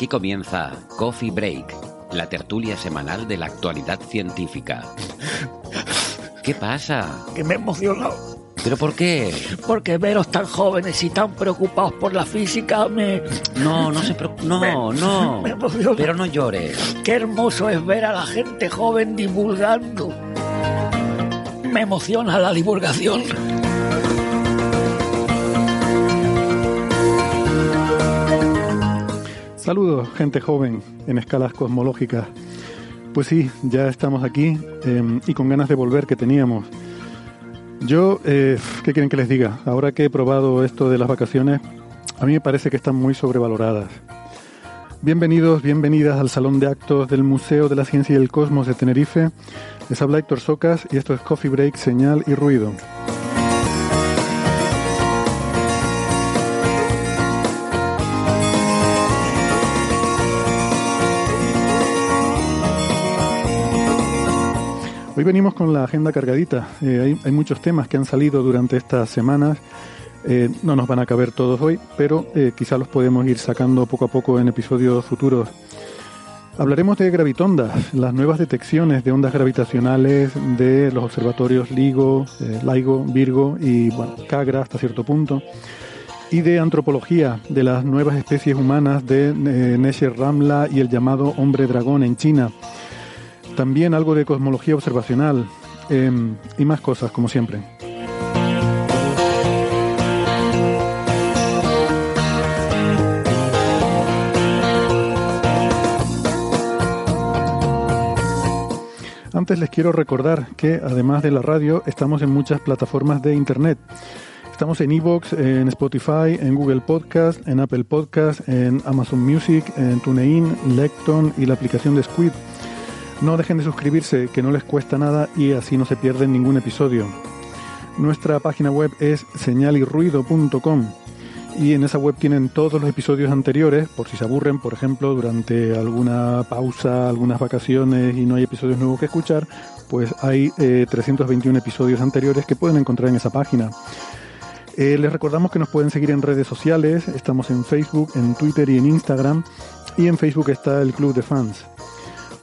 Aquí comienza Coffee Break, la tertulia semanal de la actualidad científica. ¿Qué pasa? que me he emocionado. ¿Pero por qué? Porque veros tan jóvenes y tan preocupados por la física me... No, no se preocupe. No, no. me. Pero no llores. Qué hermoso es ver a la gente joven divulgando. Me emociona la divulgación. Saludos, gente joven en escalas cosmológicas. Pues sí, ya estamos aquí eh, y con ganas de volver que teníamos. Yo, eh, ¿qué quieren que les diga? Ahora que he probado esto de las vacaciones, a mí me parece que están muy sobrevaloradas. Bienvenidos, bienvenidas al Salón de Actos del Museo de la Ciencia y el Cosmos de Tenerife. Les habla Héctor Socas y esto es Coffee Break, Señal y Ruido. Hoy venimos con la agenda cargadita. Eh, hay, muchos temas que han salido durante estas semanas. Eh, no nos van a caber todos hoy, pero eh, quizá los podemos ir sacando poco a poco en episodios futuros. Hablaremos de gravitondas, las nuevas detecciones de ondas gravitacionales de los observatorios LIGO, eh, LIGO, Virgo y bueno, CAGRA hasta cierto punto. Y de antropología de las nuevas especies humanas de eh, Nesher Ramla y el llamado hombre dragón en China. También algo de cosmología observacional eh, y más cosas, como siempre. Antes les quiero recordar que además de la radio estamos en muchas plataformas de internet. Estamos en Evox, en Spotify, en Google Podcast, en Apple Podcast, en Amazon Music, en TuneIn, Lecton y la aplicación de Squid. No dejen de suscribirse, que no les cuesta nada y así no se pierden ningún episodio. Nuestra página web es señalirruido.com y en esa web tienen todos los episodios anteriores, por si se aburren, por ejemplo, durante alguna pausa, algunas vacaciones y no hay episodios nuevos que escuchar, pues hay eh, 321 episodios anteriores que pueden encontrar en esa página. Eh, les recordamos que nos pueden seguir en redes sociales, estamos en Facebook, en Twitter y en Instagram, y en Facebook está el Club de Fans.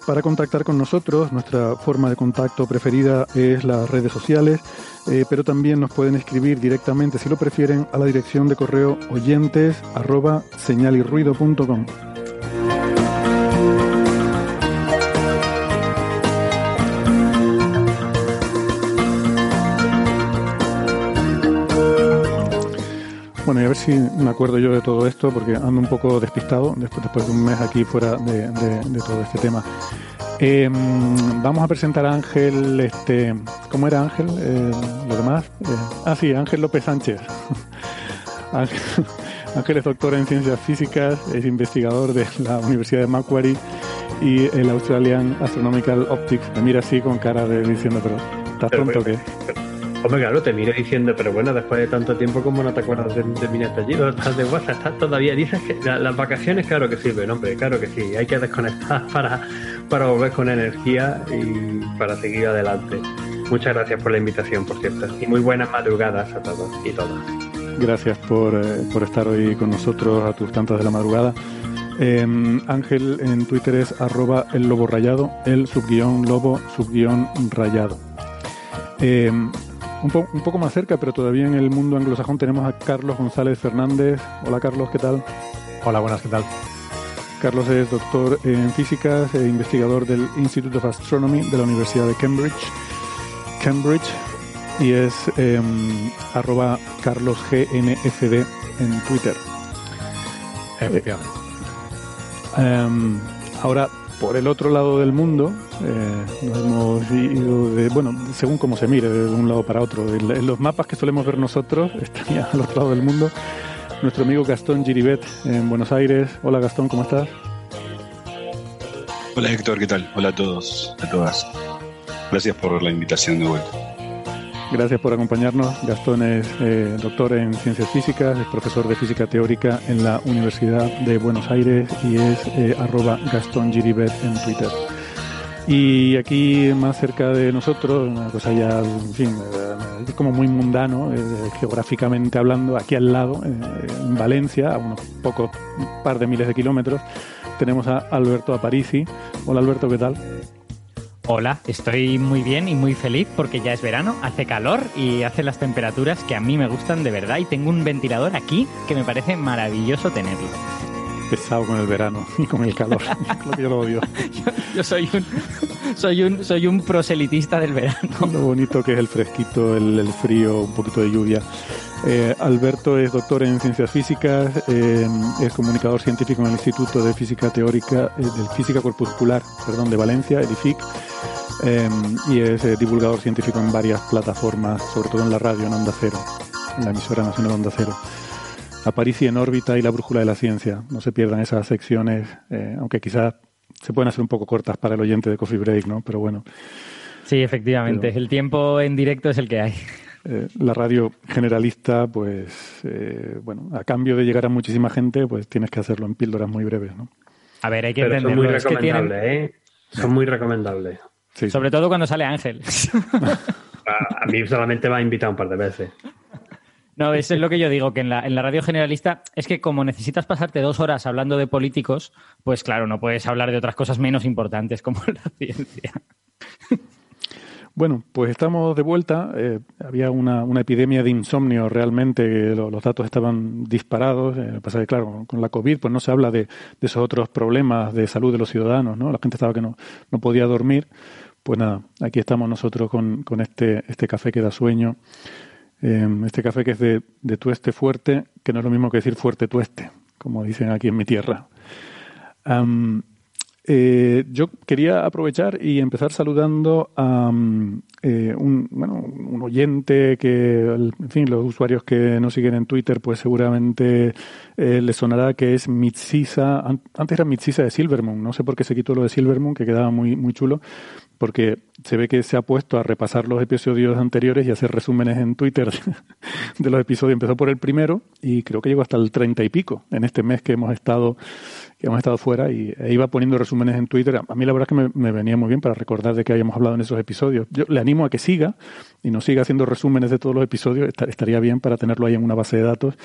Para contactar con nosotros, nuestra forma de contacto preferida es las redes sociales, eh, pero también nos pueden escribir directamente, si lo prefieren, a la dirección de correo oyentes. Bueno, y a ver si me acuerdo yo de todo esto, porque ando un poco despistado después, después de un mes aquí fuera de, de- de todo este tema. Eh, vamos a presentar a Ángel, este, ¿cómo era Ángel? Eh, lo demás. Eh, ah, sí, Ángel López Sánchez. Ángel, Ángel es doctor en ciencias físicas, es investigador de la Universidad de Macquarie y el Australian Astronomical Optics. Me mira así con cara de diciendo, pero ¿estás tonto o qué? Hombre, claro, te miro diciendo, pero bueno, después de tanto tiempo, ¿cómo no te acuerdas de, de mi apellido? Estás de WhatsApp, estás todavía. Dices que la- las vacaciones, claro que sirven, hombre, claro que sí. Hay que desconectar para, para volver con energía y para seguir adelante. Muchas gracias por la invitación, por cierto. Y muy buenas madrugadas a todos y todas. Gracias por, eh, por estar hoy con nosotros a tus tantas de la madrugada. Eh, Ángel en Twitter es arroba el lobo rayado, el subguión lobo subguión rayado. Eh, un, po- un poco más cerca, pero todavía en el mundo anglosajón tenemos a Carlos González Fernández. Hola Carlos, ¿qué tal? Hola, buenas, ¿qué tal? Carlos es doctor en física e investigador del Institute of Astronomy de la Universidad de Cambridge, Cambridge y es eh, arroba carlosgnfd en Twitter. Efectivamente. Eh, ahora, por el otro lado del mundo, eh, nos hemos ido de, bueno, según cómo se mire, de un lado para otro. En, los mapas que solemos ver nosotros, estaría al otro lado del mundo nuestro amigo Gastón Giribet en Buenos Aires. Hola Gastón, ¿cómo estás? Hola Héctor, ¿qué tal? Hola a todos, a todas. Gracias por la invitación de vuelta. Gracias por acompañarnos. Gastón es eh, doctor en ciencias físicas, es profesor de física teórica en la Universidad de Buenos Aires y es eh, arroba Gastón Giribet en Twitter. Y aquí más cerca de nosotros, una cosa ya, eh, como muy mundano, eh, geográficamente hablando, aquí al lado, eh, en Valencia, a unos pocos par de miles de kilómetros, tenemos a Alberto Aparici. Hola Alberto, ¿qué tal? Hola, estoy muy bien y muy feliz porque ya es verano, hace calor y hace las temperaturas que a mí me gustan de verdad y tengo un ventilador aquí que me parece maravilloso tenerlo. Pesado con el verano y con el calor, lo que yo lo odio. Yo, yo soy un soy un soy un proselitista del verano. Lo bonito que es el fresquito, el, el frío, un poquito de lluvia. Eh, Alberto es doctor en ciencias físicas, eh, es comunicador científico en el Instituto de Física Teórica, eh, de Física Corpuscular, perdón, de Valencia, el IFIC, y es divulgador científico en varias plataformas, sobre todo en la radio, en Onda Cero, en la emisora nacional Onda Cero. Aparici en órbita y la brújula de la ciencia. No se pierdan esas secciones, eh, aunque quizás se pueden hacer un poco cortas para el oyente de Coffee Break, ¿no? Pero bueno, Sí, efectivamente, Pero- el tiempo en directo es el que hay. eh, la radio generalista, pues, eh, bueno, a cambio de llegar a muchísima gente, pues tienes que hacerlo en píldoras muy breves, ¿no? A ver, hay que Pero son muy es que tienen- recomendables, ¿eh? Son muy recomendables. Sí, Sobre todo cuando sale Ángel. A mí solamente me ha invitado un par de veces. No, eso es lo que yo digo, que en la, en la radio generalista es que como necesitas pasarte dos horas hablando de políticos, pues claro, no puedes hablar de otras cosas menos importantes como la ciencia. Bueno, pues estamos de vuelta. Eh, había una, una epidemia de insomnio realmente, los datos estaban disparados. Eh, pasa que, claro, con, con la COVID pues no se habla de, de esos otros problemas de salud de los ciudadanos, ¿no? La gente estaba que no, no podía dormir. Pues nada, aquí estamos nosotros con, con este, este café que da sueño. Eh, este café que es de, de tueste fuerte, que no es lo mismo que decir fuerte tueste, como dicen aquí en mi tierra. Am, eh, yo quería aprovechar y empezar saludando a mm, eh, un, bueno, un oyente que, en fin, los usuarios que nos siguen en Twitter, pues seguramente eh, les sonará que es Mitsisa. an- Antes era Mitsisa de Silvermoon, no sé por qué se quitó lo de Silvermoon, que quedaba muy, muy chulo, porque se ve que se ha puesto a repasar los episodios anteriores y hacer resúmenes en Twitter de los episodios. Empezó por el primero y creo que llegó hasta el treinta y pico en este mes que hemos estado que hemos estado fuera y e iba poniendo resúmenes en Twitter. A mí la verdad es que me, venía muy bien para recordar de que habíamos hablado en esos episodios. Yo le animo a que siga y nos siga haciendo resúmenes de todos los episodios. Esta- estaría bien para tenerlo ahí en una base de datos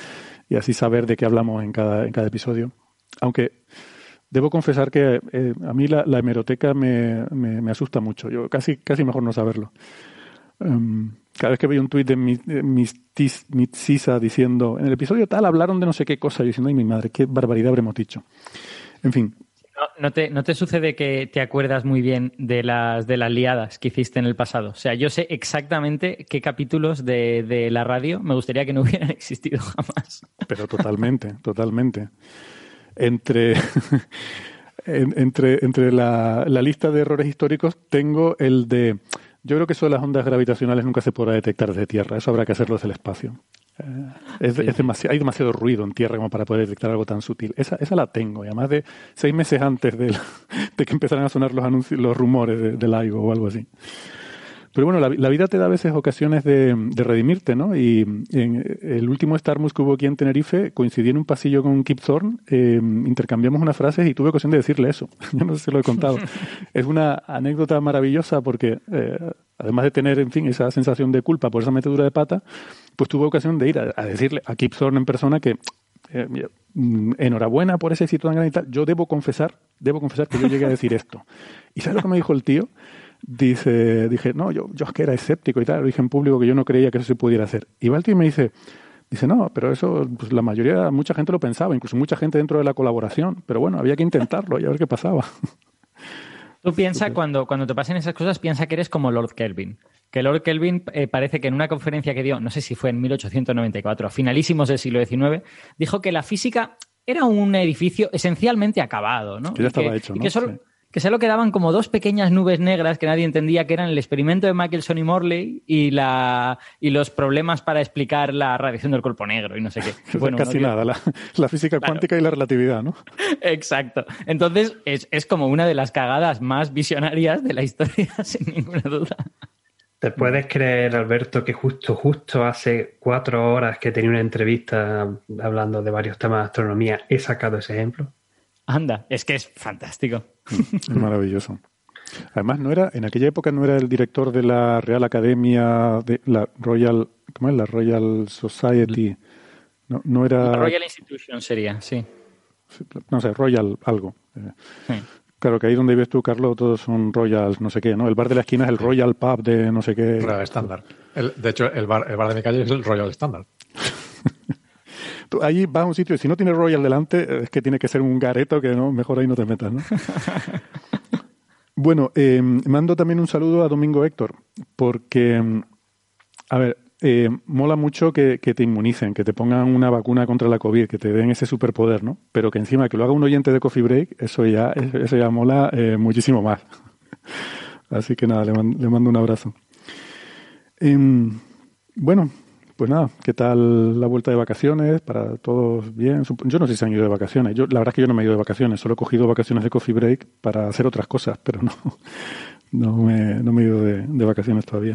y así saber de qué hablamos en cada, en cada episodio. Aunque debo confesar que eh, a mí la, la hemeroteca me, me, me asusta mucho. Yo casi, casi mejor no saberlo. Em, cada vez que veo un tuit de Mitsisa diciendo, en el episodio tal hablaron de no sé qué cosa, yo diciendo, ay mi madre, qué barbaridad habremos dicho. En fin, No, no te, ¿No te sucede que te acuerdas muy bien de las, de las liadas que hiciste en el pasado? O sea, yo sé exactamente qué capítulos de, de la radio me gustaría que no hubieran existido jamás. pero totalmente, totalmente. Entre, en- entre, entre la, la lista de errores históricos tengo el de, yo creo que eso de las ondas gravitacionales nunca se podrá detectar desde Tierra, eso habrá que hacerlo desde el espacio. Eh, es, es demasi- hay demasiado ruido en Tierra como para poder detectar algo tan sutil. Esa, esa la tengo, y además de seis meses antes de, la- de que empezaran a sonar los anuncios, los rumores de- del LIGO o algo así. Pero bueno, la, la vida te da a veces ocasiones de, de redimirte, ¿no? Y en el último Star que hubo aquí en Tenerife, coincidí en un pasillo con Kip Thorne, eh, intercambiamos unas frases y tuve ocasión de decirle eso. Yo no sé si lo he contado. es una anécdota maravillosa porque, eh, además de tener, en fin, esa sensación de culpa por esa metedura de pata, pues tuve ocasión de ir a, a decirle a Kip Thorne en persona que eh, mm, enhorabuena por ese éxito tan grande y tal. Yo debo confesar, debo confesar que yo llegué a decir esto. ¿Y sabes lo que me dijo el tío? Dice, dije, no, yo, yo es que era escéptico y tal, lo dije en público que yo no creía que eso se pudiera hacer. Y y me dice, Dice, no, pero eso, pues la mayoría, mucha gente lo pensaba, incluso mucha gente dentro de la colaboración, pero bueno, había que intentarlo y a ver qué pasaba. Tú piensa cuando, cuando te pasen esas cosas, piensa que eres como Lord Kelvin. Que Lord Kelvin eh, parece que en una conferencia que dio, no sé si fue en 1894, a finalísimos del siglo XIX, dijo que la física era un edificio esencialmente acabado, ¿no? Que ya estaba que- hecho, ¿no? que solo, Sí. Que solo quedaban como dos pequeñas nubes negras que nadie entendía que eran el experimento de Michelson y Morley y, la, y los problemas para explicar la radiación del cuerpo negro y no sé qué. Bueno, Casi no nada, la, la física Claro. cuántica y la relatividad, ¿no? Exacto. Entonces, es, es como una de las cagadas más visionarias de la historia, sin ninguna duda. ¿Te puedes creer, Alberto, que justo, justo hace cuatro horas que tenía una entrevista hablando de varios temas de astronomía, he sacado ese ejemplo? Anda, es que es fantástico. Es maravilloso. Además, no era, en aquella época no era el director de la Real Academia, de la Royal, ¿cómo es? La Royal Society. No, no era, La Royal Institution sería, sí. no sé, Royal algo. Sí. Claro que ahí donde vives tú, Carlos, todos son Royals, no sé qué, ¿no? El bar de la esquina es el Royal Pub de no sé qué. Royal Standard. El- de hecho, el bar, el bar de mi calle es el Royal Standard. Tú allí vas a un sitio y si no tiene Royal delante, es que tiene que ser un gareto que no, mejor ahí no te metas, ¿no? bueno, eh, mando también un saludo a Domingo Héctor, porque, a ver, eh, mola mucho que, que te inmunicen, que te pongan una vacuna contra la COVID, que te den ese superpoder, ¿no? Pero que encima que lo haga un oyente de Coffee Break, eso ya, eso ya mola eh, muchísimo más. Así que nada, le mando un abrazo. Em, bueno, pues nada, ¿qué tal la vuelta de vacaciones? Para todos bien. Yo no sé si se han ido de vacaciones. Yo, la verdad es que yo no me he ido de vacaciones. Solo he cogido vacaciones de coffee break para hacer otras cosas, pero no, no, me, no me he ido de, de vacaciones todavía.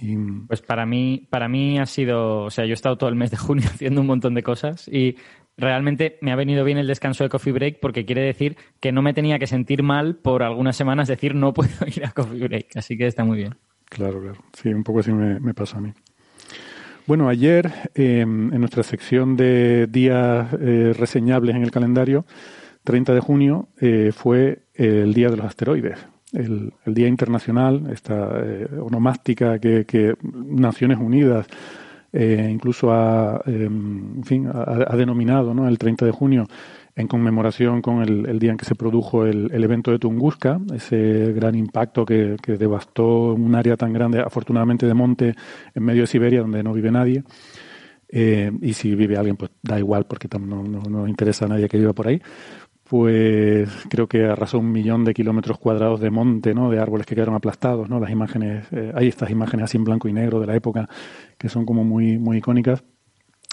Y, Pues para mí, para mí ha sido, o sea, yo he estado todo el mes de junio haciendo un montón de cosas y realmente me ha venido bien el descanso de Coffee Break porque quiere decir que no me tenía que sentir mal por algunas semanas decir no puedo ir a Coffee Break, así que está muy bien. Claro, claro. Sí, un poco así me, me pasó a mí. Bueno, ayer eh, en nuestra sección de días eh, reseñables en el calendario, 30 de junio, eh, fue el Día de los Asteroides, el, Día Internacional, esta eh, onomástica que, Naciones Unidas incluso ha, eh, en fin, ha, ha denominado ¿no? el 30 de junio en conmemoración con el, día en que se produjo el, evento de Tunguska, ese gran impacto que, que devastó un área tan grande, afortunadamente de monte, en medio de Siberia, donde no vive nadie. Eh, y si vive alguien, pues da igual, porque no, no, no interesa a nadie que viva por ahí. Pues creo que arrasó un millón de kilómetros cuadrados de monte, ¿no? De árboles que quedaron aplastados, ¿no? Las imágenes, eh, hay estas imágenes así en blanco y negro de la época que son como muy, muy icónicas.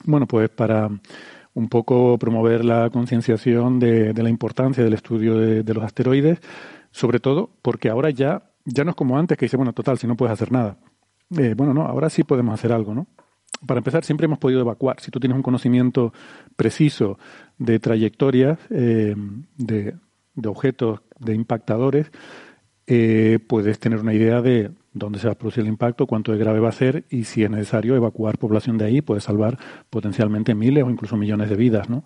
Bueno, pues para un poco promover la concienciación de, de la importancia del estudio de, los asteroides, sobre todo porque ahora ya, ya no es como antes que dice, bueno, total, si no puedes hacer nada. Eh, bueno, no, ahora sí podemos hacer algo, ¿no? Para empezar, siempre hemos podido evacuar. Si tú tienes un conocimiento preciso de trayectorias, eh, de, de objetos, de impactadores, eh, puedes tener una idea de dónde se va a producir el impacto, cuánto de grave va a ser y si es necesario evacuar población de ahí, puede salvar potencialmente miles o incluso millones de vidas, ¿no?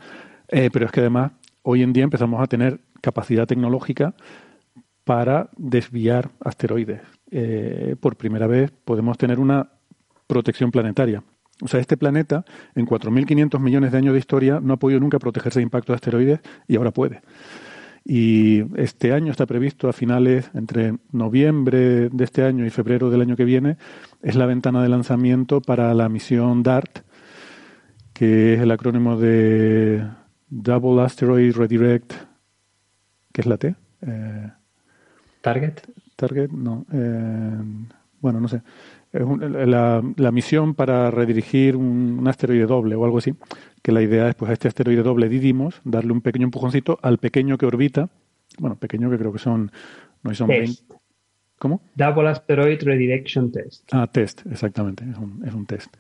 Eh, pero es que además hoy en día empezamos a tener capacidad tecnológica para desviar asteroides. Eh, por primera vez podemos tener una protección planetaria. O sea, este planeta, en 4.500 millones de años de historia, no ha podido nunca protegerse de impacto de asteroides y ahora puede. Y este año está previsto a finales, entre noviembre de este año y febrero del año que viene, es la ventana de lanzamiento para la misión DART, que es el acrónimo de Double Asteroid Redirect, ¿qué es la T? Eh, ¿Target? Target, no. eh, bueno, no sé. Es un- la, la misión para redirigir un, un asteroide doble o algo así, que la idea es pues a este asteroide doble Didymos darle un pequeño empujoncito al pequeño que orbita, bueno, pequeño que creo que son, no son Test. 20. ¿Cómo? Double Asteroid Redirection Test. Ah, test, exactamente, es un, es un test.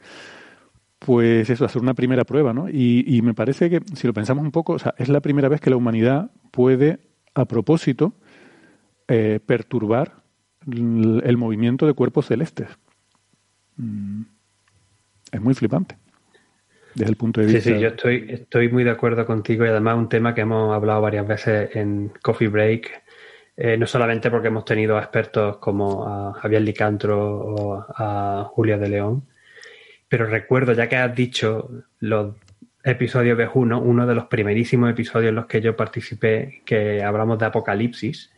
Pues eso, hacer una primera prueba, ¿no? Y, y me parece que, si lo pensamos un poco, o sea, es la primera vez que la humanidad puede, a propósito, eh, perturbar el, el movimiento de cuerpos celestes. Mm, Es muy flipante. Desde el punto de Sí, vista. sí, yo estoy, estoy muy de acuerdo contigo y además un tema que hemos hablado varias veces en Coffee Break, eh, no solamente porque hemos tenido a expertos como a Javier Licantro o a Julia de León, pero recuerdo, ya que has dicho los episodios de Juno, uno de los primerísimos episodios en los que yo participé, que hablamos de Apocalipsis,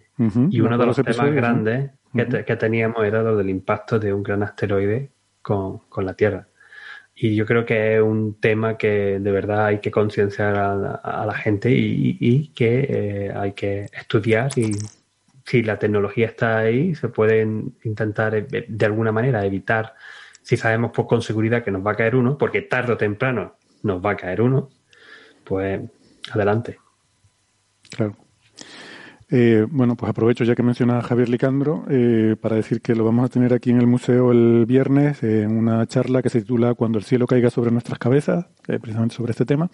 y uno de los temas sí. grandes que, te- que teníamos era lo del impacto de un gran asteroide con, con la Tierra. Y yo creo que es un tema que de verdad hay que concienciar a, la- gente y, que eh, hay que estudiar y si la tecnología está ahí, se pueden intentar eh, de alguna manera evitar, si sabemos pues, con seguridad que nos va a caer uno, porque tarde o temprano nos va a caer uno, pues adelante. Eh, bueno, pues aprovecho ya que menciona Javier Licandro eh, para decir que lo vamos a tener aquí en el museo el viernes en una charla que se titula Cuando el cielo caiga sobre nuestras cabezas, eh, precisamente sobre este tema.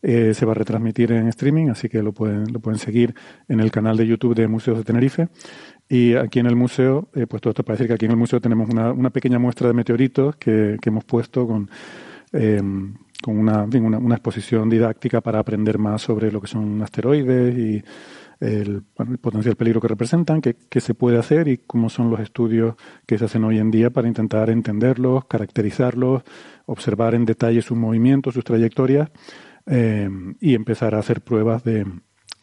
Se va a retransmitir en streaming, así que lo pueden, lo pueden seguir en el canal de YouTube de Museos de Tenerife. Y aquí en el museo, pues todo esto para decir que aquí en el museo tenemos una, una pequeña muestra de meteoritos que, hemos puesto con, eh, con una, una exposición didáctica para aprender más sobre lo que son asteroides y el, potencial peligro que representan, qué, se puede hacer y cómo son los estudios que se hacen hoy en día para intentar entenderlos, caracterizarlos, observar en detalle sus movimientos, sus trayectorias eh, y empezar a hacer pruebas de,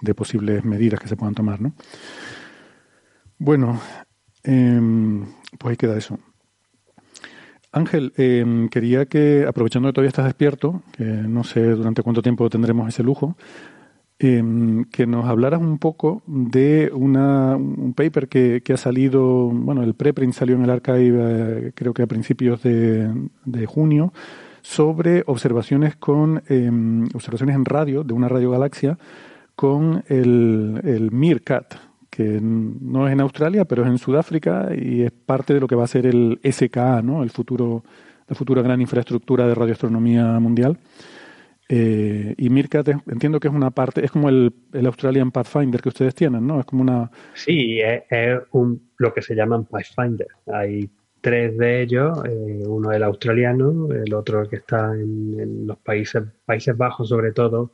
de posibles medidas que se puedan tomar. ¿no? Bueno, em, pues ahí queda eso. Ángel, em, quería que, aprovechando que todavía estás despierto, que no sé durante cuánto tiempo tendremos ese lujo, em, que nos hablaras un poco de una, un paper que, que ha salido, bueno, el preprint salió en el archive eh, creo que a principios de, de junio, sobre observaciones con em, observaciones en radio de una radiogalaxia con el, el MIRCAT, que no es en Australia, pero es en Sudáfrica y es parte de lo que va a ser el SKA, ¿no? El futuro, la futura gran infraestructura de radioastronomía mundial. Eh, y MIRCAT es- entiendo que es una parte, es como el, el Australian Pathfinder que ustedes tienen, ¿no? Es como una... Sí, es, un, lo que se llaman Pathfinder. Hay tres de ellos, eh, uno el australiano, el otro que está en, los países, Países Bajos sobre todo,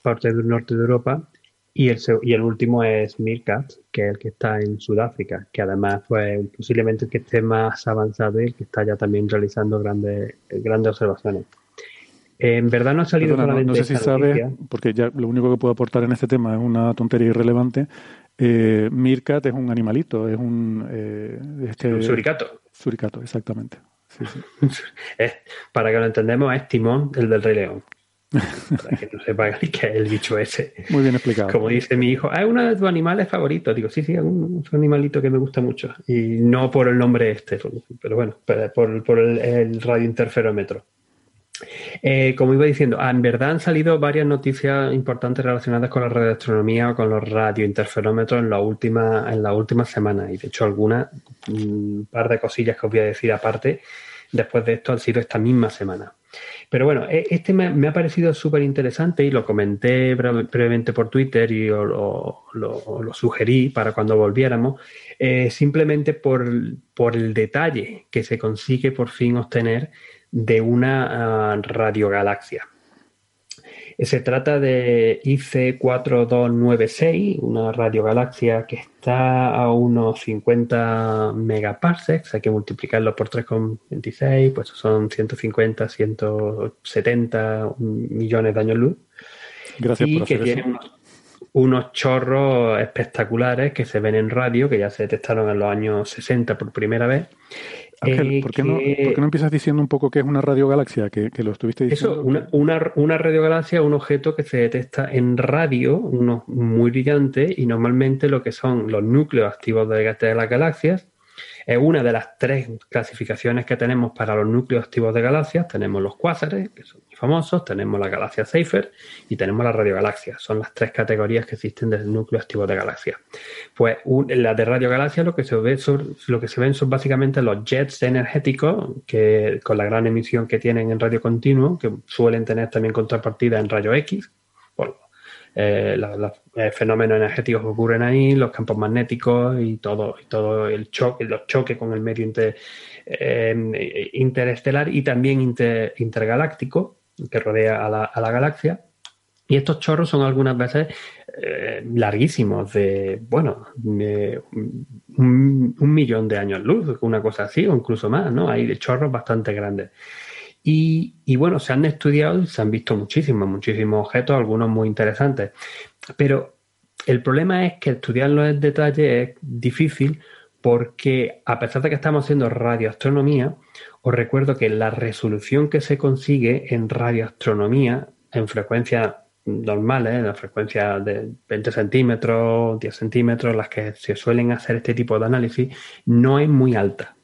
parte del norte de Europa, y el, y el último es Meerkat, que es el que está en Sudáfrica, que además pues posiblemente el que esté más avanzado y el que está ya también realizando grandes, grandes observaciones. En verdad no ha salido Perdona, no, solamente no sé si noticia. porque ya lo único que puedo aportar en este tema es una tontería irrelevante. Eh, Meerkat es un animalito, es un... eh, este, Un suricato. Suricato, exactamente. Sí, sí. Es- para que lo entendemos, es Timón, el del Rey León. Para que no sepa qué es el bicho ese. Muy bien explicado. Como dice mi hijo, "Ah, es uno de tus animales favoritos. Digo, sí, sí, es un, animalito que me gusta mucho. Y no por el nombre este, pero bueno, por el, el radiointerferómetro. Eh, como iba diciendo, ah, en verdad han salido varias noticias importantes relacionadas con la radioastronomía o con los radiointerferómetros en la última, en la última semana. Y de hecho, algunas, un par de cosillas que os voy a decir aparte, después de esto han sido esta misma semana. Pero bueno, e- este me, ha parecido súper interesante y lo comenté breve- brevemente por Twitter y lo sugerí para cuando volviéramos, eh, simplemente por, por el detalle que se consigue por fin obtener de una ah, radiogalaxia. Eh, Se trata de IC4296, una radiogalaxia que está a unos 50 megaparsecs, hay que multiplicarlo por 3,26, pues son 150, 170 millones de años luz. Gracias y por que hacer tiene eso. unos, unos chorros espectaculares que se ven en radio, que ya se detectaron en los años 60 por primera vez. Ángel, eh, ¿por, qué no, por qué no empiezas diciendo un poco qué es una radiogalaxia? Que, que lo estuviste diciendo. Eso, una, una, una radiogalaxia es un objeto que se detecta en radio, uno muy brillante, y normalmente lo que son los núcleos activos de, de las galaxias es una de las tres clasificaciones que tenemos para los núcleos activos de galaxias. Tenemos los cuásares, que son famosos, tenemos la galaxia Seyfert y tenemos la radiogalaxia. Son las tres categorías que existen del núcleo activo de galaxias. Pues un- en las de radiogalaxia lo que se ve son, lo que se ven son básicamente los jets energéticos que con la gran emisión que tienen en radio continuo, que suelen tener también contrapartida en rayo X, eh, la- los eh, fenómenos energéticos que ocurren ahí, los campos magnéticos y todo, y todo el choque, los choques con el medio eh, interestelar y también inter- intergaláctico que rodea a la, a la galaxia. Y estos chorros son algunas veces eh, larguísimos, de, bueno, un, millón de años luz, una cosa así, o incluso más, ¿no? Hay chorros bastante grandes. Y, y, bueno, se han estudiado, se han visto muchísimos, muchísimos objetos, algunos muy interesantes. Pero el problema es que estudiarlo en detalle es difícil porque a pesar de que estamos haciendo radioastronomía, os recuerdo que la resolución que se consigue en radioastronomía, en frecuencias normales, en la frecuencia de 20 centímetros, 10 centímetros, las que se suelen hacer este tipo de análisis, no es muy alta.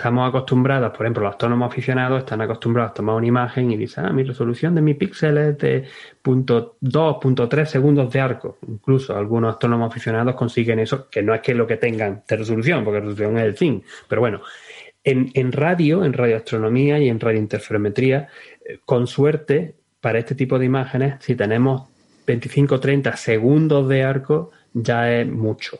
Estamos acostumbrados, por ejemplo, los astrónomos aficionados están acostumbrados a tomar una imagen y dicen, ah, mi resolución de mi píxel es de 2.3 segundos de arco. Incluso algunos astrónomos aficionados consiguen eso, que no es que lo que tengan de resolución, porque resolución es el fin. Pero bueno, en, en radio, en radioastronomía y en radiointerferometría, eh, con suerte, para este tipo de imágenes, si tenemos 25 o 30 segundos de arco, ya es mucho.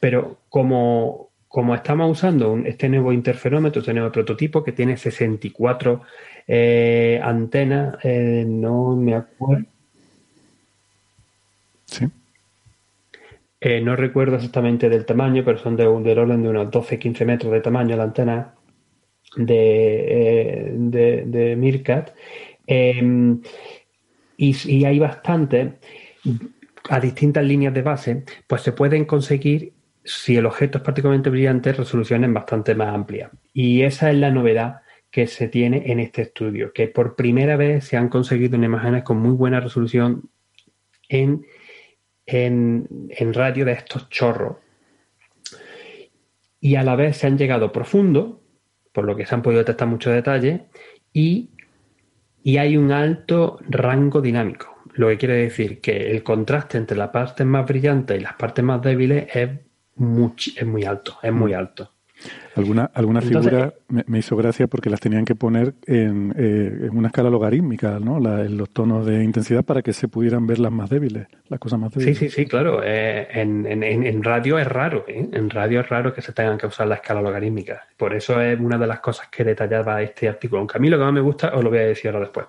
Pero como, como estamos usando este nuevo interferómetro, este nuevo prototipo que tiene 64 eh, antenas, eh, no me acuerdo. Sí. Eh, no recuerdo exactamente del tamaño, pero son de, del orden de unos 12-15 metros de tamaño la antena de, de, de Mircat. Em, y, hay bastante a distintas líneas de base, pues se pueden conseguir, si el objeto es particularmente brillante, resoluciones bastante más amplias. Y esa es la novedad que se tiene en este estudio, que por primera vez se han conseguido imágenes con muy buena resolución en, en, en radio de estos chorros. Y a la vez se han llegado profundo, por lo que se han podido detectar muchos detalles, y y hay un alto rango dinámico, lo que quiere decir que el contraste entre las partes más brillantes y las partes más débiles es muy, es muy alto, es muy mm. alto. Alguna, alguna figura me, hizo gracia porque las tenían que poner en, eh, en una escala logarítmica, ¿no? en los tonos de intensidad para que se pudieran ver las más débiles, las cosas más débiles. Sí, sí, sí, claro. Eh, en, en, en, radio es raro, ¿eh? En radio es raro que se tengan que usar la escala logarítmica. Por eso es una de las cosas que detallaba este artículo. Aunque a mí lo que más me gusta, os lo voy a decir ahora después.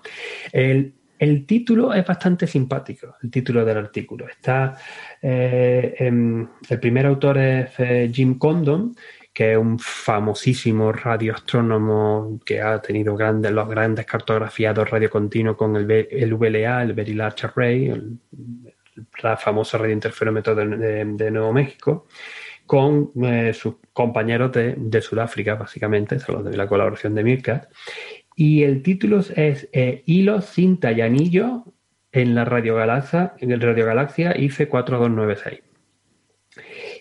El, el título es bastante simpático, el título del artículo. Está, eh, el primer autor es Jim Condon, que es un famosísimo radioastrónomo que ha tenido grandes, los grandes cartografiados radio continuo con el, el VLA, el Very Large Array, el, famoso radiointerferómetro de, de, Nuevo México, con eh, sus compañeros de, Sudáfrica, básicamente, son de la colaboración de Mirkat. Y el título es eh, Hilo, cinta y anillo en la radiogalaxia, en el radiogalaxia IFE 4296.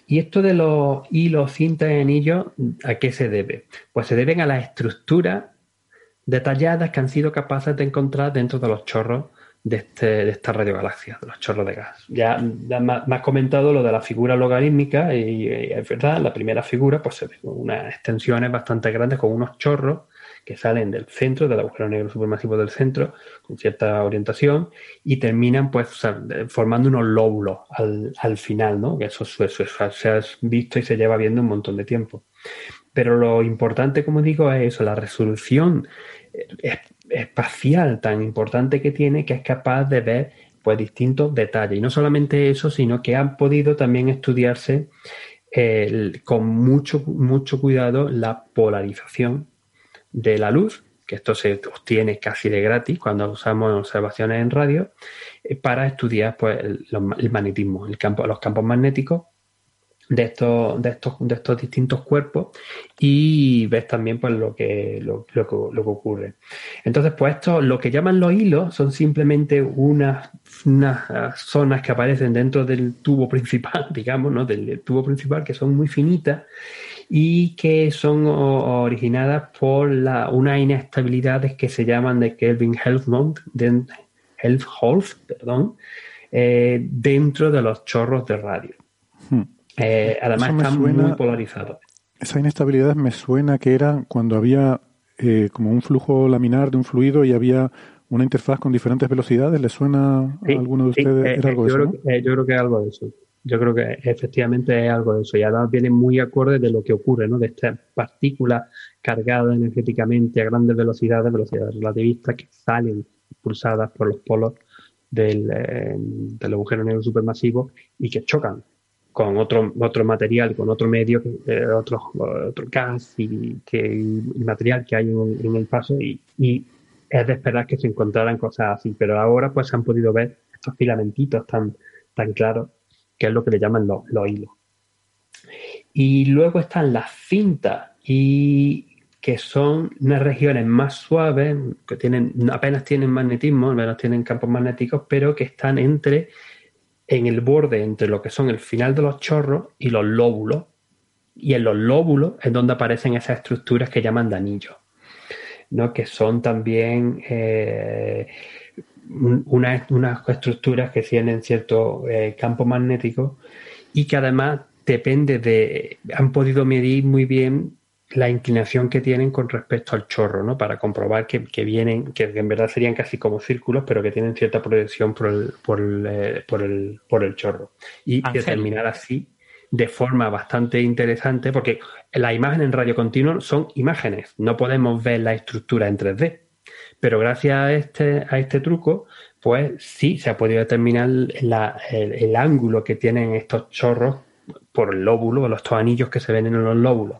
Y esto de los hilos, cintas y anillos, ¿a qué se debe? Pues se deben a las estructuras detalladas que han sido capaces de encontrar dentro de los chorros de, este, de esta radiogalaxia, de los chorros de gas. Ya, me has comentado lo de la figura logarítmica y, es verdad, la primera figura pues se ve unas extensiones bastante grandes con unos chorros que salen del centro, del agujero negro supermasivo del centro, con cierta orientación, y terminan pues formando unos lóbulos al, final, ¿no? Que eso, se ha visto y se lleva viendo un montón de tiempo. Pero lo importante, como digo, es eso, la resolución eh, espacial tan importante que tiene que es capaz de ver pues distintos detalles. Y no solamente eso, sino que han podido también estudiarse con mucho, mucho cuidado la polarización de la luz, que esto se obtiene casi de gratis cuando usamos observaciones en radio, eh, para estudiar pues, el, magnetismo, el campo, los campos magnéticos de estos, de estos, de estos distintos cuerpos y ves también pues lo que, lo, que, ocurre. Entonces, pues esto, lo que llaman los hilos son simplemente unas, unas zonas que aparecen dentro del tubo principal, digamos, ¿no? del tubo principal, que son muy finitas y que son originadas por la, unas inestabilidades que se llaman de Kelvin Helmholtz, perdón, eh, dentro de los chorros de radio. Hmm. Eh, además están muy polarizados. Esa inestabilidad me suena que era cuando había eh, como un flujo laminar de un fluido y había una interfaz con diferentes velocidades. ¿Le suena a alguno de ustedes? ¿Era algo yo, creo, yo creo que es algo de eso. Yo creo que efectivamente es algo de eso. Y además viene muy acorde de lo que ocurre, ¿no? De estas partículas cargadas energéticamente a grandes velocidades, velocidades relativistas, que salen impulsadas por los polos del, eh, del agujero negro supermasivo y que chocan con otro, otro material, con otro medio, eh, otro, otro gas y, que, y material que hay en, el paso y y es de esperar que se encontraran cosas así, pero ahora pues se han podido ver estos filamentitos tan, tan claros, que es lo que le llaman los, los hilos. Y luego están las cintas y que son unas regiones más suaves, que tienen, apenas tienen magnetismo, apenas tienen campos magnéticos, pero que están entre, en el borde entre lo que son el final de los chorros y los lóbulos. Y en los lóbulos es donde aparecen esas estructuras que llaman de anillos, ¿no? que son también eh, unas, estructuras que tienen cierto eh, campo magnético y que además depende de, han podido medir muy bien la inclinación que tienen con respecto al chorro, ¿no? Para comprobar que, vienen, que en verdad serían casi como círculos, pero que tienen cierta proyección por el, por el, eh, por el, por el chorro. Y determinar así de forma bastante interesante, porque la imagen en radio continuo son imágenes, no podemos ver la estructura en 3D. Pero gracias a este, a este truco, pues sí se ha podido determinar la, el, ángulo que tienen estos chorros por el lóbulo, los estos anillos que se ven en los lóbulos.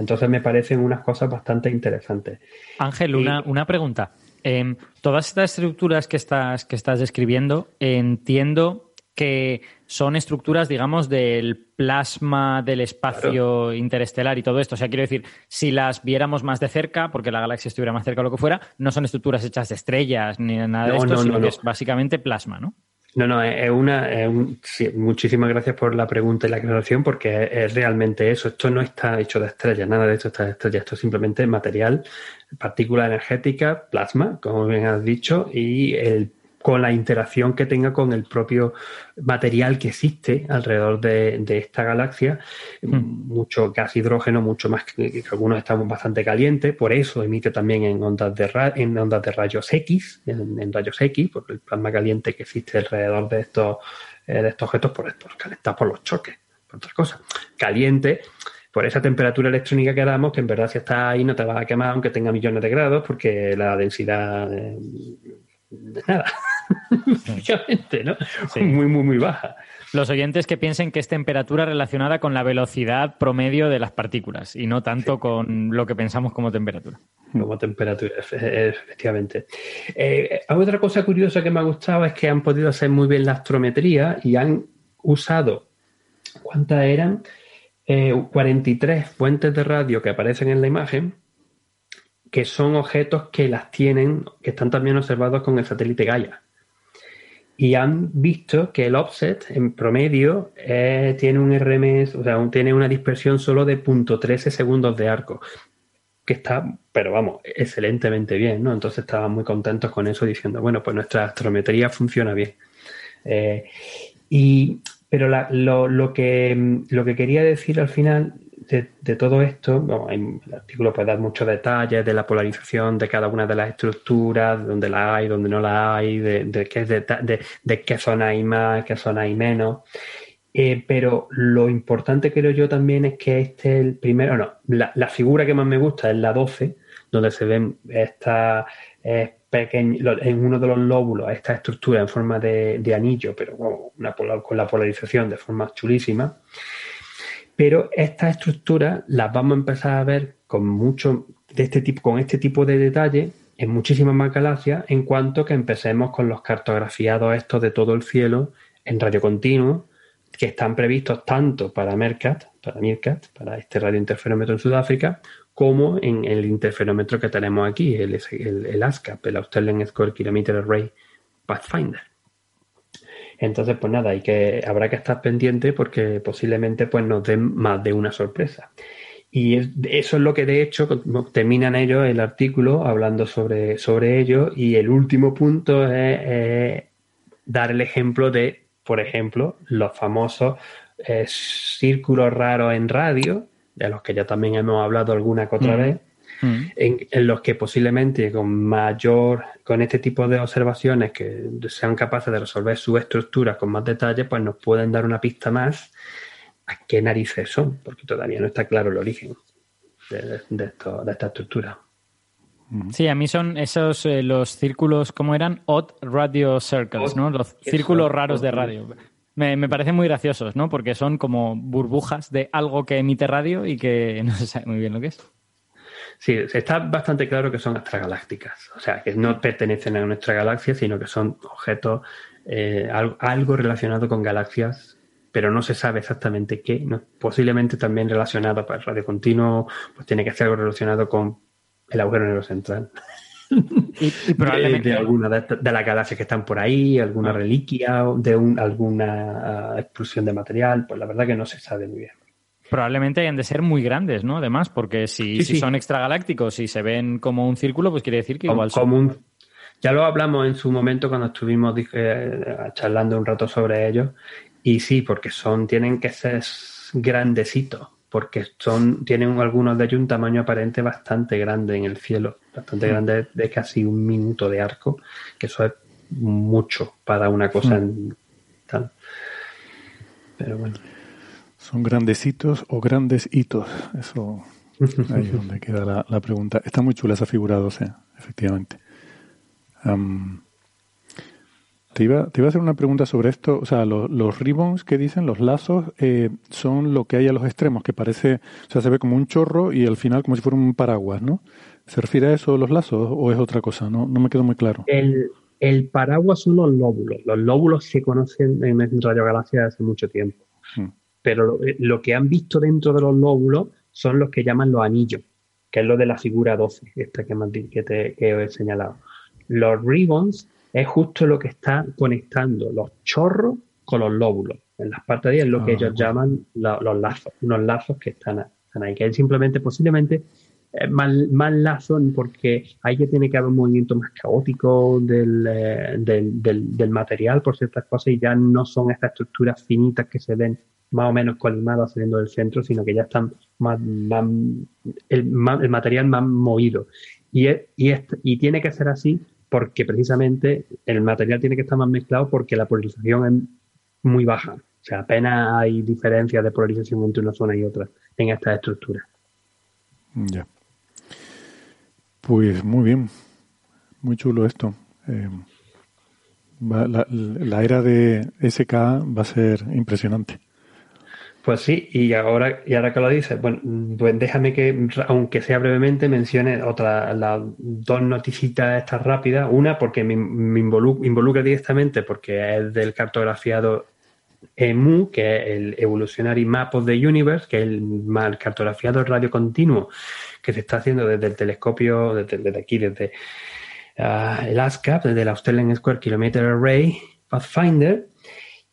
Entonces me parecen unas cosas bastante interesantes. Ángel, una, una pregunta. Em, todas estas estructuras que estás, que estás describiendo, entiendo que son estructuras, digamos, del plasma del espacio interestelar y todo esto. O sea, quiero decir, si las viéramos más de cerca, porque la galaxia estuviera más cerca o lo que fuera, no son estructuras hechas de estrellas ni nada de esto, sino que es básicamente plasma, ¿no? No, no, es una. muchísimas gracias por la pregunta y la aclaración, porque es, realmente eso. Esto no está hecho de estrellas, nada de esto está de estrellas. Esto es simplemente material, partícula energética, plasma, como bien has dicho, y el con la interacción que tenga con el propio material que existe alrededor de, esta galaxia, hmm. mucho gas hidrógeno, mucho más que, algunos estamos bastante calientes, por eso emite también en ondas de, en ondas de rayos X, en, rayos X, por el plasma caliente que existe alrededor de estos, eh, de estos objetos, por, por calentados por los choques, por otras cosas. Caliente por esa temperatura electrónica que damos, que en verdad si está ahí no te va a quemar aunque tenga millones de grados, porque la densidad eh, nada. Obviamente, ¿no? Muy, muy, muy baja. Los oyentes que piensen que es temperatura relacionada con la velocidad promedio de las partículas y no tanto con lo que pensamos como temperatura. Como temperatura, efectivamente. Eh, otra cosa curiosa que me ha gustado es que han podido hacer muy bien la astrometría y han usado, ¿cuántas eran? 43 eh, fuentes de radio que aparecen en la imagen que son objetos que las tienen, que están también observados con el satélite Gaia. Y han visto que el offset en promedio eh, tiene un RMS, o sea, tiene una dispersión solo de 0.13 segundos de arco, que está, pero vamos, excelentemente bien, ¿no? Entonces estaban muy contentos con eso, diciendo, bueno, pues nuestra astrometría funciona bien. Eh, y, pero lo, que, lo que quería decir al final de, todo esto, el artículo puede dar muchos detalles de la polarización de cada una de las estructuras, donde la hay, donde no la hay, de, qué, de, qué zona hay más, qué zona hay menos. Eh, pero lo importante creo yo también es que este es el primero, no, la, figura que más me gusta es la 12, donde se ven esta eh, en uno de los lóbulos, esta estructura en forma de, anillo, pero con la polarización de forma chulísima. Pero estas estructuras las vamos a empezar a ver con mucho de este tipo, con este tipo de detalle en muchísimas más galaxias en cuanto que empecemos con los cartografiados estos de todo el cielo en radio continuo que están previstos tanto para MERCAT, para MERCAT, para este radiointerferómetro en Sudáfrica, como en el interferómetro que tenemos aquí, el, el, el ASCAP, el Australian Score Kilometer Array Pathfinder. Entonces, pues nada, hay que, habrá que estar pendiente porque posiblemente pues, nos den más de una sorpresa. Y eso es lo que de hecho terminan ellos el artículo hablando sobre, sobre ello. Y el último punto es, dar el ejemplo de, por ejemplo, los famosos eh, círculos raros en radio, de los que ya también hemos hablado alguna que otra vez, Mm. en, los que posiblemente con mayor, con este tipo de observaciones que sean capaces de resolver su estructura con más detalle, pues nos pueden dar una pista más a qué narices son, porque todavía no está claro el origen de, de, esta estructura. Mm. Sí, a mí son esos eh, los círculos, ¿cómo eran? Odd Radio Circles, ¿no? Los círculos raros de radio. Me, me, parecen muy graciosos, ¿no? Porque son como burbujas de algo que emite radio y que no se sabe muy bien lo que es. Sí, está bastante claro que son extragalácticas, o sea, que no pertenecen a nuestra galaxia, sino que son objetos, eh, algo relacionado con galaxias, pero no se sabe exactamente qué. ¿no? Posiblemente también relacionado, para el radio continuo, pues tiene que ser algo relacionado con el agujero negro central. Y, probablemente de, alguna de, de, las galaxias que están por ahí, alguna Ah. reliquia, de un, alguna ah, explosión de material, pues la verdad que no se sabe muy bien. Probablemente hayan de ser muy grandes, ¿no? Además, porque si, Sí, si sí. son extragalácticos y se ven como un círculo, pues quiere decir que Como, igual son. como un- ya lo hablamos en su momento cuando estuvimos eh, charlando un rato sobre ellos. Y sí, porque son, tienen que ser grandecitos, porque son, tienen algunos de ellos un tamaño aparente bastante grande en el cielo, bastante Mm. grande de casi un minuto de arco, que eso es mucho para una cosa en- tal. Pero bueno. ¿Son grandecitos o grandes hitos? Eso ahí es donde queda la, la pregunta. Está muy chula esa figura 12, efectivamente. Am, te, iba, te iba a hacer una pregunta sobre esto. O sea, los, los ribbons que dicen, los lazos, eh, son lo que hay a los extremos, que parece, o sea, se ve como un chorro y al final como si fuera un paraguas, ¿no? ¿Se refiere a eso los lazos o es otra cosa? No, no me quedó muy claro. El, el paraguas son los lóbulos. Los lóbulos se conocen en Radio Galaxia hace mucho tiempo. Hmm. Pero lo, lo que han visto dentro de los lóbulos son los que llaman los anillos, que es lo de la figura 12, esta que, que, te, que os he señalado. Los ribbons es justo lo que está conectando los chorros con los lóbulos. En las partes de ahí es lo que Ah, ellos bueno. llaman la- los lazos, unos lazos que están, ahí, que es simplemente, posiblemente, eh, más, más lazos porque ahí que tiene que haber un movimiento más caótico del, eh, del, del- del material por ciertas cosas y ya no son estas estructuras finitas que se ven más o menos colimadas saliendo del centro, sino que ya están más, el, material más movido. Y, es- y, y tiene que ser así porque precisamente el material tiene que estar más mezclado porque la polarización es muy baja. O sea, apenas hay diferencias de polarización entre una zona y otra en estas estructuras. Ya. Pues muy bien, muy chulo esto. Eh, va- la, la era de SK va a ser impresionante. Pues sí, y ahora, y ahora que lo dices, bueno, pues déjame que, aunque sea brevemente, mencione otra, las dos noticitas estas rápidas. Una, porque me, me involu- involucra directamente, porque es del cartografiado EMU, que es el Evolutionary Map of the Universe, que es el, cartografiado radio continuo que se está haciendo desde el telescopio, desde, aquí, desde ah, el ASCAP, desde el Australian Square Kilometer Array Pathfinder,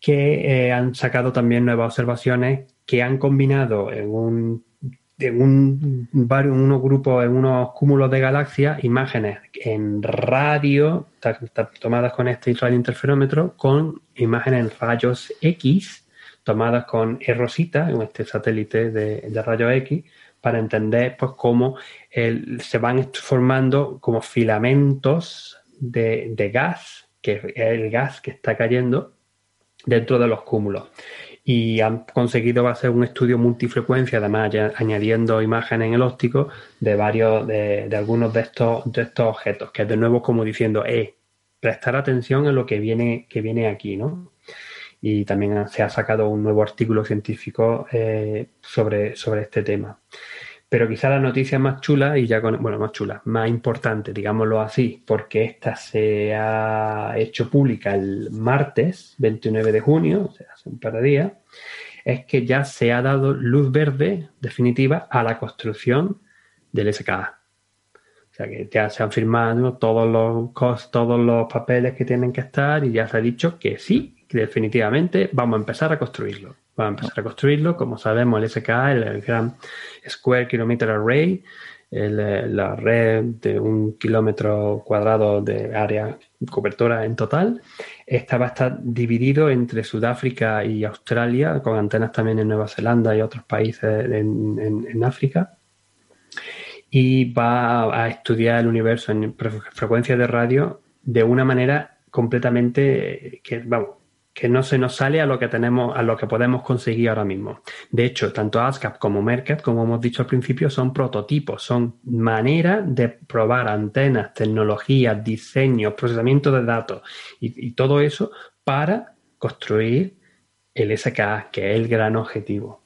que eh, han sacado también nuevas observaciones que han combinado en un en un varios, unos grupos, en unos cúmulos de galaxias, imágenes en radio, tomadas con este radiointerferómetro, con imágenes en rayos X, tomadas con Rosita, con este satélite de, de rayos X, para entender pues cómo se van formando como filamentos de, de gas, que es el gas que está cayendo dentro de los cúmulos. Y han conseguido hacer un estudio multifrecuencia, además añadiendo imágenes en el óptico de varios, de, algunos de estos, de estos objetos, que de nuevo como diciendo, eh, prestar atención a lo que viene, que viene aquí, ¿no? Y también se ha sacado un nuevo artículo científico eh, sobre, sobre este tema. Pero quizá la noticia más chula, y ya con, bueno, más chula, más importante, digámoslo así, porque esta se ha hecho pública el martes 29 de junio, o sea, hace un par de días, es que ya se ha dado luz verde definitiva a la construcción del SKA. O sea que ya se han firmado todos los, todos los papeles que tienen que estar y ya se ha dicho que sí, que definitivamente vamos a empezar a construirlo. Vamos a empezar a construirlo. Como sabemos, el SKA, el, el Gran Square Kilometer Array, el, eh, la red de un kilómetro cuadrado de área cobertura en total, esta va a estar dividido entre Sudáfrica y Australia, con antenas también en Nueva Zelanda y otros países en- en- en África y va a estudiar el universo en fre- frecuencias de radio de una manera completamente eh, que vamos que no se nos sale a lo que tenemos a lo que podemos conseguir ahora mismo. De hecho, tanto ASCAP como Mercat, como hemos dicho al principio, son prototipos, son maneras de probar antenas, tecnologías, diseños, procesamiento de datos y, y todo eso para construir el SKA, que es el gran objetivo.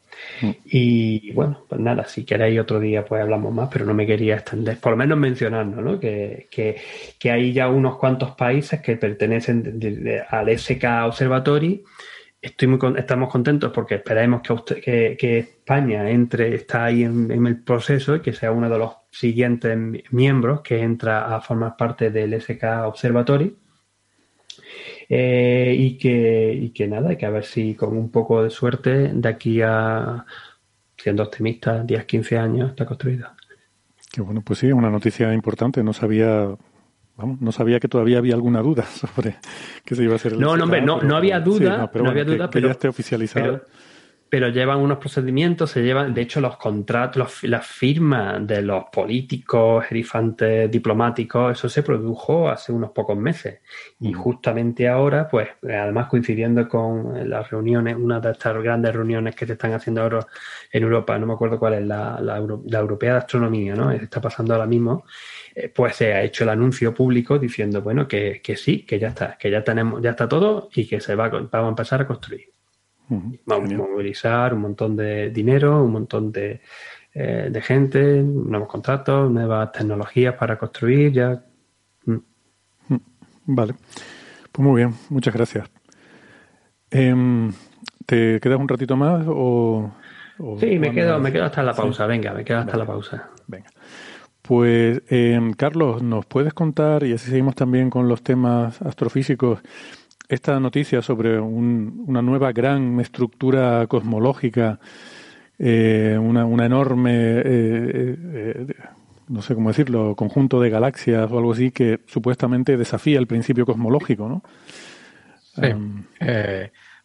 Y bueno, pues nada, si queréis otro día pues hablamos más, pero no me quería extender, por lo menos mencionando, ¿no? Que, que, que hay ya unos cuantos países que pertenecen al SK Observatory. Estoy muy estamos contentos porque esperemos que, que, España entre, está ahí en, en el proceso y que sea uno de los siguientes mi- miembros que entra a formar parte del SK Observatory. Eh, y, que, y que nada, que a ver si con un poco de suerte de aquí a, siendo optimista, 10, 15 años está construido. Que bueno, pues sí, una noticia importante. No sabía, vamos, no sabía que todavía había alguna duda sobre que se iba a hacer el No, no, hombre, no, no había sí, duda, pero no bueno, había duda, que, pero, ya esté oficializado. pero, pero llevan unos procedimientos, se llevan, de hecho, los contratos, los- las firmas de los políticos, gerifantes diplomáticos, eso se produjo hace unos pocos meses. Y justamente ahora, pues, además coincidiendo con las reuniones, una de estas grandes reuniones que se están haciendo ahora en Europa, no me acuerdo cuál es, la, la, Euro- la Europea de Astronomía, ¿no? Está pasando ahora mismo, eh, pues se ha hecho el anuncio público diciendo, bueno, que, que sí, que ya está, que ya tenemos, ya está todo y que se va, vamos a empezar a construir. Vamos a movilizar un montón de dinero, un montón de, eh, de gente, nuevos contratos, nuevas tecnologías para construir. Ya Vale. Pues muy bien, muchas gracias. Em, ¿Te quedas un ratito más o...? o sí, me quedo, me quedo hasta la Sí. pausa. Venga, me quedo hasta la pausa. Venga. Pues, em, Carlos, ¿nos puedes contar, y así seguimos también con los temas astrofísicos, esta noticia sobre un- una nueva gran estructura cosmológica, eh, una, una enorme, eh, eh, no sé cómo decirlo, conjunto de galaxias o algo así que supuestamente desafía el principio cosmológico, ¿no? Sí.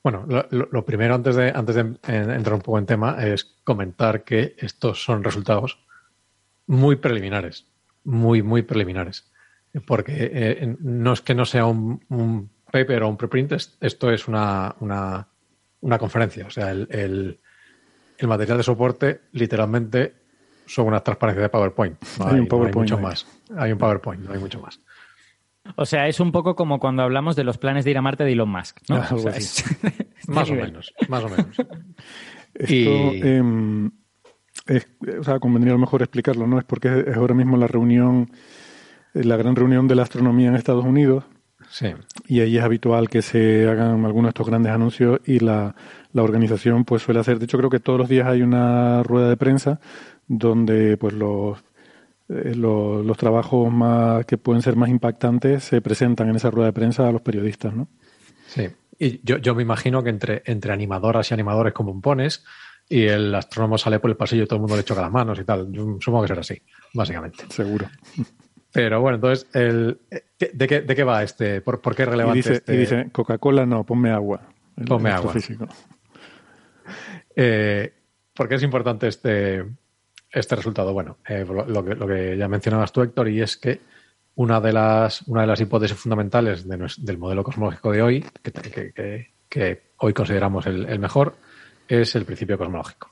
Bueno, lo, primero antes de, antes de en- entrar un poco en tema es comentar que estos son resultados muy preliminares, muy, muy preliminares. Porque eh, no es que no sea un, un paper o un preprint, es- esto es una, una, una conferencia. O sea, el, el- el material de soporte literalmente son unas transparencias de PowerPoint. No Hay un no PowerPoint mucho más. Hay un PowerPoint, no hay mucho más. O sea, es un poco como cuando hablamos de los planes de ir a Marte de Elon Musk, ¿no? Algo O sea, así. es- este Más o menos, más o menos. Esto, Y- em, es- o sea, convendría a lo mejor explicarlo, ¿no? Es porque es ahora mismo la reunión, la gran reunión de la astronomía en Estados Unidos, Sí. y ahí es habitual que se hagan algunos de estos grandes anuncios y la, la organización pues suele hacer, de hecho creo que todos los días hay una rueda de prensa donde pues los, eh, los, los trabajos más que pueden ser más impactantes se presentan en esa rueda de prensa a los periodistas, ¿no? Sí. Y yo, yo me imagino que entre, entre animadoras y animadores como pones y el astrónomo sale por el pasillo y todo el mundo le choca las manos y tal. Yo supongo que será así, básicamente. Seguro. Pero bueno, entonces, el, ¿qué- de, qué, ¿de qué va este? ¿Por, por qué es Y relevante dice, este? y dice Coca-Cola no, ponme agua. El Ponme agua. astrofísico. Eh, ¿Por qué es importante este, este resultado? Bueno, eh, lo, que, lo que ya mencionabas tú, Héctor, y es que una de las, una de las hipótesis fundamentales de del modelo cosmológico de hoy, que, que- hoy consideramos el, el mejor, es el principio cosmológico.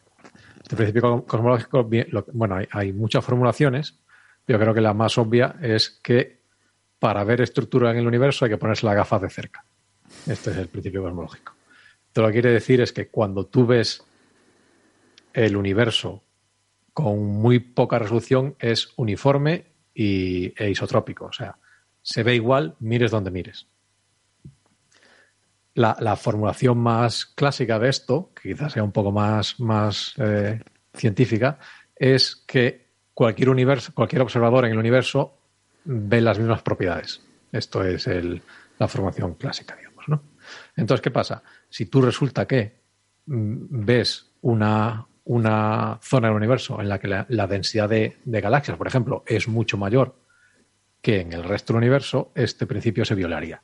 Este principio co- cosmológico, bueno, hay, hay muchas formulaciones, pero creo que la más obvia es que para ver estructura en el universo hay que ponerse las gafas de cerca. Este es el principio cosmológico. Esto lo que quiere decir es que cuando tú ves el universo con muy poca resolución es uniforme y, e isotrópico. O sea, se ve igual, mires donde mires. La, la formulación más clásica de esto, que quizás sea un poco más, más eh, científica, es que cualquier universo, cualquier observador en el universo ve las mismas propiedades. Esto es el- la formación clásica, digamos, ¿no? Entonces, ¿qué pasa? Si tú resulta que mm, ves una, una zona del universo en la que la, densidad de, de galaxias, por ejemplo, es mucho mayor que en el resto del universo, este principio se violaría.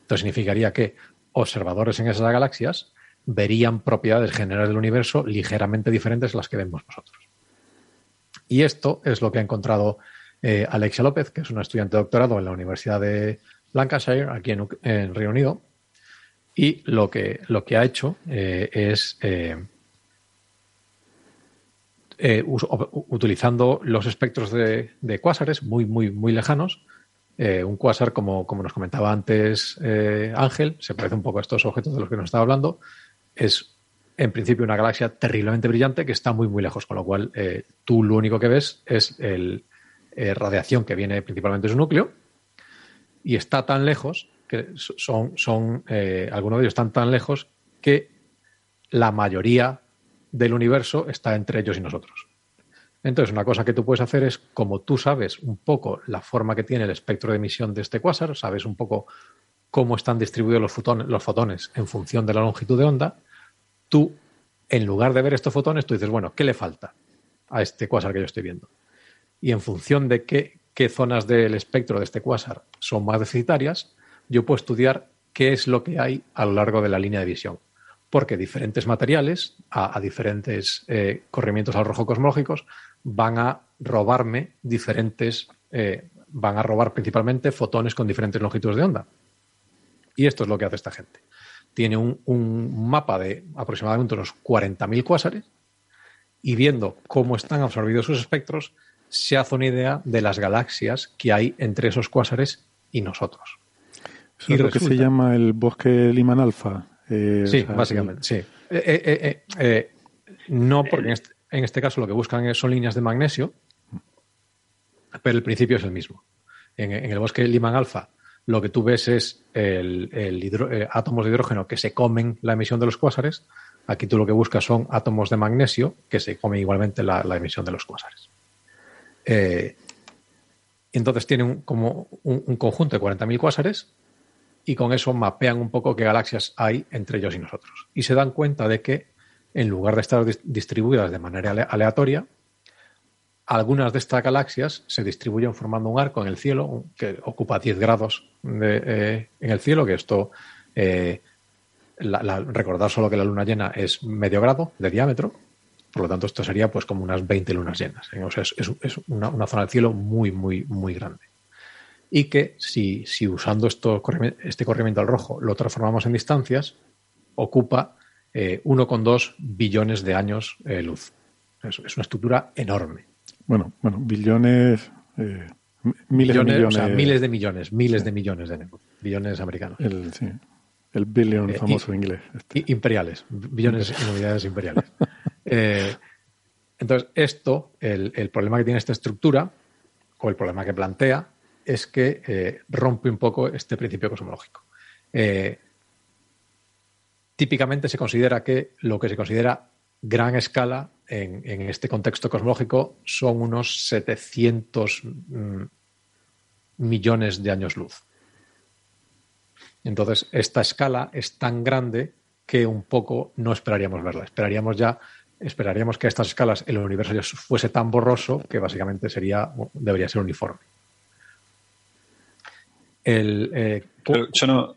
Esto significaría que observadores en esas galaxias verían propiedades generales del universo ligeramente diferentes a las que vemos nosotros. Y esto es lo que ha encontrado eh, Alexia López, que es una estudiante de doctorado en la Universidad de Lancashire, aquí en, en Reino Unido. Y lo que, lo que ha hecho eh, es, eh, utilizando los espectros de, cuásares muy, muy, muy lejanos, un cuásar, como, como nos comentaba antes Ángel, se parece un poco a estos objetos de los que nos estaba hablando, es en principio una galaxia terriblemente brillante que está muy, muy lejos, con lo cual eh, tú lo único que ves es el, eh, radiación que viene principalmente de su núcleo y está tan lejos que son, son eh, algunos de ellos están tan lejos que la mayoría del universo está entre ellos y nosotros. Entonces, una cosa que tú puedes hacer es, como tú sabes un poco la forma que tiene el espectro de emisión de este cuásar, sabes un poco cómo están distribuidos los los fotones en función de la longitud de onda, tú, en lugar de ver estos fotones, tú dices, bueno, ¿qué le falta a este cuásar que yo estoy viendo? Y en función de qué, qué zonas del espectro de este cuásar son más deficitarias, yo puedo estudiar qué es lo que hay a lo largo de la línea de visión. Porque diferentes materiales, a, diferentes eh, corrimientos al rojo cosmológicos, van a robarme diferentes, eh, van a robar principalmente fotones con diferentes longitudes de onda. Y esto es lo que hace esta gente. Tiene un, mapa de aproximadamente unos 40.000 cuásares y viendo cómo están absorbidos sus espectros, se hace una idea de las galaxias que hay entre esos cuásares y nosotros. es lo que se llama el bosque Liman Alfa. Eh, sí, básicamente, sí. Eh, eh, no, porque en este, en este, caso lo que buscan son líneas de magnesio, pero el principio es el mismo. En, en el bosque Liman Alfa lo que tú ves es el, eh, átomos de hidrógeno que se comen la emisión de los cuásares. Aquí tú lo que buscas son átomos de magnesio que se comen igualmente la, emisión de los cuásares. Eh, entonces tienen como un, conjunto de 40.000 cuásares y con eso mapean un poco qué galaxias hay entre ellos y nosotros. Y se dan cuenta de que en lugar de estar distribuidas de manera aleatoria, algunas de estas galaxias se distribuyen formando un arco en el cielo que ocupa 10 grados eh, en el cielo, que esto, eh, recordar solo que la luna llena es medio grado de diámetro, por lo tanto esto sería pues como unas 20 lunas llenas. ¿eh? O sea, es, una, zona del cielo muy, muy, muy grande. Y que si, si usando esto, este corrimiento al rojo lo transformamos en distancias, ocupa 1,2 billones de años luz. es una estructura enorme. Bueno, bueno, billones, eh, miles de millones. O sea, miles de millones, miles de millones de billones americanos. El, sí, el billion eh, famoso inglés. Este. Imperiales, billones en unidades imperiales. Eh, entonces, esto, el, el, problema que tiene esta estructura, o el problema que plantea, es que rompe un poco este principio cosmológico. típicamente se considera que lo que se considera gran escala en, este contexto cosmológico son unos 700 mm, millones de años luz. Entonces, esta escala es tan grande que un poco no esperaríamos verla. Esperaríamos ya, esperaríamos que a estas escalas el universo ya fuese tan borroso que básicamente sería, debería ser uniforme. El, eh, yo no,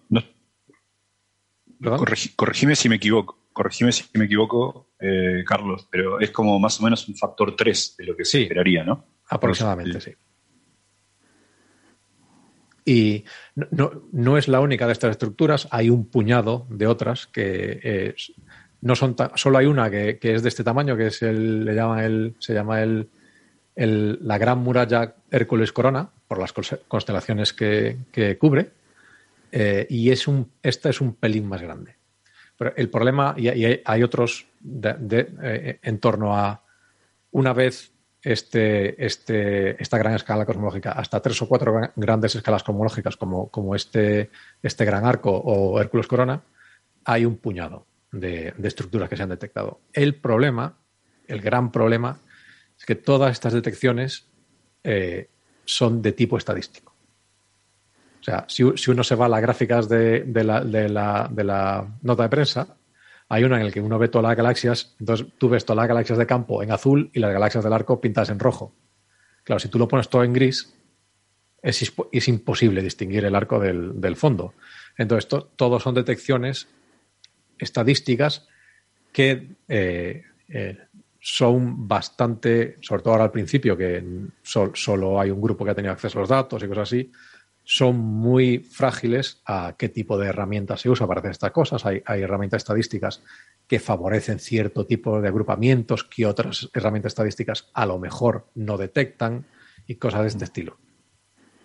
corregime si me equivoco corregime si me equivoco, eh, Carlos, pero es como más o menos un factor 3 de lo que se esperaría, ¿no? Aproximadamente, sí. Y no, es la única de estas estructuras, hay un puñado de otras que no son solo hay una que, es de este tamaño, que es el, le llama el, se llama el, la gran muralla Hércules Corona, por las constelaciones que, cubre, eh, y es un, esta es un pelín más grande. Pero el problema, y, hay, otros eh, en torno a una vez este, este, esta gran escala cosmológica, hasta tres o cuatro grandes escalas cosmológicas como, este, este gran arco o Hércules Corona, hay un puñado de, estructuras que se han detectado. El problema, el gran problema, es que todas estas detecciones eh, son de tipo estadístico. O sea, si, uno se va a las gráficas de, la, nota de prensa, hay una en la que uno ve todas las galaxias, entonces tú ves todas las galaxias de campo en azul y las galaxias del arco pintadas en rojo. Claro, si tú lo pones todo en gris, es, imposible distinguir el arco del, fondo. Entonces, todos son detecciones estadísticas que eh, eh, son bastante, sobre todo ahora al principio, que solo hay un grupo que ha tenido acceso a los datos y cosas así, son muy frágiles a qué tipo de herramientas se usa para hacer estas cosas. Hay, herramientas estadísticas que favorecen cierto tipo de agrupamientos que otras herramientas estadísticas a lo mejor no detectan y cosas de este estilo.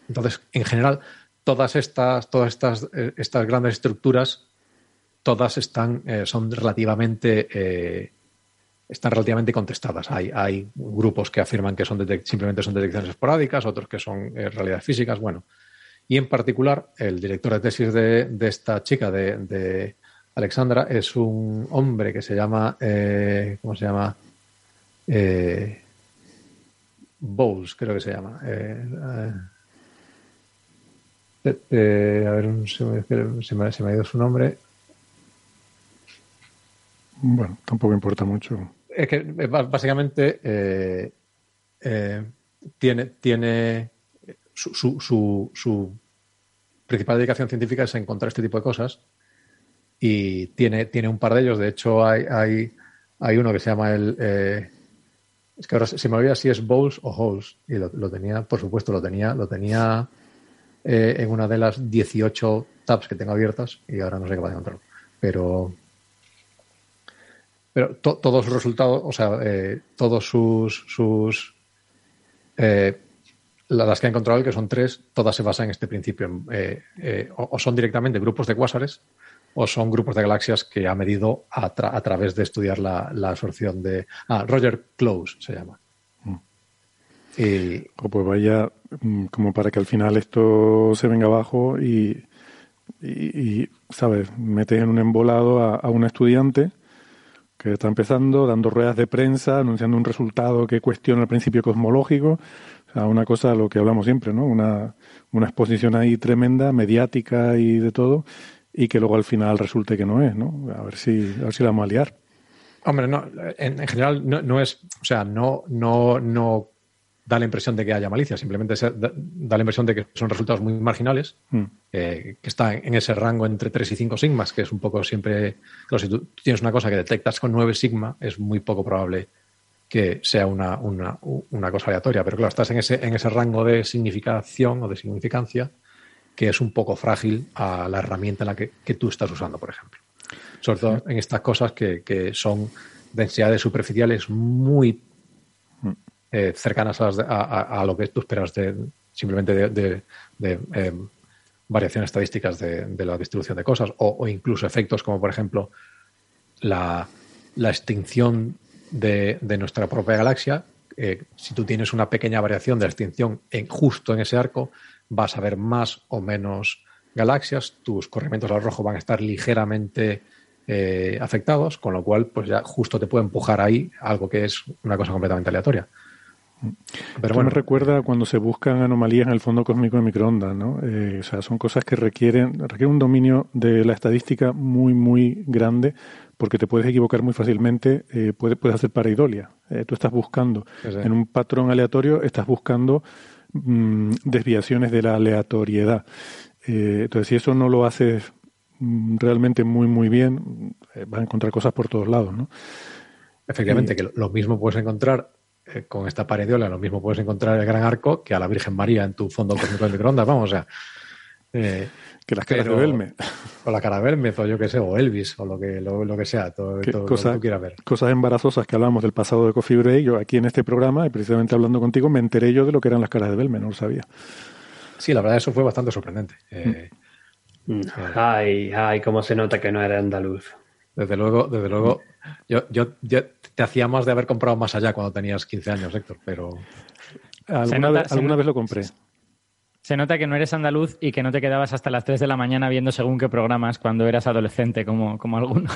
Entonces, en general, todas estas, todas estas, eh, estas grandes estructuras todas están, eh, son relativamente, eh, están relativamente contestadas. Hay, hay grupos que afirman que son simplemente son detecciones esporádicas, otros que son realidades físicas. Bueno, y en particular, el director de tesis de, de esta chica, de, de, Alexandra, es un hombre que se llama, ¿cómo se llama? Bowles, creo que se llama. a ver, se me, se me ha ido su nombre. Bueno, tampoco importa mucho. Es que eh, básicamente eh, eh, tiene, tiene su, su, su, principal dedicación científica es encontrar este tipo de cosas y tiene, tiene un par de ellos. De hecho, hay, hay, hay uno que se llama el... es que ahora se me olvida si es Bowles o Holes. Y lo, tenía, por supuesto, lo tenía, lo tenía en una de las 18 tabs que tengo abiertas y ahora no sé qué va a encontrar. Pero pero todos sus resultados, o sea, eh, todos sus, sus eh, las que ha encontrado él, que son tres, todas se basan en este principio. Eh, o, son directamente grupos de cuásares o son grupos de galaxias que ha medido a, través de estudiar la, absorción de... Ah, Roger Close se llama. Mm. Y, o pues vaya, mm, como para que al final esto se venga abajo y, y, ¿sabes? Metes en un embolado a, a un estudiante que está empezando, dando ruedas de prensa, anunciando un resultado que cuestiona el principio cosmológico. O sea, una cosa, lo que hablamos siempre, ¿no? Una, una exposición ahí tremenda, mediática y de todo, y que luego al final resulte que no es, ¿no? A ver si, a ver si la vamos a liar. Hombre, no, en, en general no, no, es, o sea, no, no, no da la impresión de que haya malicia, simplemente da, la impresión de que son resultados muy marginales, mm. eh, que está en ese rango entre 3 y 5 sigmas, que es un poco siempre, claro, si tú tienes una cosa que detectas con 9 sigma, es muy poco probable que sea una, una, una, cosa aleatoria, pero claro, estás en ese, en ese rango de significación o de significancia que es un poco frágil a la herramienta en la que, que tú estás usando, por ejemplo. Sobre todo en estas cosas que, que son densidades superficiales muy eh, cercanas a, lo que tú esperas de, simplemente de, eh, variaciones estadísticas de, la distribución de cosas o, incluso efectos como por ejemplo la, extinción de, nuestra propia galaxia. Eh, si tú tienes una pequeña variación de extinción en, justo en ese arco, vas a ver más o menos galaxias, tus corrimientos al rojo van a estar ligeramente afectados, con lo cual pues ya justo te puede empujar ahí algo que es una cosa completamente aleatoria. Pero bueno, me recuerda cuando se buscan anomalías en el fondo cósmico de microondas, ¿no? Eh, o sea, son cosas que requieren, requieren un dominio de la estadística muy, muy grande, porque te puedes equivocar muy fácilmente, eh, puedes, puedes hacer pareidolia. Eh, tú estás buscando en un patrón aleatorio, estás buscando mm, desviaciones de la aleatoriedad. entonces, si eso no lo haces mm, realmente muy, muy bien, vas a encontrar cosas por todos lados, ¿no? Efectivamente, que lo mismo puedes encontrar eh, con esta parediola lo mismo puedes encontrar el gran arco que a la Virgen María en tu fondo cósmico de microondas, vamos, o sea. Eh, que las caras de Belme. O la cara de Belme, o yo que sé, o Elvis, o lo que, lo, que sea, todo, todo cosa, lo que tú quieras ver. Cosas embarazosas que hablamos del pasado de Coffee Break, yo aquí en este programa, y precisamente hablando contigo, me enteré yo de lo que eran las caras de Belme, no lo sabía. Sí, la verdad, eso fue bastante sorprendente. Eh, mm. ay, ay, cómo se nota que no era andaluz. Desde luego, desde luego, yo, yo, te hacía más de haber comprado más allá cuando tenías 15 años, Héctor, pero... Alguna, vez, alguna vez lo compré. Se nota que no eres andaluz y que no te quedabas hasta las 3 de la mañana viendo según qué programas cuando eras adolescente, como, como algunos.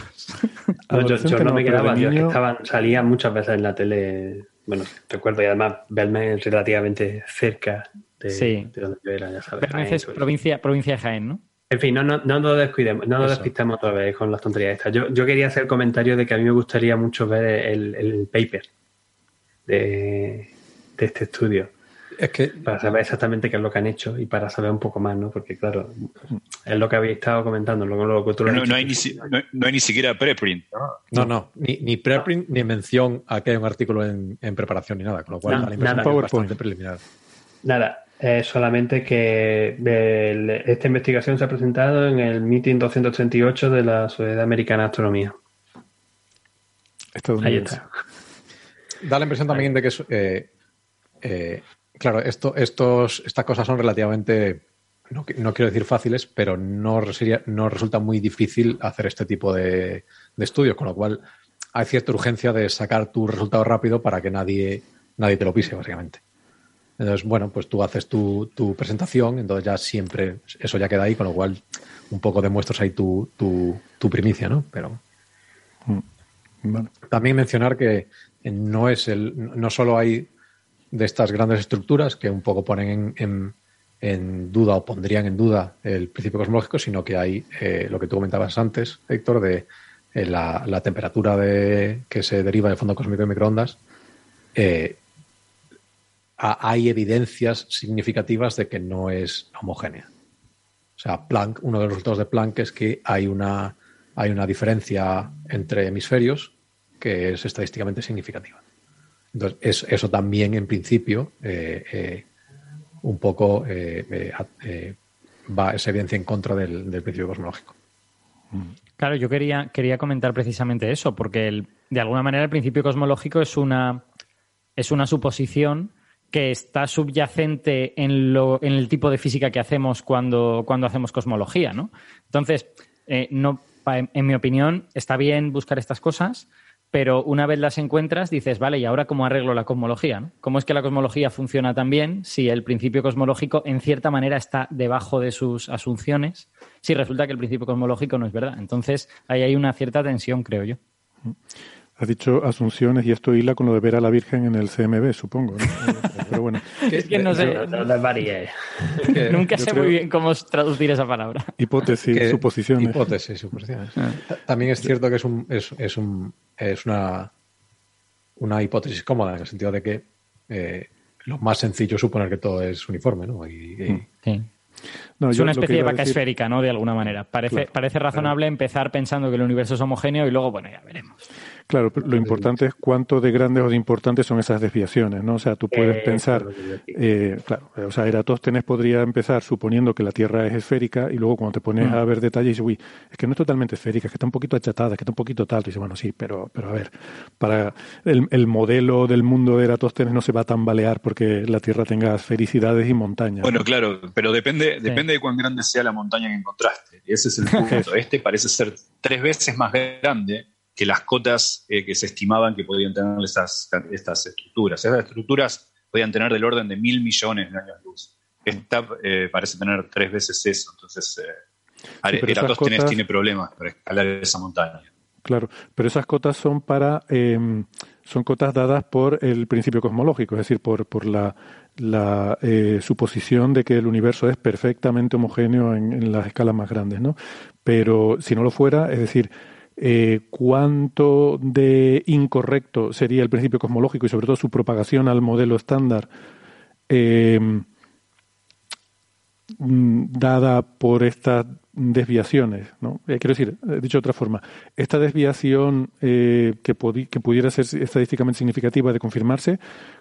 yo, no, me quedaba, yo estaban, salía muchas veces en la tele, bueno, recuerdo, y además verme relativamente cerca de, donde yo era, ya sabes. es provincia, provincia de Jaén, ¿no? En fin, no, no, no nos descuidemos, no nos despistemos otra vez con las tonterías estas. Yo, yo quería hacer comentario de que a mí me gustaría mucho ver el, el paper de, de, este estudio. Es que... Para saber exactamente qué es lo que han hecho y para saber un poco más, ¿no? Porque, claro, es lo que habéis estado comentando. Luego, lo que tú no, no, hay ni, no, hay ni siquiera preprint. No, no, ni, ni preprint ni mención a que hay un artículo en, en preparación ni nada. Con lo cual, la impresión es bastante preliminar. Nada, solamente que esta investigación se ha presentado en el meeting 238 de la Sociedad Americana de Astronomía. Ahí está. Da la impresión también de que, eh, eh, claro, esto, estos, estas cosas son relativamente no, quiero decir fáciles, pero no, no resulta muy difícil hacer este tipo de, de estudios, con lo cual hay cierta urgencia de sacar tu resultado rápido para que nadie, nadie te lo pise, básicamente. Entonces, bueno, pues tú haces tu, tu, presentación, entonces ya siempre eso ya queda ahí, con lo cual un poco demuestras ahí tu, tu, tu primicia, ¿no? Pero mm, también mencionar que no es el, no solo hay de estas grandes estructuras que un poco ponen en, duda o pondrían en duda el principio cosmológico, sino que hay eh, lo que tú comentabas antes, Héctor, de eh, la, la, temperatura de, que se deriva del fondo cósmico de microondas. Eh, hay evidencias significativas de que no es homogénea. O sea, Planck, uno de los resultados de Planck es que hay una, hay una diferencia entre hemisferios que es estadísticamente significativa. Entonces, eso también, en principio, eh, eh, un poco eh, va esa evidencia en contra del, principio cosmológico. Claro, yo quería, quería comentar precisamente eso, porque de alguna manera el principio cosmológico es una, es una suposición que está subyacente en, lo, en el tipo de física que hacemos cuando, cuando hacemos cosmología, ¿no? Entonces, eh, no, en, mi opinión, está bien buscar estas cosas, pero una vez las encuentras, dices, vale, ¿y ahora cómo arreglo la cosmología? ¿Cómo es que la cosmología funciona tan bien si el principio cosmológico, en cierta manera, está debajo de sus asunciones, si resulta que el principio cosmológico no es verdad? Entonces, ahí hay una cierta tensión, creo yo. Has dicho asunciones y esto hila con lo de ver a la Virgen en el CMB, supongo. Pero bueno. es que no sé. Nunca sé muy bien cómo traducir esa palabra. Hipótesis, suposiciones. Hipótesis, suposiciones. Ah. También es cierto que es, un, es, es, un, es una, una hipótesis cómoda, en el sentido de que eh, lo más sencillo es suponer que todo es uniforme, ¿no? Y, sí. es una especie de vaca esférica, ¿no? De alguna manera. Parece, parece razonable empezar pensando que el universo es homogéneo y luego, bueno, ya veremos. Claro, lo importante es cuánto de grandes o de importantes son esas desviaciones, ¿no? O sea, tú puedes pensar, eh, claro, o sea, Eratóstenes podría empezar suponiendo que la Tierra es esférica y luego cuando te pones mm. a ver detalles dices, uy, es que no es totalmente esférica, es que está un poquito achatada, es que está un poquito tal. Y dices, bueno, sí, pero, pero a ver, para el, el modelo del mundo de Eratóstenes no se va a tambalear porque la Tierra tenga esfericidades y montañas. Bueno, claro, pero depende, depende de cuán grande sea la montaña que encontraste. Y ese es el punto. este parece ser tres veces más grande que las cotas eh, que se estimaban que podían tener estas, estas estructuras. Esas estructuras podían tener del orden de mil millones de años luz. Esta eh, parece tener tres veces eso. Entonces, eh, Eratosthenes tiene problemas para escalar esa montaña. Claro, pero esas cotas son para em, son cotas dadas por el principio cosmológico, es decir, por, por la, la eh, suposición de que el universo es perfectamente homogéneo en, en, las escalas más grandes, ¿no? Pero si no lo fuera, es decir, eh, cuánto de incorrecto sería el principio cosmológico y sobre todo su propagación al modelo estándar eh, mm, dada por estas desviaciones. ¿no? Eh, quiero decir, dicho de otra forma, esta desviación que, que, pudiera ser estadísticamente significativa de confirmarse,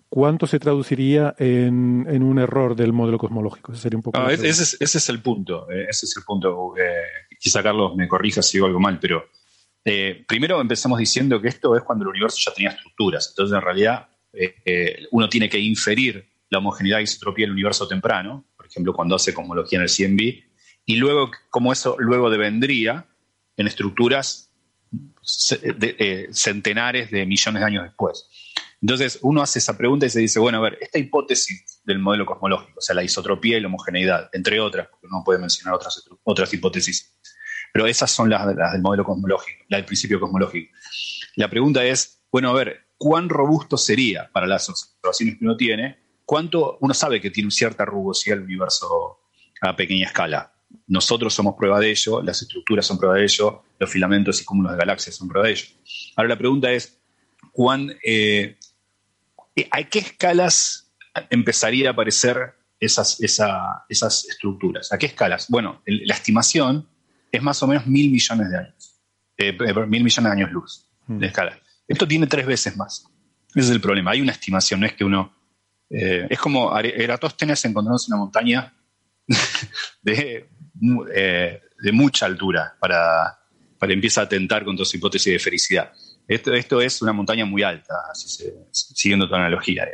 ¿cuánto se traduciría en, en un error del modelo cosmológico? Ese, sería un poco ese, es, ese, es, el punto. ese es el punto. quizá Carlos me corrija si digo algo mal, pero eh, primero empezamos diciendo que esto es cuando el universo ya tenía estructuras. Entonces, en realidad, eh, eh, uno tiene que inferir la homogeneidad y isotropía del universo temprano, por ejemplo, cuando hace cosmología en el CMB, y luego, como eso luego devendría en estructuras centenares de millones de años después. Entonces, uno hace esa pregunta y se dice, bueno, a ver, esta hipótesis del modelo cosmológico, o sea, la isotropía y la homogeneidad, entre otras, porque uno puede mencionar otras, otras hipótesis, pero esas son las, del modelo cosmológico, las del principio cosmológico. La pregunta es, bueno, a ver, ¿cuán robusto sería para las observaciones que uno tiene? ¿Cuánto uno sabe que tiene cierta rugosidad el universo a pequeña escala? Nosotros somos prueba de ello, las estructuras son prueba de ello, los filamentos y cúmulos de galaxias son prueba de ello. Ahora la pregunta es, ¿cuán, eh, ¿a qué escalas empezaría a aparecer esas estructuras? ¿A qué escalas? Bueno, la estimación es más o menos mil millones de años. Eh, eh, mil millones de años luz de mm. escala. Esto tiene tres veces más. Ese es el problema. Hay una estimación, no es que uno. Eh, es como Eratóstenes encontrándose una montaña de, de mucha altura para, para empezar a tentar con toda su hipótesis de felicidad. Esto, esto es una montaña muy alta, siguiendo tu analogía,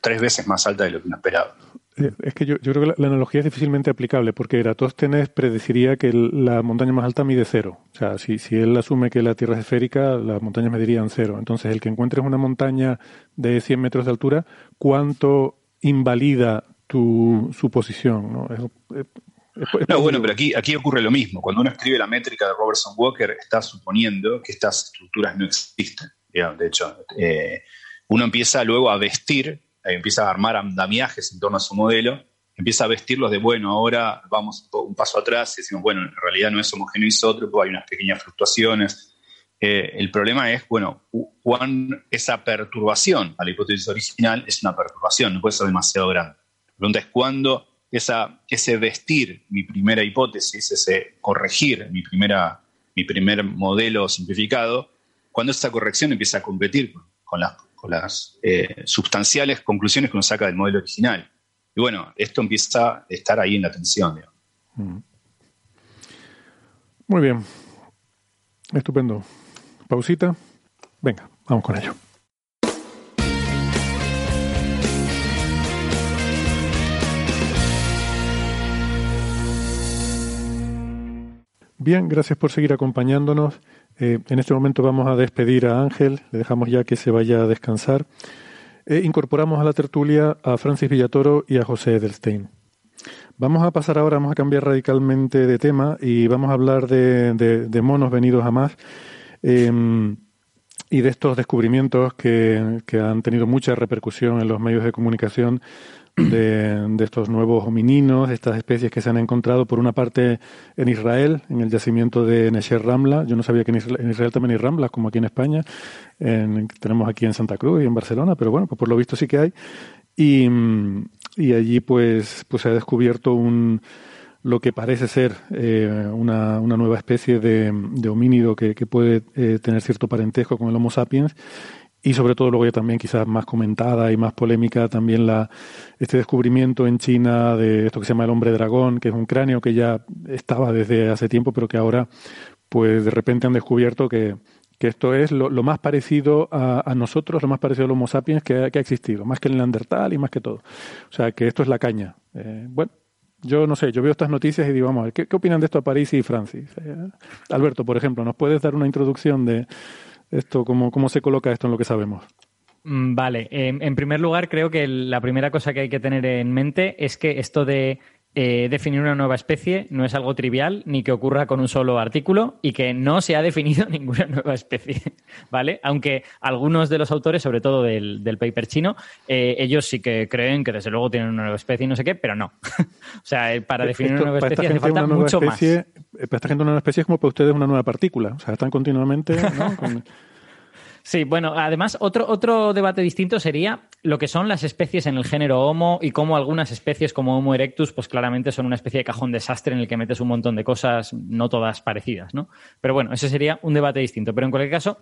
tres veces más alta de lo que uno esperaba. Eh, Es que yo, yo creo que la, la analogía es difícilmente aplicable, porque Eratóstenes predeciría que el- la montaña más alta mide cero. O sea, si, si él asume que la Tierra es esférica, las montañas medirían cero. Entonces, el que encuentres una montaña de 100 metros de altura, ¿cuánto invalida tu suposición? ¿no? Es- es- es- No, bueno, pero aquí, aquí ocurre lo mismo. Cuando uno escribe la métrica de Robertson Walker, está suponiendo que estas estructuras no existen. De hecho, eh, uno empieza luego a vestir, empieza a armar andamiajes en torno a su modelo, empieza a vestirlos de, bueno, ahora vamos un paso atrás y decimos, bueno, en realidad no es homogéneo isótropo, hay unas pequeñas fluctuaciones. Eh, el problema es, bueno, cu- cuán esa perturbación a la hipótesis original es una perturbación, no puede ser demasiado grande. La pregunta es cuándo esa, ese vestir mi primera hipótesis, ese corregir mi, primera, mi primer modelo simplificado, cuando esa corrección empieza a competir con las, las eh, sustanciales conclusiones que uno saca del modelo original. Y bueno, esto empieza a estar ahí en la tensión. digamos. Mm. Muy bien. Estupendo. Pausita. Venga, vamos con ello. Bien, gracias por seguir acompañándonos. Eh, en este momento vamos a despedir a Ángel, le dejamos ya que se vaya a descansar. Eh, incorporamos a la tertulia a Francis Villatoro y a José Edelstein. Vamos a pasar ahora, vamos a cambiar radicalmente de tema y vamos a hablar de, monos venidos a más eh, y de estos descubrimientos que, que han tenido mucha repercusión en los medios de comunicación de, de estos nuevos homininos, estas especies que se han encontrado por una parte en Israel, en el yacimiento de Nesher Ramla. Yo no sabía que en Israel, también hay Ramlas, como aquí en España. En- tenemos aquí en Santa Cruz y en Barcelona, pero bueno, pues por lo visto sí que hay. Y, y allí pues, pues se ha descubierto un, lo que parece ser eh, una, una nueva especie de, de homínido que, que puede eh, tener cierto parentesco con el Homo sapiens y sobre todo luego ya también quizás más comentada y más polémica también la este descubrimiento en China de esto que se llama el hombre dragón, que es un cráneo que ya estaba desde hace tiempo, pero que ahora pues de repente han descubierto que, que esto es lo, más parecido a, a nosotros, lo más parecido al Homo sapiens que, que ha existido, más que el Neandertal y más que todo. O sea, que esto es la caña. Eh, bueno, yo no sé, yo veo estas noticias y digo, vamos a ver, ¿qué, qué opinan de esto a París y Francis? Eh, Alberto, por ejemplo, ¿nos puedes dar una introducción de esto, cómo, cómo se coloca esto en lo que sabemos? Mm, Vale, en, en primer lugar, creo que la primera cosa que hay que tener en mente es que esto de eh, definir una nueva especie no es algo trivial ni que ocurra con un solo artículo y que no se ha definido ninguna nueva especie, ¿vale? Aunque algunos de los autores, sobre todo del, del paper chino, eh, ellos sí que creen que desde luego tienen una nueva especie y no sé qué, pero no. o sea, eh, para definir Esto, una nueva especie hace falta mucho especie, más. eh, Para esta gente una nueva especie es como para ustedes una nueva partícula. O sea, están continuamente... ¿no? Con- Sí, bueno, además otro, otro debate distinto sería lo que son las especies en el género Homo y cómo algunas especies como Homo erectus pues claramente son una especie de cajón desastre en el que metes un montón de cosas, no todas parecidas, ¿no? Pero bueno, ese sería un debate distinto. Pero en cualquier caso,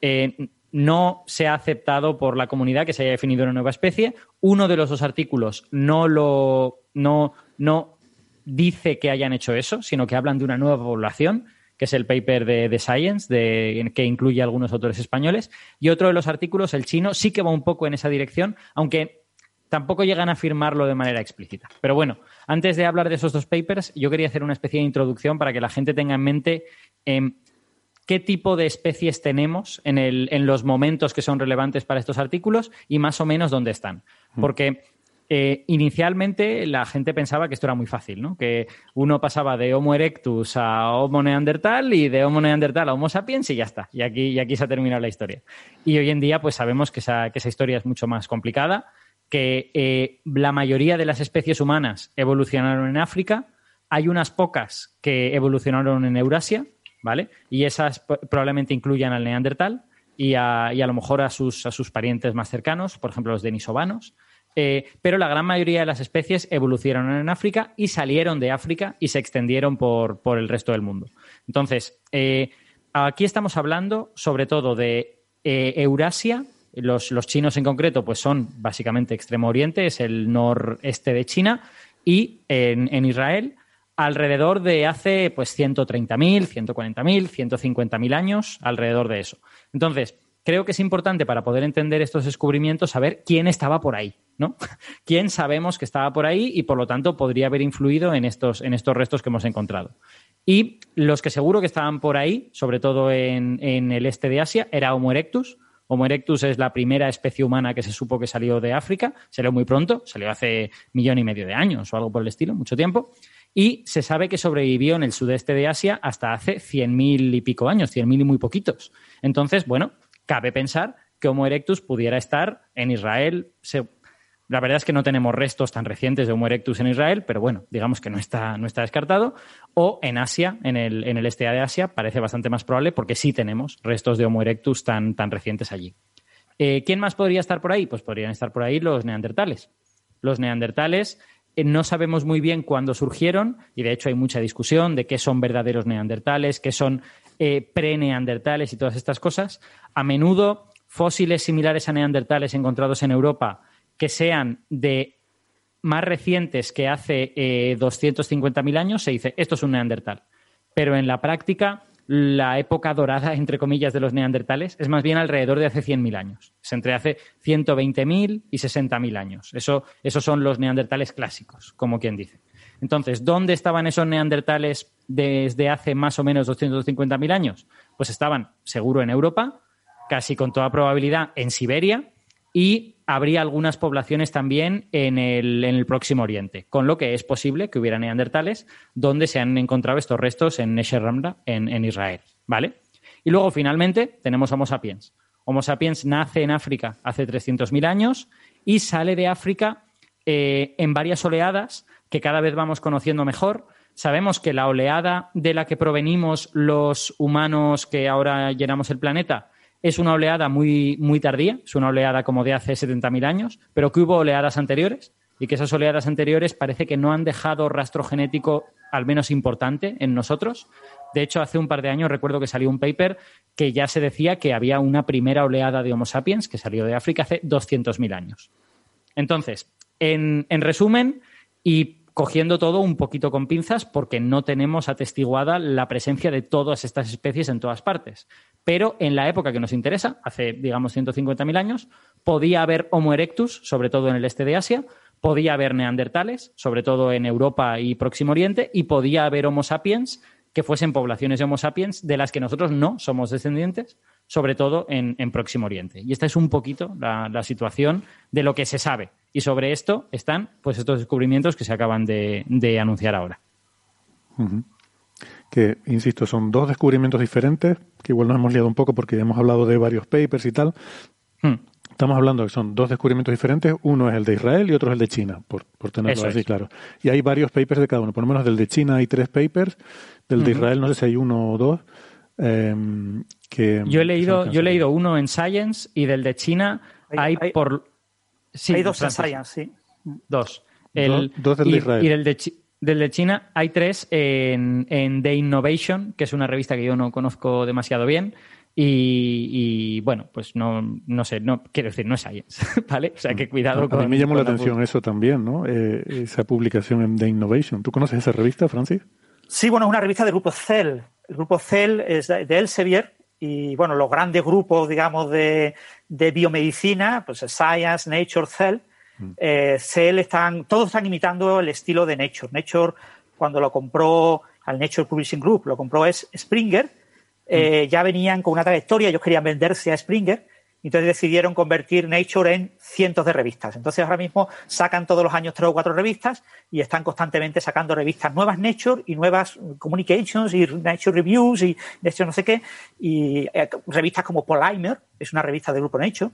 eh, no se ha aceptado por la comunidad que se haya definido una nueva especie. Uno de los dos artículos no lo no, no dice que hayan hecho eso, sino que hablan de una nueva población, que es el paper de, de Science, de, que incluye a algunos autores españoles. Y otro de los artículos, el chino, sí que va un poco en esa dirección, aunque tampoco llegan a afirmarlo de manera explícita. Pero bueno, antes de hablar de esos dos papers, yo quería hacer una especie de introducción para que la gente tenga en mente em, qué tipo de especies tenemos en, el- en los momentos que son relevantes para estos artículos y más o menos dónde están. Porque eh, inicialmente la gente pensaba que esto era muy fácil, ¿no? Que uno pasaba de Homo erectus a Homo neandertal y de Homo neandertal a Homo sapiens y ya está. Y aquí, y aquí se ha terminado la historia. Y hoy en día, pues sabemos que esa, que esa historia es mucho más complicada, que eh, la mayoría de las especies humanas evolucionaron en África, hay unas pocas que evolucionaron en Eurasia, ¿vale? Y esas probablemente incluyan al neandertal y a, y a lo mejor a sus, a sus parientes más cercanos, por ejemplo los denisovanos. Eh, pero la gran mayoría de las especies evolucionaron en África y salieron de África y se extendieron por, por el resto del mundo. Entonces, eh, aquí estamos hablando sobre todo de eh, Eurasia. Los, los chinos en concreto, pues son básicamente Extremo Oriente, es el noreste de China, y en, en Israel, alrededor de hace pues 130.000, 140.000, 150.000 años, alrededor de eso. Entonces, creo que es importante para poder entender estos descubrimientos saber quién estaba por ahí, ¿no? ¿Quién sabemos que estaba por ahí y por lo tanto podría haber influido en estos, en estos restos que hemos encontrado? Y los que seguro que estaban por ahí, sobre todo en, en el este de Asia, era Homo erectus. Homo erectus es la primera especie humana que se supo que salió de África, salió muy pronto, salió hace millón y medio de años o algo por el estilo, mucho tiempo y se sabe que sobrevivió en el sudeste de Asia hasta hace 100.000 y pico años, 100.000 y muy poquitos. Entonces, bueno, cabe pensar que Homo erectus pudiera estar en Israel. la verdad es que no tenemos restos tan recientes de Homo erectus en Israel, pero bueno, digamos que no está, no está descartado. O en Asia, en el, en el este de Asia, parece bastante más probable porque sí tenemos restos de Homo erectus tan, tan recientes allí. Eh, ¿Quién más podría estar por ahí? Pues podrían estar por ahí los neandertales. Los neandertales eh, no sabemos muy bien cuándo surgieron y de hecho hay mucha discusión de qué son verdaderos neandertales, qué son eh, pre-neandertales y todas estas cosas. A menudo fósiles similares a neandertales encontrados en Europa que sean de más recientes que hace eh, 250.000 años, se dice, esto es un neandertal. Pero en la práctica la época dorada, entre comillas, de los neandertales es más bien alrededor de hace 100.000 años. Es entre hace 120.000 y 60.000 años. Eso, esos son los neandertales clásicos, como quien dice. Entonces, ¿dónde estaban esos neandertales desde hace más o menos 250.000 años? Pues estaban seguro en Europa, casi con toda probabilidad en Siberia y habría algunas poblaciones también en el, en el, Próximo Oriente, con lo que es posible que hubiera neandertales donde se han encontrado estos restos en Nesher Ramla, en, en, Israel. ¿Vale? Y luego, finalmente, tenemos Homo sapiens. Homo sapiens nace en África hace 300.000 años y sale de África eh, en varias oleadas que cada vez vamos conociendo mejor. Sabemos que la oleada de la que provenimos los humanos que ahora llenamos el planeta es una oleada muy, muy tardía, es una oleada como de hace 70.000 años, pero que hubo oleadas anteriores y que esas oleadas anteriores parece que no han dejado rastro genético al menos importante en nosotros. De hecho, hace un par de años recuerdo que salió un paper que ya se decía que había una primera oleada de Homo sapiens que salió de África hace 200.000 años. Entonces, en, en resumen, y cogiendo todo un poquito con pinzas porque no tenemos atestiguada la presencia de todas estas especies en todas partes. Pero en la época que nos interesa, hace, digamos, 150.000 años, podía haber Homo erectus, sobre todo en el este de Asia, podía haber neandertales, sobre todo en Europa y Próximo Oriente, y podía haber Homo sapiens, que fuesen poblaciones de Homo sapiens de las que nosotros no somos descendientes, sobre todo en, en Próximo Oriente. Y esta es un poquito la, la, situación de lo que se sabe. Y sobre esto están pues estos descubrimientos que se acaban de, de anunciar ahora. Uh -huh. Que, insisto, son dos descubrimientos diferentes, que igual nos hemos liado un poco porque hemos hablado de varios papers y tal. Hmm. Estamos hablando de que son dos descubrimientos diferentes, uno es el de Israel y otro es el de China, por, por tenerlo Eso así es. claro. Y hay varios papers de cada uno, por lo menos del de China hay tres papers, del de. Israel no sé si hay uno o dos. eh, que Yo he leído, yo he leído uno en Science y del de China hay, Hay- hay- por. Sí, Hay dos en Science, sí. Dos. Dos- dos del de Israel. y del de, Chi- del de China hay tres en, en The Innovation, que es una revista que yo no conozco demasiado bien. Y, y, bueno, pues no, no sé, no quiero decir, no es Science, ¿vale? O sea que cuidado a con. mí me llamó la atención eso también, ¿no? Eh, esa publicación en The Innovation. ¿Tú conoces esa revista, Francis? Sí, bueno, es una revista del grupo Cell. El grupo Cell es de Elsevier y, bueno, los grandes grupos, digamos, de, de biomedicina, pues Science, Nature, Cell, eh, Cell están, todos están imitando el estilo de Nature. Nature, cuando lo compró al Nature Publishing Group, lo compró es Springer, eh, ya venían con una trayectoria, ellos querían venderse a Springer, entonces decidieron convertir Nature en cientos de revistas. Entonces ahora mismo sacan todos los años tres o cuatro revistas y están constantemente sacando revistas nuevas Nature y nuevas Communications y Nature Reviews y Nature no sé qué. Y eh, revistas como Polymer, es una revista del grupo Nature.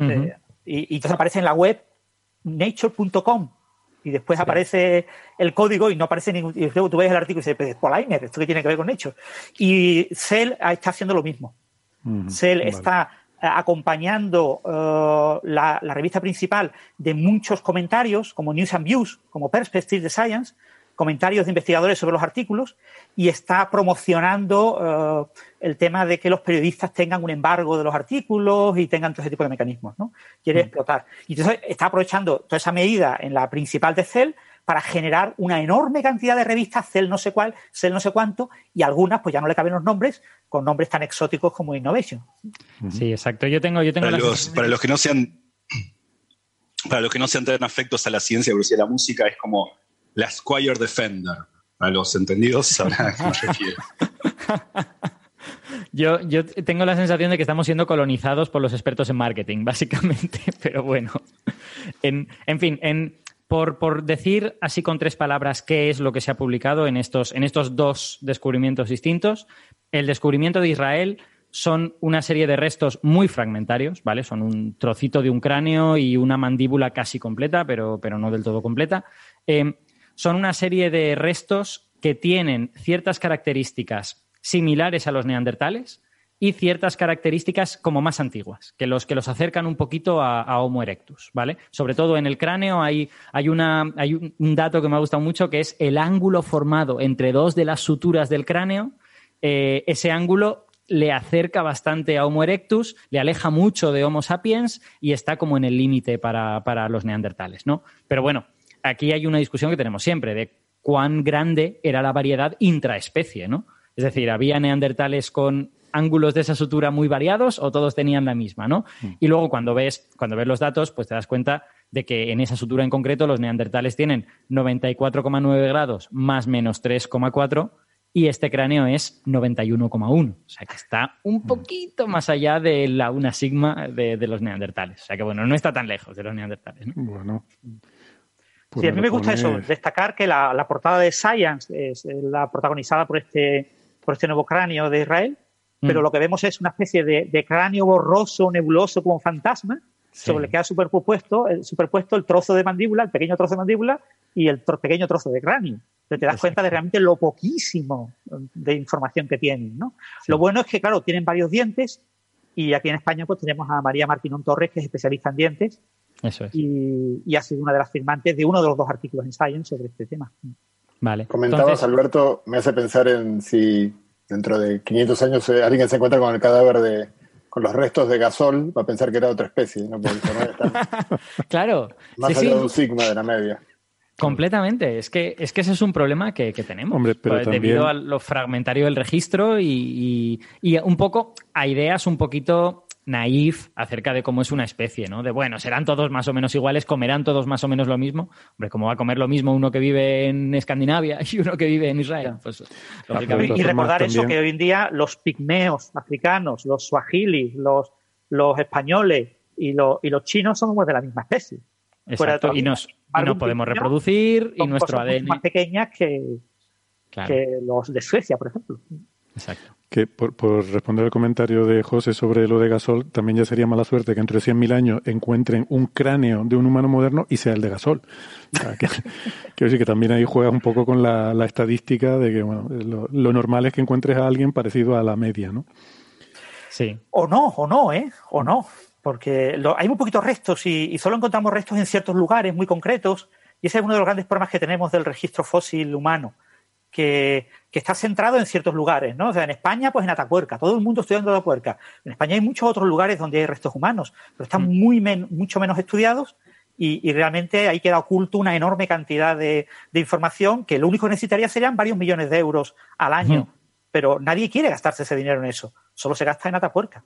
Eh, y, y entonces aparece en la web nature.com y después aparece el código y no aparece ningún. Y luego tú ves el artículo y dices, "Pero es Polymer, ¿esto qué tiene que ver con Nature? Y Cell está haciendo lo mismo. Cell vale. está eh, acompañando eh, la, la revista principal de muchos comentarios, como News and Views, como Perspective de Science, comentarios de investigadores sobre los artículos, y está promocionando eh, el tema de que los periodistas tengan un embargo de los artículos y tengan todo ese tipo de mecanismos, ¿no? Quiere explotar. Y entonces está aprovechando toda esa medida en la principal de Cell para generar una enorme cantidad de revistas, Cell no sé cuál, Cell no sé cuánto, y algunas pues ya no le caben los nombres, con nombres tan exóticos como Innovation. Sí, exacto. Yo tengo, yo tengo Para los, para que no sean para los que no sean tan afectos a la ciencia o a la música, es como la Squire Defender. Para los entendidos sabrán a qué me refiero. Yo, tengo la sensación de que estamos siendo colonizados por los expertos en marketing, básicamente. Pero bueno, en, fin, por, decir así con tres palabras qué es lo que se ha publicado en estos, dos descubrimientos distintos, el descubrimiento de Israel son una serie de restos muy fragmentarios, ¿vale? Son un trocito de un cráneo y una mandíbula casi completa, pero, pero no del todo completa. Eh, son una serie de restos que tienen ciertas características similares a los neandertales y ciertas características como más antiguas, que los que los acercan un poquito a, Homo erectus, ¿vale? Sobre todo en el cráneo hay, hay, una, hay un, un dato que me ha gustado mucho que es el ángulo formado entre dos de las suturas del cráneo. Eh, ese ángulo le acerca bastante a Homo erectus, le aleja mucho de Homo sapiens y está como en el límite para, para los neandertales, ¿no? Pero bueno, aquí hay una discusión que tenemos siempre de cuán grande era la variedad intraespecie, ¿no? Es decir, había neandertales con ángulos de esa sutura muy variados o todos tenían la misma, ¿no? Y luego cuando ves, cuando ves los datos, pues te das cuenta de que en esa sutura en concreto los neandertales tienen 94,9 grados más menos 3,4 y este cráneo es 91,1. O sea que está un poquito más allá de la una sigma de, de los neandertales. O sea que bueno, no está tan lejos de los neandertales. ¿no? Bueno. Sí, a mí me gusta eso, destacar que la, la portada de Science es eh, la protagonizada por este, por este nuevo cráneo de Israel, pero Mm. lo que vemos es una especie de, de cráneo borroso, nebuloso, como fantasma, sobre el que ha superpuesto, el, superpuesto el trozo de mandíbula, el pequeño trozo de mandíbula y el tro- pequeño trozo de cráneo. Entonces te das cuenta de realmente lo poquísimo de información que tienen. ¿no? Lo bueno es que, claro, tienen varios dientes y aquí en España pues tenemos a María Martinón Torres, que es especialista en dientes Eso es. y, y ha sido una de las firmantes de uno de los dos artículos en Science sobre este tema. Vale. Comentabas, Entonces- Alberto, me hace pensar en si dentro de 500 años eh, alguien se encuentra con el cadáver de, con los restos de Gasol, va a pensar que era otra especie, ¿no? Porque no está Claro, más sí, allá sí, de un sigma de la media. completamente. Es que, es que ese es un problema que, que tenemos. Hombre, pero Pues, también- Debido a lo fragmentario del registro y, y- y un poco a ideas un poquito naif acerca de cómo es una especie, ¿no? De bueno, serán todos más o menos iguales, comerán todos más o menos lo mismo. Hombre, ¿cómo va a comer lo mismo uno que vive en Escandinavia y uno que vive en Israel? Pues. Y, y recordar eso, también- que hoy en día los pigmeos africanos, los suahilis, los, los españoles y los, y los chinos somos de la misma especie. Exacto, y nos, y nos podemos pigmeo reproducir y nuestro cosas ADN. más pequeñas que, Claro, que los de Suecia, por ejemplo. exacto. Que por, por responder al comentario de José sobre lo de Gasol, también ya sería mala suerte que entre 100.000 años encuentren un cráneo de un humano moderno y sea el de Gasol. O sea, que, quiero decir que también ahí juegas un poco con la, la estadística de que bueno, lo, lo normal es que encuentres a alguien parecido a la media, ¿no? Sí. O no, o no, ¿eh? O no. Porque lo- hay muy poquitos restos y, y solo encontramos restos en ciertos lugares muy concretos. Y ese es uno de los grandes problemas que tenemos del registro fósil humano, que, que está centrado en ciertos lugares, ¿no? O sea, en España, pues en Atapuerca, todo el mundo estudiando Atapuerca. En España hay muchos otros lugares donde hay restos humanos, pero están muy men- mucho menos estudiados y, y realmente ahí queda oculto una enorme cantidad de, de información que lo único que necesitaría serían varios millones de euros al año. Ujú. Pero nadie quiere gastarse ese dinero en eso, solo se gasta en Atapuerca.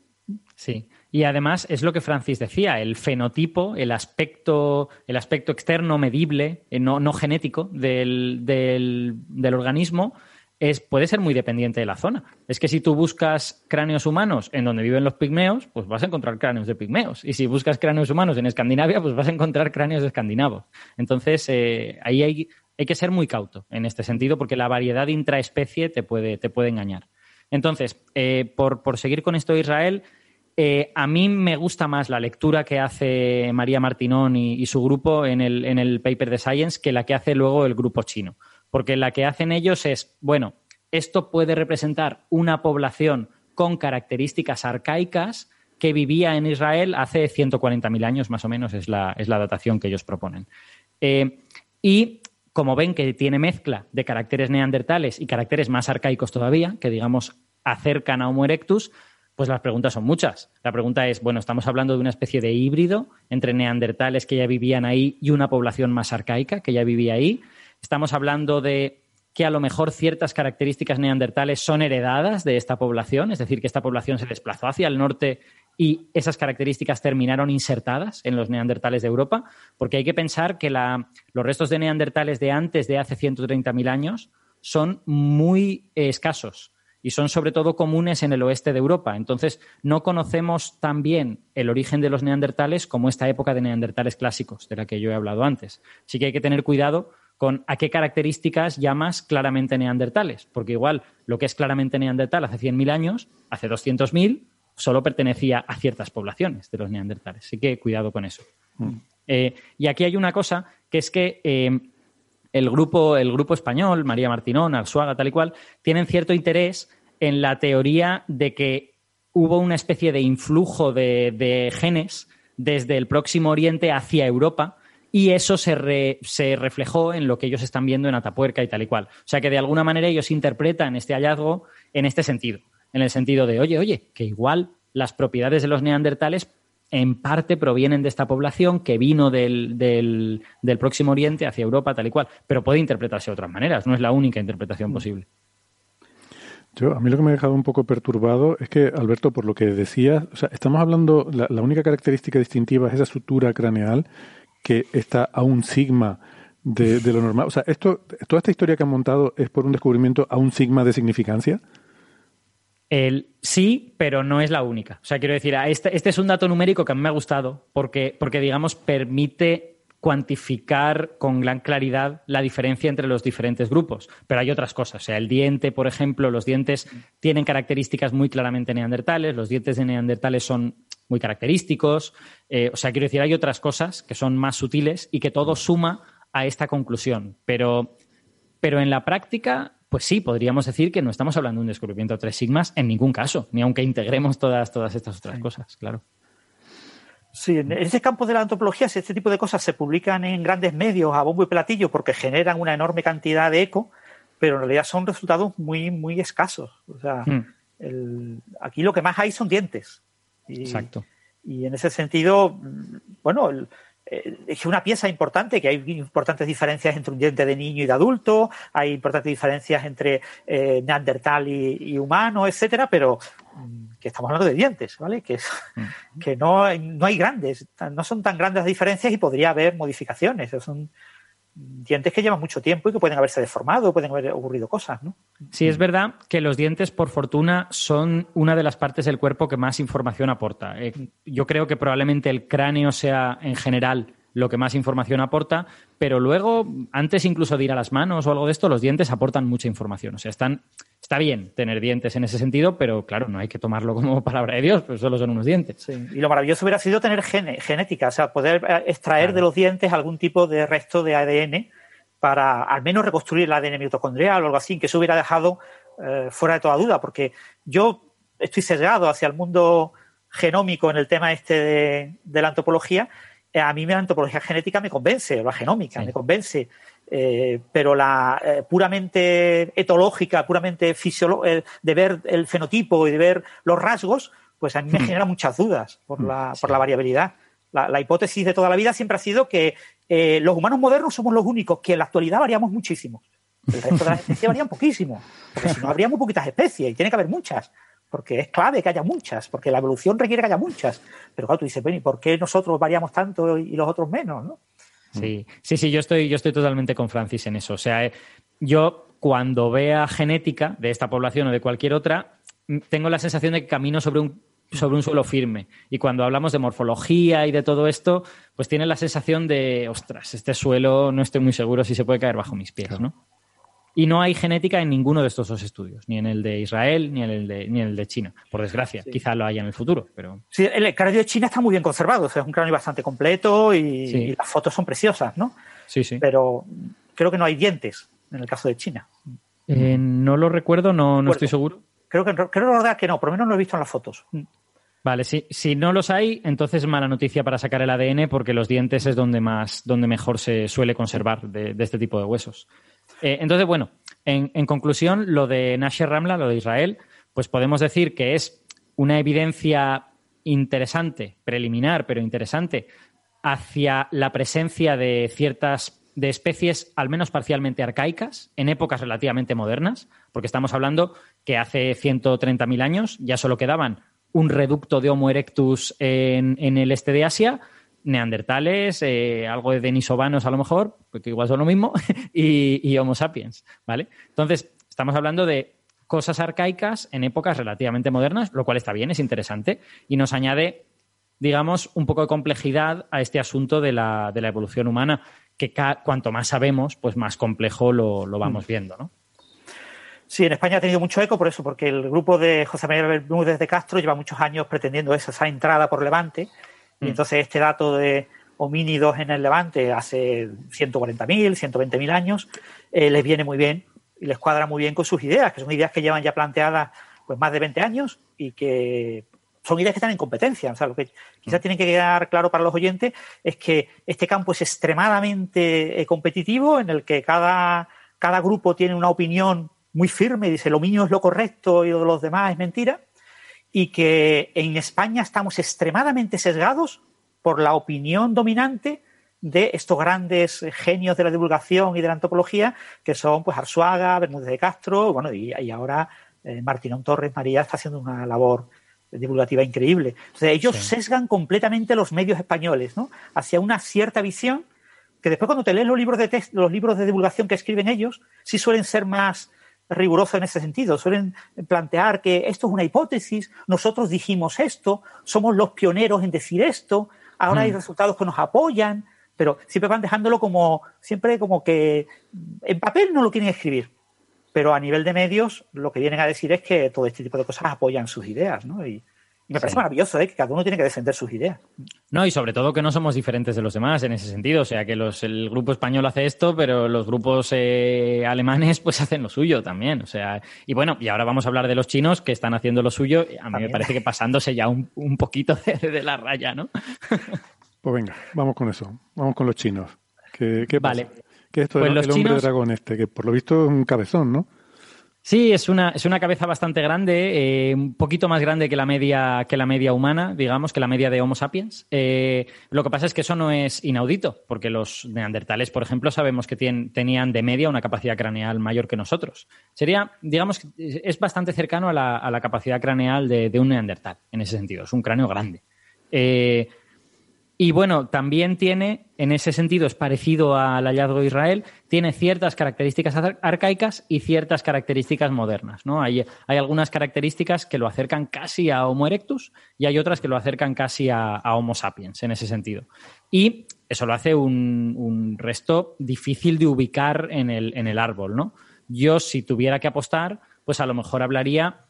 Sí, y además es lo que Francis decía, el fenotipo, el aspecto, el aspecto externo medible, eh, no, no genético del, del- del organismo, es, puede ser muy dependiente de la zona. Es que si tú buscas cráneos humanos en donde viven los pigmeos, pues vas a encontrar cráneos de pigmeos. Y si buscas cráneos humanos en Escandinavia, pues vas a encontrar cráneos de escandinavos. Entonces, eh, ahí hay, hay que ser muy cauto en este sentido, porque la variedad intraespecie te puede, te puede engañar. Entonces, eh, por, por seguir con esto Israel, eh, a mí me gusta más la lectura que hace María Martinón y, su grupo en el, en el paper de Science que la que hace luego el grupo chino. Porque la que hacen ellos es, bueno, esto puede representar una población con características arcaicas que vivía en Israel hace 140.000 años, más o menos, es la, es la datación que ellos proponen. Eh, y como ven que tiene mezcla de caracteres neandertales y caracteres más arcaicos todavía, que digamos acercan a Homo erectus, Pues las preguntas son muchas. La pregunta es, bueno, estamos hablando de una especie de híbrido entre neandertales que ya vivían ahí y una población más arcaica que ya vivía ahí. Estamos hablando de que a lo mejor ciertas características neandertales son heredadas de esta población, es decir, que esta población se desplazó hacia el norte y esas características terminaron insertadas en los neandertales de Europa, porque hay que pensar que la- los restos de neandertales de antes de hace 130.000 años son muy escasos y son sobre todo comunes en el oeste de Europa. Entonces, no conocemos tan bien el origen de los neandertales como esta época de neandertales clásicos, de la que yo he hablado antes. Así que hay que tener cuidado con a qué características llamas claramente neandertales, porque igual lo que es claramente neandertal hace 100.000 años, hace 200.000, solo pertenecía a ciertas poblaciones de los neandertales. Así que cuidado con eso. Eh, y aquí hay una cosa que es que eh, el grupo, el grupo español, María Martinón, Arzuaga, tal y cual, tienen cierto interés en la teoría de que hubo una especie de influjo de, de genes desde el Próximo Oriente hacia Europa y eso se, re- se reflejó en lo que ellos están viendo en Atapuerca y tal y cual. O sea que de alguna manera ellos interpretan este hallazgo en este sentido, en el sentido de, oye, oye, que igual las propiedades de los neandertales en parte provienen de esta población que vino del, del- del Próximo Oriente hacia Europa, tal y cual, pero puede interpretarse de otras maneras, no es la única interpretación posible. Yo, a mí lo que me ha dejado un poco perturbado es que, Alberto, por lo que decías, o sea, estamos hablando, la, la única característica distintiva es esa sutura craneal que está a un sigma de, de lo normal. O sea, esto, toda esta historia que han montado es por un descubrimiento a un sigma de significancia. Sí, pero no es la única. O sea, quiero decir, este, este es un dato numérico que a mí me ha gustado porque, porque, digamos, permite cuantificar con gran claridad la diferencia entre los diferentes grupos. Pero hay otras cosas. O sea, el diente, por ejemplo, los dientes tienen características muy claramente neandertales, los dientes de neandertales son muy característicos. Eh, o sea, quiero decir, hay otras cosas que son más sutiles y que todo suma a esta conclusión. Pero, pero en la práctica, pues sí, podríamos decir que no estamos hablando de un descubrimiento de tres sigmas en ningún caso, ni aunque integremos todas, todas estas otras cosas, claro. Sí, en ese campo de la antropología, si este tipo de cosas se publican en grandes medios a bombo y platillo porque generan una enorme cantidad de eco, pero en realidad son resultados muy, muy escasos. O sea, Mm. el- aquí lo que más hay son dientes. Y, Exacto. y en ese sentido, mm, bueno, el- es una pieza importante, que hay importantes diferencias entre un diente de niño y de adulto, hay importantes diferencias entre eh, neandertal y, y humano, etcétera, pero mm, que estamos hablando de dientes, ¿vale? Que, es- que no, no hay grandes, no son tan grandes las diferencias y podría haber modificaciones. Son dientes que llevan mucho tiempo y que pueden haberse deformado, pueden haber ocurrido cosas, ¿no? Sí, es verdad que los dientes, por fortuna, son una de las partes del cuerpo que más información aporta. Eh, yo creo que probablemente el cráneo sea, en general, lo que más información aporta, pero luego, antes incluso de ir a las manos o algo de esto, los dientes aportan mucha información. O sea, están, está bien tener dientes en ese sentido, pero claro, no hay que tomarlo como palabra de Dios, pues solo son unos dientes. Sí, Y lo maravilloso hubiera sido tener gene- genética, o sea, poder eh, extraer de los dientes algún tipo de resto de ADN para al menos reconstruir el ADN mitocondrial o algo así, que eso hubiera dejado eh, fuera de toda duda, porque yo estoy sesgado hacia el mundo genómico en el tema este de, de la antropología. Eh, a mí la antropología genética me convence, o la genómica me convence, eh, pero la eh, puramente etológica, puramente fisiolo eh, de ver el fenotipo y de ver los rasgos, pues a mí me genera muchas dudas por la, por la variabilidad. La, la hipótesis de toda la vida siempre ha sido que eh, los humanos modernos somos los únicos que en la actualidad variamos muchísimo. El resto de las especies varían poquísimo, porque si no habría muy poquitas especies y tiene que haber muchas, porque es clave que haya muchas, porque la evolución requiere que haya muchas. Pero claro, tú dices, bueno, ¿y por qué nosotros variamos tanto y los otros menos? ¿no? Sí, sí, sí, yo estoy, yo estoy totalmente con Francis en eso. O sea, eh, yo cuando vea genética de esta población o de cualquier otra, mm, tengo la sensación de que camino sobre un, sobre un suelo firme. Y cuando hablamos de morfología y de todo esto, pues tiene la sensación de, ostras, este suelo no estoy muy seguro si se puede caer bajo mis pies, ¿no? Y no hay genética en ninguno de estos dos estudios, ni en el de Israel ni en el de, ni en el de China. Por desgracia, quizá lo haya en el futuro, pero Sí, el cráneo de China está muy bien conservado, o sea, es un cráneo bastante completo y, Sí. y las fotos son preciosas, ¿no? sí, sí. Pero creo que no hay dientes en el caso de China. Eh, no lo recuerdo, no, no estoy seguro. Creo que creo recordar que no, por lo menos no lo he visto en las fotos. Vale, si, si no los hay, entonces mala noticia para sacar el ADN porque los dientes es donde más, donde mejor se suele conservar de, de este tipo de huesos. Eh, entonces, bueno, en, conclusión, lo de Nasher Ramla, lo de Israel, pues podemos decir que es una evidencia interesante, preliminar, pero interesante, hacia la presencia de ciertas de especies al menos parcialmente arcaicas en épocas relativamente modernas, porque estamos hablando que hace 130.000 años ya solo quedaban un reducto de Homo erectus en el este de Asia, neandertales, eh, algo de denisovanos a lo mejor, porque igual son lo mismo, y, y Homo sapiens, ¿vale? Entonces, estamos hablando de cosas arcaicas en épocas relativamente modernas, lo cual está bien, es interesante, y nos añade, digamos, un poco de complejidad a este asunto de la, de la evolución humana, que cuanto más sabemos, pues más complejo lo, lo vamos viendo, ¿no? Sí, en España ha tenido mucho eco por eso, porque el grupo de José María Bermúdez de Castro lleva muchos años pretendiendo esa, esa entrada por Levante. Y Mm. entonces este dato de homínidos en el Levante hace 140.000, 120.000 años, eh, les viene muy bien y les cuadra muy bien con sus ideas, que son ideas que llevan ya planteadas pues más de 20 años y que son ideas que están en competencia. O sea, lo que quizás tiene que quedar claro para los oyentes es que este campo es extremadamente eh, competitivo, en el que cada, cada grupo tiene una opinión muy firme, dice lo mío es lo correcto y lo de los demás es mentira, y que en España estamos extremadamente sesgados por la opinión dominante de estos grandes genios de la divulgación y de la antropología, que son pues Arzuaga, Bermúdez de Castro, bueno, y, y ahora eh, Martinón Torres María está haciendo una labor divulgativa increíble. Entonces, ellos Sí. sesgan completamente los medios españoles, ¿no? Hacia una cierta visión que después cuando te lees los libros de text- los libros de divulgación que escriben ellos, sí suelen ser más rigurosos en ese sentido. Suelen plantear que esto es una hipótesis, nosotros dijimos esto, somos los pioneros en decir esto, ahora hay Mm. resultados que nos apoyan, pero siempre van dejándolo como, siempre como que en papel no lo quieren escribir. Pero a nivel de medios, lo que vienen a decir es que todo este tipo de cosas apoyan sus ideas, ¿no? Y me parece Sí. maravilloso, ¿eh? Que cada uno tiene que defender sus ideas. No, y sobre todo que no somos diferentes de los demás en ese sentido. O sea, que los, el grupo español hace esto, pero los grupos eh, alemanes pues hacen lo suyo también. O sea, y bueno, y ahora vamos a hablar de los chinos que están haciendo lo suyo. A mí me parece que pasándose ya un, un poquito de, de la raya, ¿no? Pues venga, vamos con eso. Vamos con los chinos. ¿Qué, qué pasa? Vale. ¿Qué es esto Pues del los el hombre chinos- dragón este? Que por lo visto es un cabezón, ¿no? Sí, es una, es una cabeza bastante grande, eh, un poquito más grande que la media, que la media humana, digamos, que la media de Homo sapiens. Eh, lo que pasa es que eso no es inaudito, porque los neandertales, por ejemplo, sabemos que tenían de media una capacidad craneal mayor que nosotros. Sería, digamos, es bastante cercano a la, a la capacidad craneal de, de un neandertal, en ese sentido. Es un cráneo grande. Eh, y bueno, también tiene, en ese sentido, es parecido al hallazgo de Israel, tiene ciertas características ar- arcaicas y ciertas características modernas. ¿no? Hay, algunas características que lo acercan casi a Homo erectus y hay otras que lo acercan casi a, Homo sapiens, en ese sentido. Y eso lo hace un, un resto difícil de ubicar en el, en el árbol. ¿no? Yo, si tuviera que apostar, pues a lo mejor hablaría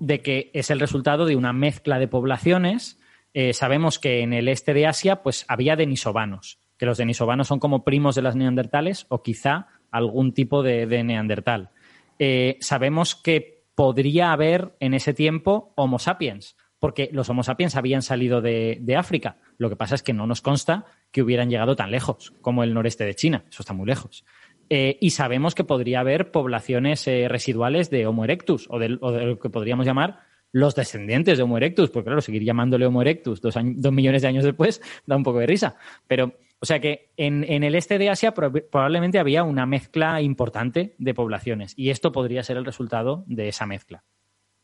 de que es el resultado de una mezcla de poblaciones. Eh, sabemos que en el este de Asia pues había denisovanos, que los denisovanos son como primos de las neandertales o quizá algún tipo de, de neandertal. Eh, sabemos que podría haber en ese tiempo Homo sapiens, porque los Homo sapiens habían salido de, África. Lo que pasa es que no nos consta que hubieran llegado tan lejos como el noreste de China. Eso está muy lejos. Eh, y sabemos que podría haber poblaciones residuales de Homo erectus o de lo que podríamos llamar los descendientes de Homo erectus, porque claro, seguir llamándole Homo erectus dos, años- dos millones de años después da un poco de risa. Pero, o sea que en, en el este de Asia prob- probablemente había una mezcla importante de poblaciones y esto podría ser el resultado de esa mezcla.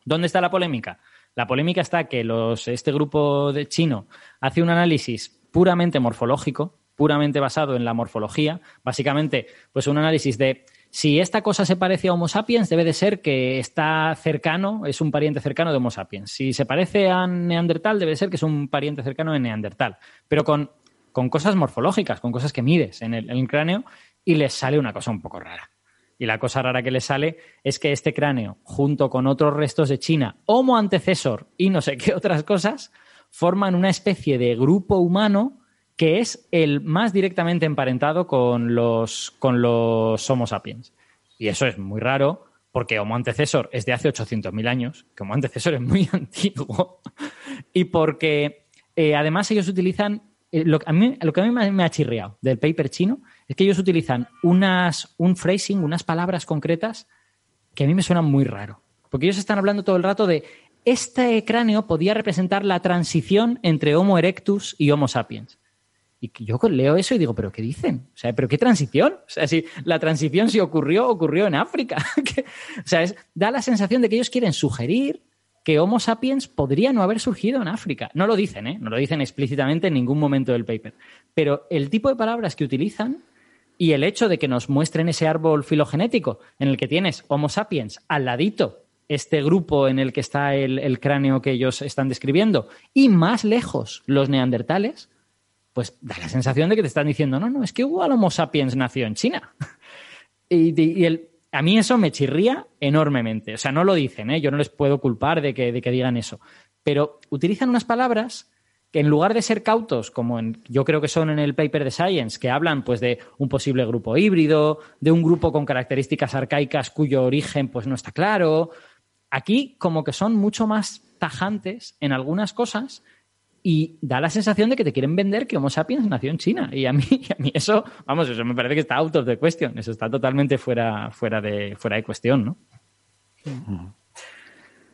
¿Dónde está la polémica? La polémica está que los, este grupo de chino hace un análisis puramente morfológico, puramente basado en la morfología, básicamente, pues un análisis de si esta cosa se parece a Homo sapiens, debe de ser que está cercano, es un pariente cercano de Homo sapiens. Si se parece a Neandertal, debe de ser que es un pariente cercano de Neandertal. Pero con, con cosas morfológicas, con cosas que mides en el, cráneo, y les sale una cosa un poco rara. Y la cosa rara que le sale es que este cráneo, junto con otros restos de China, Homo antecesor y no sé qué otras cosas, forman una especie de grupo humano que es el más directamente emparentado con los, con los Homo sapiens. Y eso es muy raro porque Homo antecesor es de hace 800.000 años, que Homo antecesor es muy antiguo, y porque eh, además ellos utilizan, eh, lo, a mí- lo que a mí me, ha chirriado del paper chino es que ellos utilizan unas, un phrasing, unas palabras concretas que a mí me suenan muy raro. Porque ellos están hablando todo el rato de este cráneo podía representar la transición entre Homo erectus y Homo sapiens. Y yo leo eso y digo, ¿pero qué dicen? O sea, ¿pero qué transición? O sea, si la transición si ocurrió, ocurrió en África. o sea, es- da la sensación de que ellos quieren sugerir que Homo sapiens podría no haber surgido en África. No lo dicen, ¿eh? No lo dicen explícitamente en ningún momento del paper. Pero el tipo de palabras que utilizan y el hecho de que nos muestren ese árbol filogenético en el que tienes Homo sapiens al ladito, este grupo en el que está el cráneo que ellos están describiendo, y más lejos los neandertales, pues da la sensación de que te están diciendo, no, no, es que igual Homo sapiens nació en China. Y, a mí eso me chirría enormemente. O sea, no lo dicen, ¿eh? yo no les puedo culpar de que, de que digan eso. Pero utilizan unas palabras que en lugar de ser cautos, como yo creo que son en el paper de Science, que hablan pues, de un posible grupo híbrido, de un grupo con características arcaicas cuyo origen pues, no está claro, aquí como que son mucho más tajantes en algunas cosas y da la sensación de que te quieren vender que Homo sapiens nació en China. Y a mí, y a mí eso, vamos, eso me parece que está out of the question. Eso está totalmente fuera, fuera, de, fuera de cuestión, ¿no?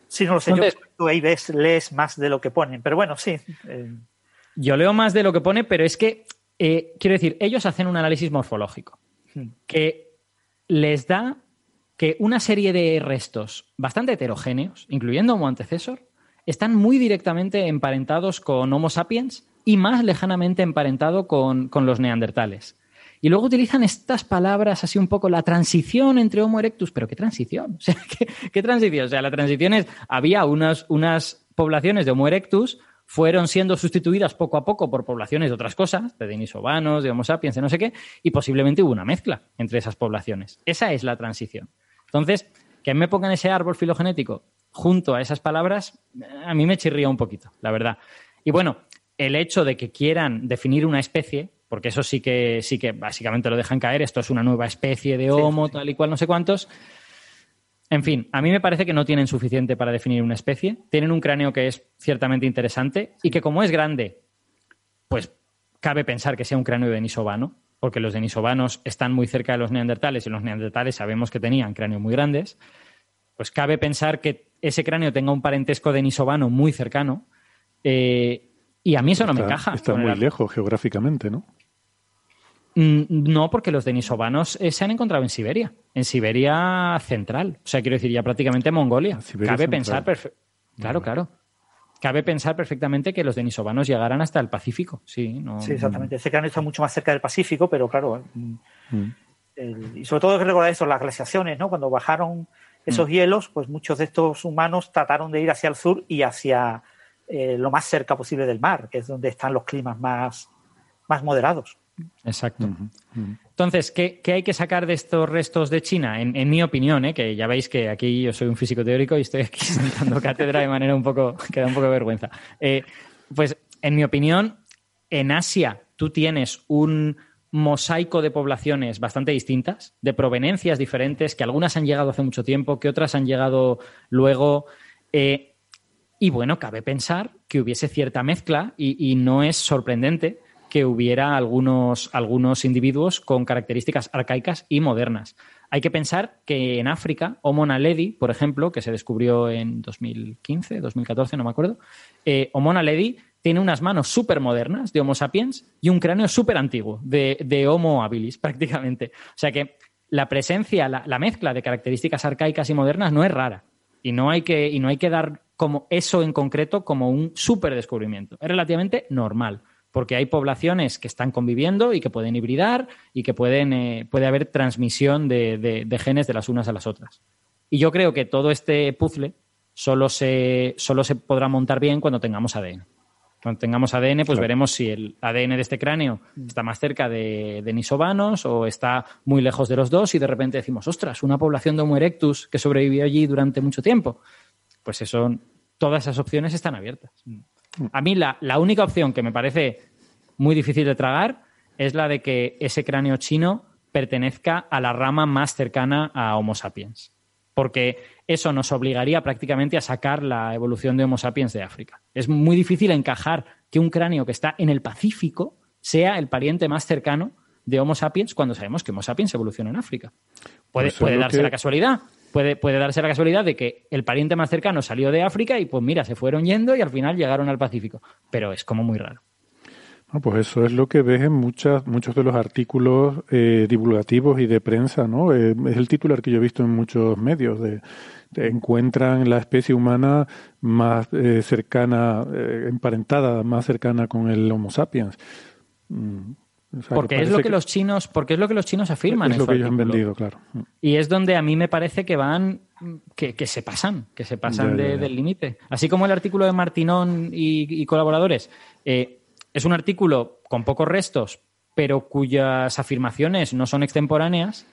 Sí, no lo sé. Entonces- yo tú ahí ves, lees más de lo que ponen. Pero bueno, sí. eh, Yo leo más de lo que pone, pero es que, eh, quiero decir, ellos hacen un análisis morfológico que les da que una serie de restos bastante heterogéneos, incluyendo Homo antecesor, están muy directamente emparentados con Homo sapiens y más lejanamente emparentado con, con los neandertales. Y luego utilizan estas palabras así un poco, la transición entre Homo erectus, pero ¿qué transición? O sea, ¿qué, qué transición? O sea, la transición es, había unas, unas poblaciones de Homo erectus, fueron siendo sustituidas poco a poco por poblaciones de otras cosas, de denisovanos, de Homo sapiens, de no sé qué, y posiblemente hubo una mezcla entre esas poblaciones. Esa es la transición. Entonces, que me pongan ese árbol filogenético junto a esas palabras, a mí me chirría un poquito, la verdad. Y bueno, el hecho de que quieran definir una especie, porque eso sí que, sí que básicamente lo dejan caer, esto es una nueva especie de Homo, tal y cual, no sé cuántos. En fin, a mí me parece que no tienen suficiente para definir una especie. Tienen un cráneo que es ciertamente interesante y que como es grande, pues cabe pensar que sea un cráneo denisovano, porque los denisovanos están muy cerca de los neandertales y los neandertales sabemos que tenían cráneos muy grandes. Pues cabe pensar que ese cráneo tenga un parentesco denisovano muy cercano. eh, y a mí eso no me encaja. Está muy el- lejos geográficamente, ¿no? Mm, No, porque los denisovanos eh, se han encontrado en Siberia, en Siberia central. O sea, quiero decir, ya prácticamente Mongolia. Siberia Cabe central. pensar, perfe- claro, claro. Cabe pensar perfectamente que los denisovanos llegaran hasta el Pacífico. Sí, no. sí, exactamente. Ese cráneo está mucho más cerca del Pacífico, pero claro. mm, Mm. el- y sobre todo hay que recordar eso, las glaciaciones, ¿no? Cuando bajaron Mm. esos hielos, pues muchos de estos humanos trataron de ir hacia el sur y hacia eh, lo más cerca posible del mar, que es donde están los climas más, más moderados. Exacto. Entonces, ¿qué, qué hay que sacar de estos restos de China? En, en mi opinión, ¿eh? que ya veis que aquí yo soy un físico teórico y estoy aquí sentando cátedra de manera un poco que da un poco de vergüenza. Eh, pues, en mi opinión, en Asia tú tienes un mosaico de poblaciones bastante distintas, de provenencias diferentes, que algunas han llegado hace mucho tiempo, que otras han llegado luego. Eh, y bueno, cabe pensar que hubiese cierta mezcla y, no es sorprendente que hubiera algunos, algunos individuos con características arcaicas y modernas. Hay que pensar que en África, Homo naledi, por ejemplo, que se descubrió en 2015, 2014, no me acuerdo, eh, Homo tiene unas manos súper modernas de Homo sapiens y un cráneo súper antiguo de, de Homo habilis, prácticamente. O sea que la presencia, la, la mezcla de características arcaicas y modernas no es rara. Y no hay que, y no hay que dar como eso en concreto como un súper descubrimiento. Es relativamente normal, porque hay poblaciones que están conviviendo y que pueden hibridar y que pueden, eh, puede haber transmisión de, de- de genes de las unas a las otras. Y yo creo que todo este puzzle solo se, solo se podrá montar bien cuando tengamos ADN. Cuando tengamos ADN, pues Claro. veremos si el ADN de este cráneo está más cerca de, de nisovanos o está muy lejos de los dos y de repente decimos, ostras, una población de Homo erectus que sobrevivió allí durante mucho tiempo. Pues eso, todas esas opciones están abiertas. A mí la, la única opción que me parece muy difícil de tragar es la de que ese cráneo chino pertenezca a la rama más cercana a Homo sapiens. Porque eso nos obligaría prácticamente a sacar la evolución de Homo sapiens de África. Es muy difícil encajar que un cráneo que está en el Pacífico sea el pariente más cercano de Homo sapiens cuando sabemos que Homo sapiens evoluciona en África. Puede, Pues puede darse que- la casualidad, puede, puede darse la casualidad de que el pariente más cercano salió de África y pues mira, se fueron yendo y al final llegaron al Pacífico. Pero es como muy raro. Ah, pues eso es lo que ves en muchas, muchos de los artículos eh, divulgativos y de prensa, ¿no? Eh, es el titular que yo he visto en muchos medios de encuentran la especie humana más eh, cercana, eh, emparentada, más cercana con el Homo sapiens. Mm, o sea, que Porque es lo que, los chinos, porque es lo que los chinos afirman. es en lo su que ellos han vendido, claro. Y es donde a mí me parece que van, que, que se pasan, que se pasan Ya, ya, de- ya. del límite. Así como el artículo de Martinón y, y colaboradores. eh, es un artículo con pocos restos, pero cuyas afirmaciones no son extemporáneas.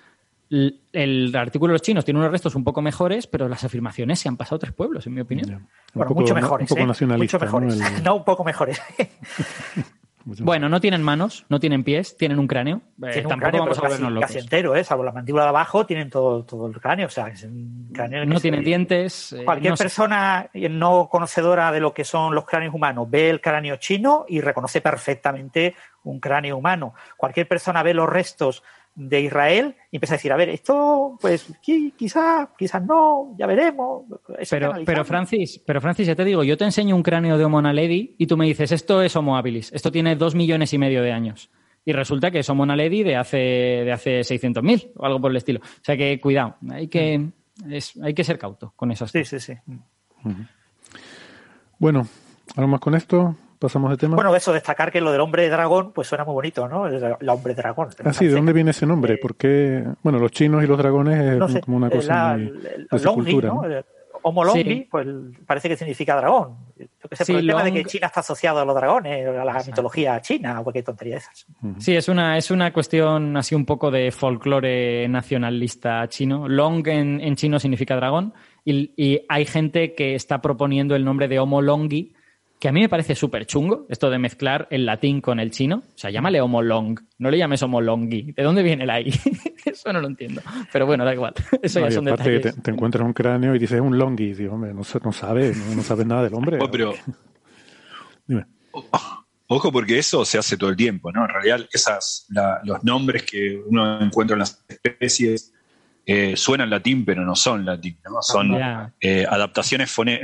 El artículo de los chinos tiene unos restos un poco mejores, pero las afirmaciones se han pasado tres pueblos, en mi opinión. Un Bueno, poco- mucho un mejores. poco ¿eh? nacionalista, Mucho mejores. ¿no? El- no un poco mejores. Bueno, no tienen manos, no tienen pies, tienen un cráneo. Eh, un tampoco cráneo, vamos pero a volvernos casi, entero, ¿eh? salvo la mandíbula de abajo, tienen todo, todo el cráneo. O sea, es un cráneo No tienen se- dientes. eh, Cualquier no sé. persona no conocedora de lo que son los cráneos humanos ve el cráneo chino y reconoce perfectamente un cráneo humano. Cualquier persona ve los restos de Israel y empieza a decir, a ver, esto, pues qui- quizás, quizás no, ya veremos. Pero, pero Francis, pero Francis, ya te digo, yo te enseño un cráneo de Homo naledi y tú me dices, esto es Homo habilis, esto tiene dos millones y medio de años. Y resulta que es Homo naledi de hace, de hace 600.000 o algo por el estilo. O sea que cuidado, hay que, es- hay que ser cauto con esas Sí, cosas. sí, sí. Bueno, algo más con esto, pasamos de tema. Bueno, eso, destacar que lo del hombre dragón, pues suena muy bonito, ¿no? El, el hombre dragón. Ah, sí, ¿de dónde viene ese nombre? Porque, bueno, los chinos y los dragones es Eh, No sé, como una eh, cosa la- muy el- de su cultura. ¿no? Homo Longli, Sí. pues parece que significa dragón. Yo qué sé, Sí, por el tema de que China está asociado a los dragones, a la mitología china, o cualquier tontería de esas. Sí, es una, es una cuestión así un poco de folclore nacionalista chino. Long en, en chino significa dragón y, y hay gente que está proponiendo el nombre de Homo Longi, que a mí me parece súper chungo, esto de mezclar el latín con el chino. O sea, llámale Homo Long, no le llames Homo Longi. ¿De dónde viene el ahí? Eso no lo entiendo. Pero bueno, da igual. Eso No, ya son aparte detalles. te, te encuentras un cráneo y dices es un longi. Y digo, hombre, no, no sabe, no, no sabes nada del hombre. Oh, pero Dime. Ojo porque eso se hace todo el tiempo, ¿no? En realidad esas, la- los nombres que uno encuentra en las especies eh, suenan latín, pero no son latín, ¿no? Son Ya. eh, adaptaciones eh,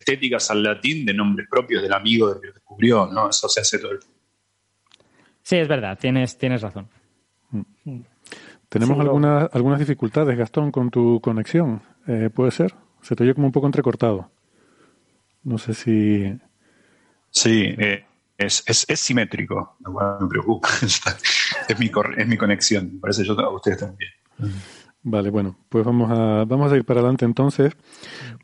estéticas al latín de nombres propios del amigo que lo descubrió, ¿no? Eso se hace todo el tiempo. Sí, es verdad, tienes, tienes razón. Tenemos Sí, lo- algunas, algunas dificultades, Gastón, con tu conexión. Eh, ¿Puede ser? Se te oye como un poco entrecortado. No sé si... Sí, eh, es, es, es simétrico, lo cual me preocupa. es, mi, es mi conexión, parece yo a ustedes también. Vale, bueno, pues vamos a, vamos a ir para adelante entonces.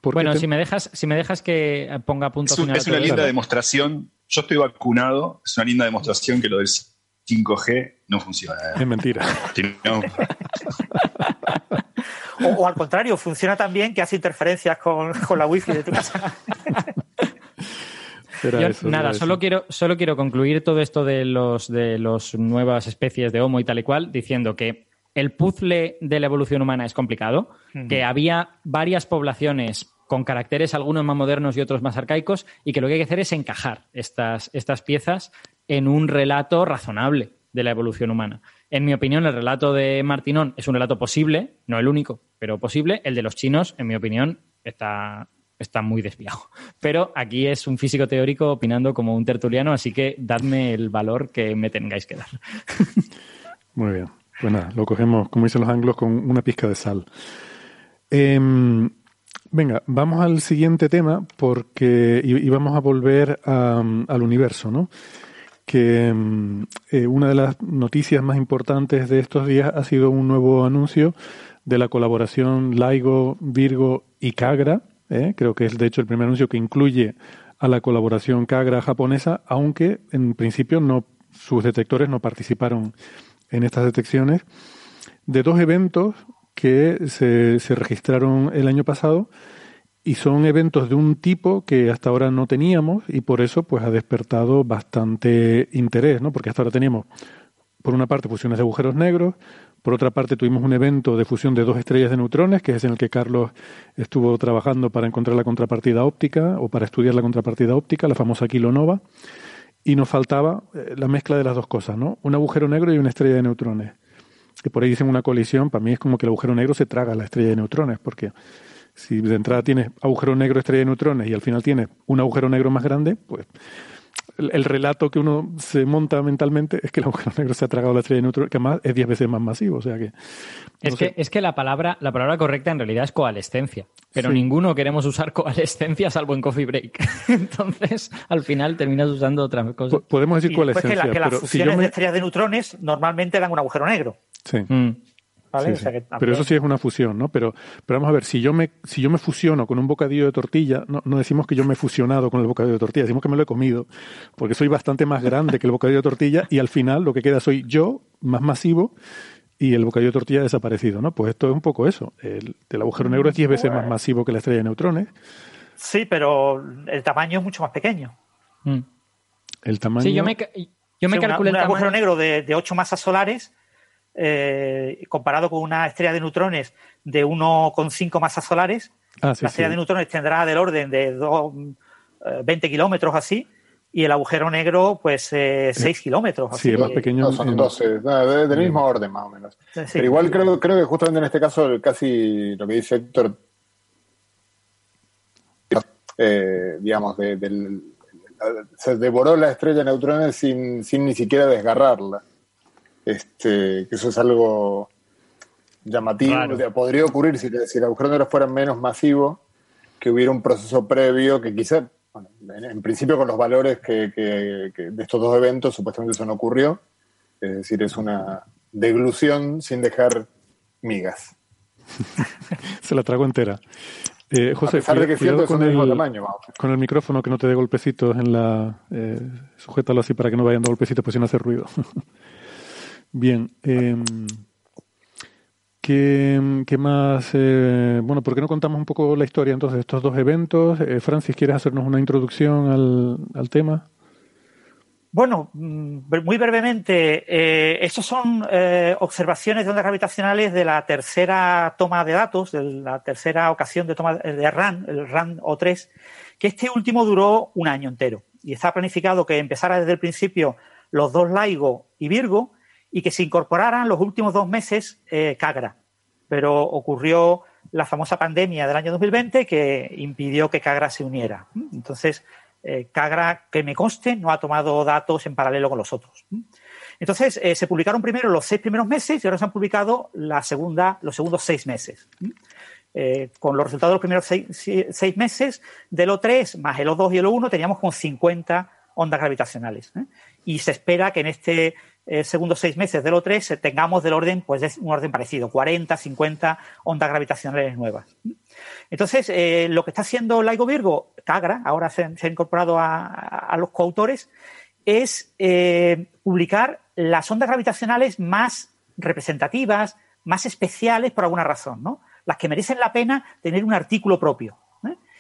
Bueno, te- si me dejas, si me dejas que ponga punto Es, un- final. es una linda demostración. Yo estoy vacunado, es una linda demostración que lo del 5G no funciona. Es mentira. Si no, O, o al contrario, funciona tan bien que hace interferencias con, con la wifi de tu casa. Será Yo, eso, nada, solo eso. quiero, solo quiero concluir todo esto de los de las nuevas especies de Homo y tal y cual, diciendo que el puzzle de la evolución humana es complicado, que había varias poblaciones con caracteres algunos más modernos y otros más arcaicos, y que lo que hay que hacer es encajar estas, estas piezas en un relato razonable de la evolución humana. En mi opinión, el relato de Martinón es un relato posible, no el único, pero posible. El de los chinos, en mi opinión, está, está muy desviado. Pero aquí es un físico teórico opinando como un tertuliano, así que dadme el valor que me tengáis que dar. Muy bien. Pues nada, lo cogemos, como dicen los anglos, con una pizca de sal. Em, venga, vamos al siguiente tema porque y, vamos a volver a, al universo, ¿no? Que em, eh, una de las noticias más importantes de estos días ha sido un nuevo anuncio de la colaboración LIGO, Virgo y Kagra. ¿eh? Creo que es de hecho el primer anuncio que incluye a la colaboración Kagra japonesa, aunque en principio no sus detectores no participaron en estas detecciones, de dos eventos que se, se registraron el año pasado y son eventos de un tipo que hasta ahora no teníamos y por eso pues ha despertado bastante interés, ¿no? Porque hasta ahora teníamos por una parte fusiones de agujeros negros, por otra parte tuvimos un evento de fusión de dos estrellas de neutrones, que es en el que Carlos estuvo trabajando para encontrar la contrapartida óptica o para estudiar la contrapartida óptica, la famosa kilonova, y nos faltaba eh, la mezcla de las dos cosas, ¿no? Un agujero negro y una estrella de neutrones. que por ahí dicen una colisión, para mí es como que el agujero negro se traga la estrella de neutrones, porque si de entrada tienes agujero negro, estrella de neutrones y al final tienes un agujero negro más grande, pues el, el relato que uno se monta mentalmente es que el agujero negro se ha tragado la estrella de neutrones, que además es 10 veces más masivo, o sea que... Es que, es que la palabra, la palabra correcta en realidad es coalescencia, pero Sí. ninguno queremos usar coalescencia salvo en coffee break. Entonces, al final terminas usando otra cosa. Po- Podemos decir Y después que, la- que las pero si fusiones de estrellas de neutrones normalmente dan un agujero negro. Sí. Mm. ¿Vale? Sí, O sea sí. que Pero eso sí es una fusión, ¿no? Pero, pero vamos a ver, si yo me, si yo me fusiono con un bocadillo de tortilla, no, no decimos que yo me he fusionado con el bocadillo de tortilla, decimos que me lo he comido, porque soy bastante más grande que el bocadillo de tortilla y al final lo que queda soy yo, más masivo, y el bocadillo de tortilla ha desaparecido, ¿no? Pues esto es un poco eso. El, el agujero negro es 10 veces más masivo que la estrella de neutrones. Sí, pero el tamaño es mucho más pequeño. Mm. El tamaño... Sí, yo me, yo me Sí, una- calculé un el agujero tamaño. negro de, de 8 masas solares eh, comparado con una estrella de neutrones de 1,5 masas solares. Ah, sí, la estrella sí. de neutrones tendrá del orden de dos, eh, 20 kilómetros así y el agujero negro pues eh, 6 kilómetros. Sí, así es más que- pequeño. No, son en- 12, no, de- del mismo orden más o menos. Sí. Pero igual creo, creo que justamente en este caso casi lo que dice Héctor, eh, digamos, de- del- se devoró la estrella de neutrones sin, sin ni siquiera desgarrarla. Este, que eso es algo llamativo. Raro. O sea, podría ocurrir si, si el agujero negro fuera menos masivo, que hubiera un proceso previo que quizá, bueno, en, en principio con los valores que, que- que de estos dos eventos, supuestamente eso no ocurrió. Es decir, es una deglución sin dejar migas. Se la trago entera. Eh, José, a pesar de que cuidado con el- tamaño. vamos. Con el micrófono que no te dé golpecitos en la... Eh, sujétalo así para que no vayan dando golpecitos, pues si no hace ruido. Bien. eh, ¿qué, más? eh, bueno, ¿por qué no contamos un poco la historia entonces de estos dos eventos? Eh, Francis, ¿quieres hacernos una introducción al, tema? Bueno, mm, muy brevemente, eh, estos son eh, observaciones de ondas gravitacionales de la tercera toma de datos, de la tercera ocasión de toma de RAN, el RAN O3, que este último duró un año entero. Y está planificado que empezara desde el principio los dos LIGO y Virgo y que se incorporaran los últimos dos meses eh, Cagra. Pero ocurrió la famosa pandemia del año 2020 que impidió que Cagra se uniera. Entonces, eh, Cagra, que me conste, no ha tomado datos en paralelo con los otros. Entonces, eh, se publicaron primero los seis primeros meses y ahora se han publicado los segundos seis meses. Eh, con los resultados de los primeros seis, seis meses del O3 más el O2 y el O1 teníamos con 50 ondas gravitacionales. ¿eh? Y se espera que en este eh, segundo seis meses del O3 eh, tengamos del orden, pues de un orden parecido, 40, 50 ondas gravitacionales nuevas. Entonces, eh, lo que está haciendo LIGO Virgo, Cagra, ahora se, ha incorporado a, a- los coautores, es publicar las ondas gravitacionales más representativas, más especiales por alguna razón, ¿no? Las que merecen la pena tener un artículo propio.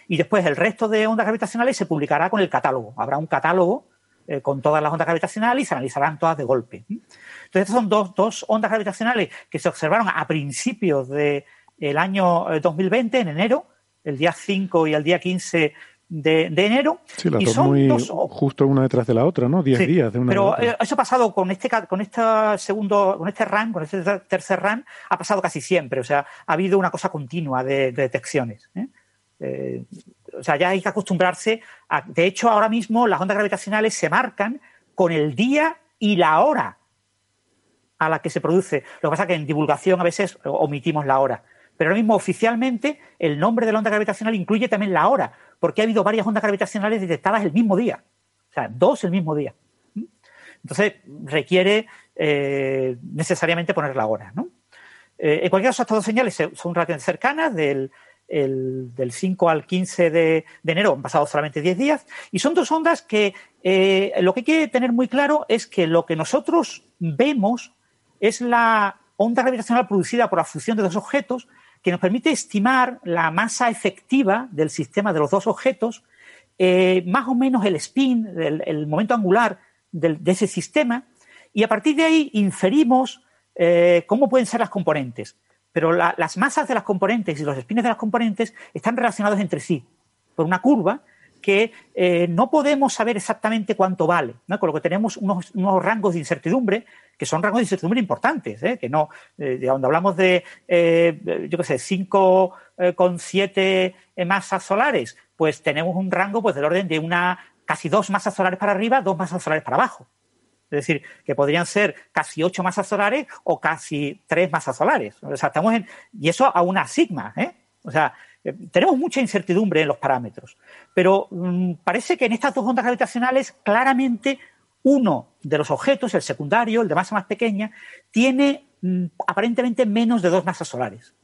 Y después el resto de ondas gravitacionales se publicará con el catálogo. Habrá un catálogo eh, con todas las ondas gravitacionales y se analizarán todas de golpe. ¿eh? Entonces, estas son dos, dos ondas gravitacionales que se observaron a principios del año eh, 2020, en enero, el día 5 y el día 15 de, de enero. Sí, las y dos son muy dos justo una detrás de la otra, ¿no? Diez Sí, días de una Pero otra. eh, eso ha pasado con este con este segundo, con este RAN, con este ter- tercer RAN, ha pasado casi siempre. O sea, ha habido una cosa continua de, de detecciones. ¿eh? Eh, o sea, ya hay que acostumbrarse a. De hecho, ahora mismo las ondas gravitacionales se marcan con el día y la hora a la que se produce. Lo que pasa es que en divulgación a veces omitimos la hora. Pero ahora mismo oficialmente el nombre de la onda gravitacional incluye también la hora, porque ha habido varias ondas gravitacionales detectadas el mismo día. O sea, dos el mismo día. Entonces requiere eh, necesariamente poner la hora. ¿no? Eh, en cualquier caso, estas dos señales se- son relativamente cercanas, del, el- del 5 al 15 de, enero han pasado solamente 10 días, y son dos ondas que eh, lo que hay que tener muy claro es que lo que nosotros vemos es la onda gravitacional producida por la fusión de dos objetos que nos permite estimar la masa efectiva del sistema de los dos objetos, eh, más o menos el spin, el, momento angular de ese sistema, y a partir de ahí inferimos eh, cómo pueden ser las componentes. Pero la- las masas de las componentes y los spins de las componentes están relacionados entre sí por una curva que eh, no podemos saber exactamente cuánto vale, con lo que tenemos unos, rangos de incertidumbre que son rangos de incertidumbre importantes, ¿eh? que no, eh, donde hablamos de, eh, yo qué sé, 5,7 masas solares, pues tenemos un rango pues del orden de una casi dos masas solares para arriba, dos masas solares para abajo. Es decir, que podrían ser casi ocho masas solares o casi tres masas solares. O sea, estamos en, y eso a una sigma, ¿eh? O sea, tenemos mucha incertidumbre en los parámetros. Pero mm, parece que en estas dos ondas gravitacionales claramente uno de los objetos, el secundario, el de masa más pequeña, tiene mm, aparentemente menos de dos masas solares.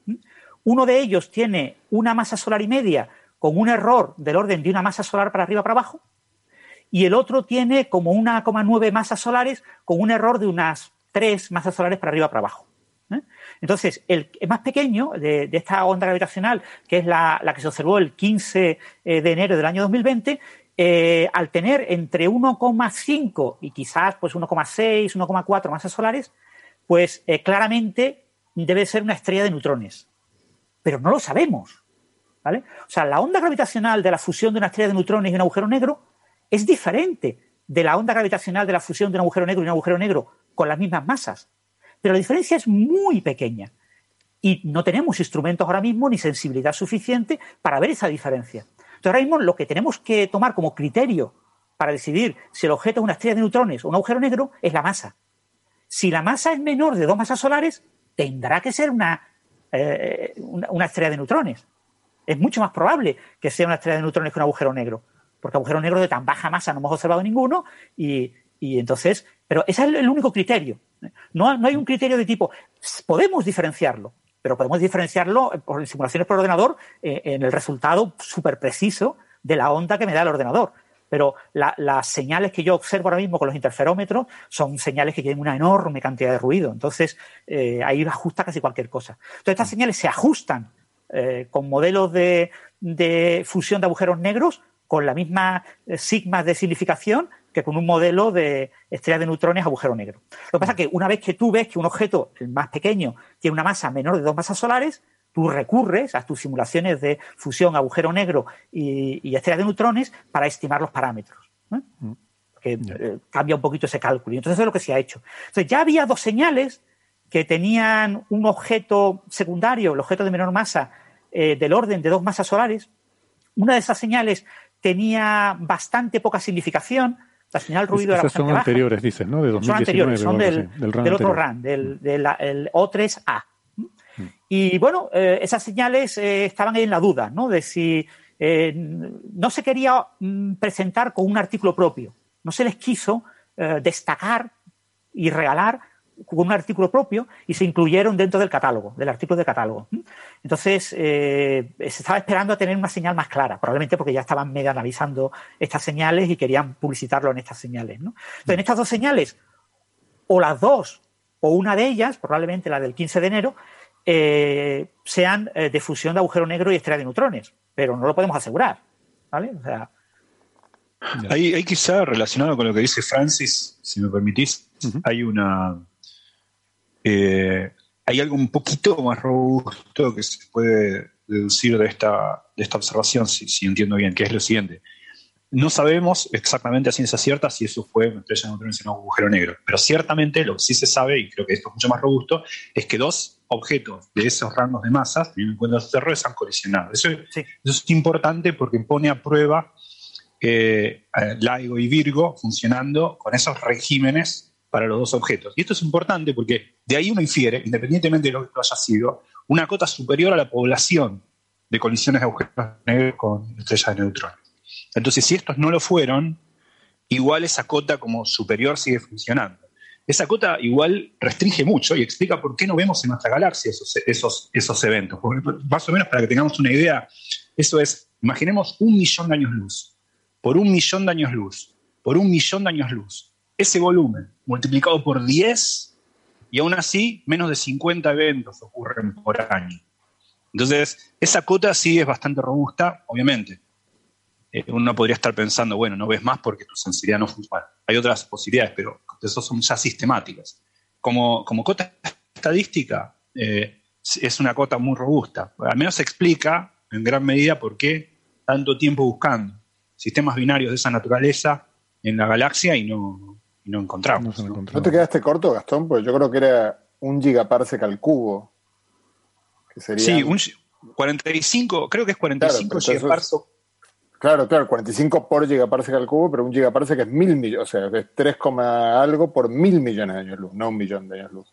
Uno de ellos tiene una masa solar y media con un error del orden de una masa solar para arriba para abajo, y el otro tiene como 1,9 masas solares con un error de unas tres masas solares para arriba para abajo. ¿eh? Entonces, el más pequeño de, esta onda gravitacional, que es la, que se observó el 15 eh, de enero del año 2020, eh, al tener entre 1,5 y quizás pues 1,6, 1,4 masas solares, pues claramente debe ser una estrella de neutrones. Pero no lo sabemos. ¿vale? O sea, la onda gravitacional de la fusión de una estrella de neutrones y un agujero negro es diferente de la onda gravitacional de la fusión de un agujero negro y un agujero negro con las mismas masas. Pero la diferencia es muy pequeña. Y no tenemos instrumentos ahora mismo ni sensibilidad suficiente para ver esa diferencia. Entonces, ahora mismo lo que tenemos que tomar como criterio para decidir si el objeto es una estrella de neutrones o un agujero negro es la masa. Si la masa es menor de dos masas solares, tendrá que ser una, eh, una, estrella de neutrones. Es mucho más probable que sea una estrella de neutrones que un agujero negro, porque agujero negro de tan baja masa no hemos observado ninguno y, entonces, pero ese es el único criterio. No, no hay un criterio de tipo, podemos diferenciarlo, pero podemos diferenciarlo por simulaciones por ordenador eh, en el resultado súper preciso de la onda que me da el ordenador. Pero las señales que yo observo ahora mismo con los interferómetros son señales que tienen una enorme cantidad de ruido. Entonces, eh, ahí ajusta casi cualquier cosa. Entonces, estas señales se ajustan eh, con modelos de, de, fusión de agujeros negros con la misma sigma de significación que con un modelo de estrella de neutrones agujero negro. Lo que pasa es que una vez que tú ves que un objeto, el más pequeño, tiene una masa menor de dos masas solares, tú recurres a tus simulaciones de fusión agujero negro y, estrella de neutrones para estimar los parámetros. Que eh, cambia un poquito ese cálculo. Y entonces eso es lo que se ha hecho. Entonces ya había dos señales que tenían un objeto secundario, el objeto de menor masa, eh, del orden de dos masas solares. Una de esas señales tenía bastante poca significación, la señal ruido era son anteriores, dices, ¿no? De 2019, son anteriores, son del, otro RAN, del, O3A. Mm. Y bueno, eh, esas señales eh, estaban ahí en la duda, ¿no? De si eh, no se quería mm, presentar con un artículo propio, no se les quiso destacar y regalar con un artículo propio y se incluyeron dentro del catálogo, del artículo de catálogo. Entonces, eh, se estaba esperando a tener una señal más clara, probablemente porque ya estaban medio analizando estas señales y querían publicitarlo en estas señales. Entonces, en estas dos señales, o las dos, o una de ellas, probablemente la del 15 de enero, eh, sean eh, de fusión de agujero negro y estrella de neutrones, pero no lo podemos asegurar. ¿vale? O sea, hay, quizá relacionado con lo que dice Francis, si me permitís, hay una eh, hay algo un poquito más robusto que se puede deducir de esta, de esta observación, si, entiendo bien, que es lo siguiente. No sabemos exactamente a ciencia cierta si eso fue una estrella de neutrones en un agujero negro, pero ciertamente lo que sí se sabe, y creo que esto es mucho más robusto, es que dos objetos de esos rangos de masas, teniendo en cuenta los errores, han colisionado. Eso, es importante porque pone a prueba eh, LIGO y Virgo funcionando con esos regímenes para los dos objetos. Y esto es importante porque de ahí uno infiere, independientemente de lo que haya sido, una cota superior a la población de colisiones de agujeros negros con estrellas de neutrones. Entonces, si estos no lo fueron, igual esa cota como superior sigue funcionando. Esa cota igual restringe mucho y explica por qué no vemos en nuestra galaxia esos, esos, esos eventos. más o menos para que tengamos una idea, eso es, imaginemos un millón de años luz, por un millón de años luz, por un millón de años luz ese volumen multiplicado por 10 y aún así menos de 50 eventos ocurren por año. Entonces, esa cota sí es bastante robusta, obviamente. Eh, uno podría estar pensando, bueno, no ves más porque tu sensibilidad no funciona. Hay otras posibilidades, pero esas son ya sistemáticas. Como, como cota estadística, eh, es una cota muy robusta. Al menos explica en gran medida por qué tanto tiempo buscando sistemas binarios de esa naturaleza en la galaxia y no, y no encontramos. No se ¿no? encontró. ¿No te quedaste corto, Gastón? Porque yo creo que era un gigaparsec al cubo. Que sería, Sí, un 45, creo que es 45 Claro, gigaparsec. Claro, claro, 45 por gigaparsec al cubo, pero un gigaparsec es mil millones, o sea, es 3, coma algo por mil millones de años luz, no un millón de años luz.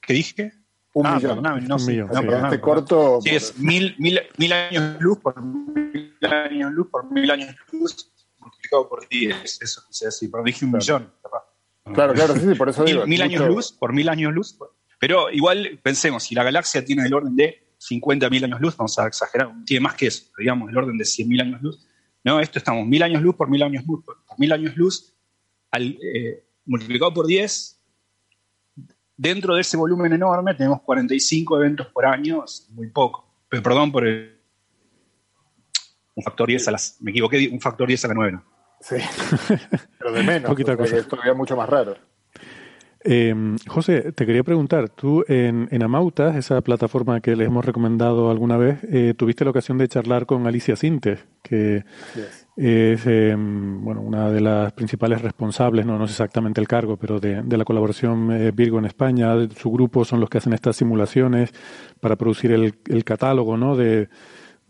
¿Qué dije? Un Ah, millón. perdóname, no, Un sí, millón, no, sí. perdóname, Quedaste perdóname. corto. Sí, por- es mil, mil, mil años luz por mil años luz por mil años luz multiplicado por 10. Eso quise decir, pero dije un millón. capaz. Claro, claro, sí, sí, por eso Mil, digo. mil años mucho- luz por mil años luz. Pero igual pensemos, si la galaxia tiene el orden de 50 mil años luz, vamos a exagerar, tiene más que eso, digamos, el orden de 100 mil años luz. No, esto estamos mil años luz por mil años luz por mil años luz al, eh, multiplicado por 10. Dentro de ese volumen enorme tenemos 45 eventos por año, es muy poco. Pero, perdón por el, un factor 10 a las. Me equivoqué, un factor 10 a la 9. Sí, pero de menos, Poquita cosa. es todavía mucho más raro. Eh, José, te quería preguntar, tú en, en Amautas, esa plataforma que les hemos recomendado alguna vez, eh, tuviste la ocasión de charlar con Alicia Sintes, que Yes. es eh, bueno, una de las principales responsables, no, no sé exactamente el cargo, pero de, de la colaboración eh, Virgo en España. Su grupo son los que hacen estas simulaciones para producir el, el catálogo ¿no? de,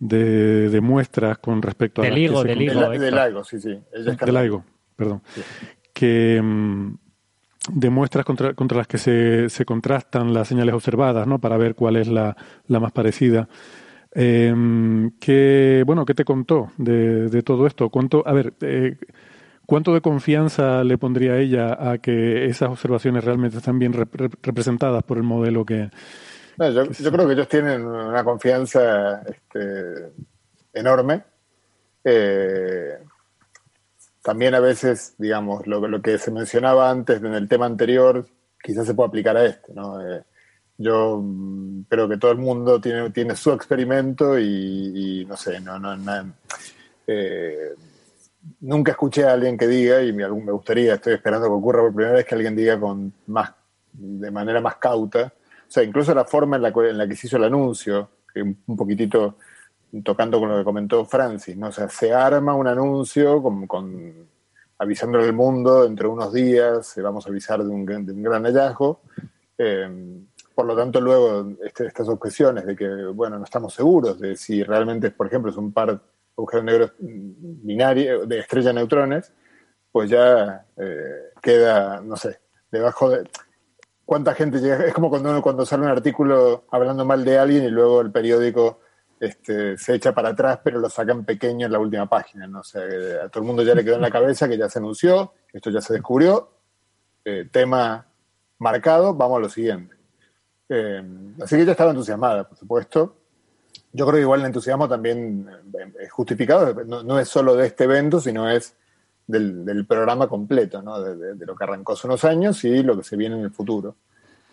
de, de muestras con respecto a... Del higo, del higo. Sí, sí. Del perdón. Que mm, de muestras contra, contra las que se, se contrastan las señales observadas, ¿no? Para ver cuál es la, la más parecida. Eh, ¿qué, bueno, ¿qué te contó de, de todo esto? ¿Cuánto, a ver, eh, ¿cuánto de confianza le pondría ella a que esas observaciones realmente están bien rep- rep- representadas por el modelo que... No, yo, yo creo que ellos tienen una confianza este, enorme. Eh, también a veces, digamos, lo, lo que se mencionaba antes en el tema anterior, quizás se puede aplicar a este. ¿no? Eh, yo mm, creo que todo el mundo tiene, tiene su experimento y, y no sé, no, no, no, eh, nunca escuché a alguien que diga, y me, me gustaría, estoy esperando que ocurra por primera vez, que alguien diga con más, de manera más cauta. O sea, incluso la forma en la, en la que se hizo el anuncio, un poquitito tocando con lo que comentó Francis, ¿no? O sea, se arma un anuncio con, con avisándole al mundo dentro de unos días, eh, vamos a avisar de un, gran- hallazgo. Eh, por lo tanto, luego este- estas objeciones de que, bueno, no estamos seguros de si realmente, por ejemplo, es un par de agujeros negros binarios de estrella neutrones, pues ya eh, queda, no sé, debajo de... ¿Cuánta gente llega? Es como cuando, cuando sale un artículo hablando mal de alguien y luego el periódico este, se echa para atrás, pero lo sacan pequeño en la última página. ¿no? O sea, a todo el mundo ya le quedó en la cabeza que ya se anunció, esto ya se descubrió, eh, tema marcado, vamos a lo siguiente. Eh, así que ella estaba entusiasmada, por supuesto. Yo creo que igual el entusiasmo también eh, es justificado, no, no es solo de este evento, sino es del, programa completo, ¿no? de, lo que arrancó hace unos años y lo que se viene en el futuro.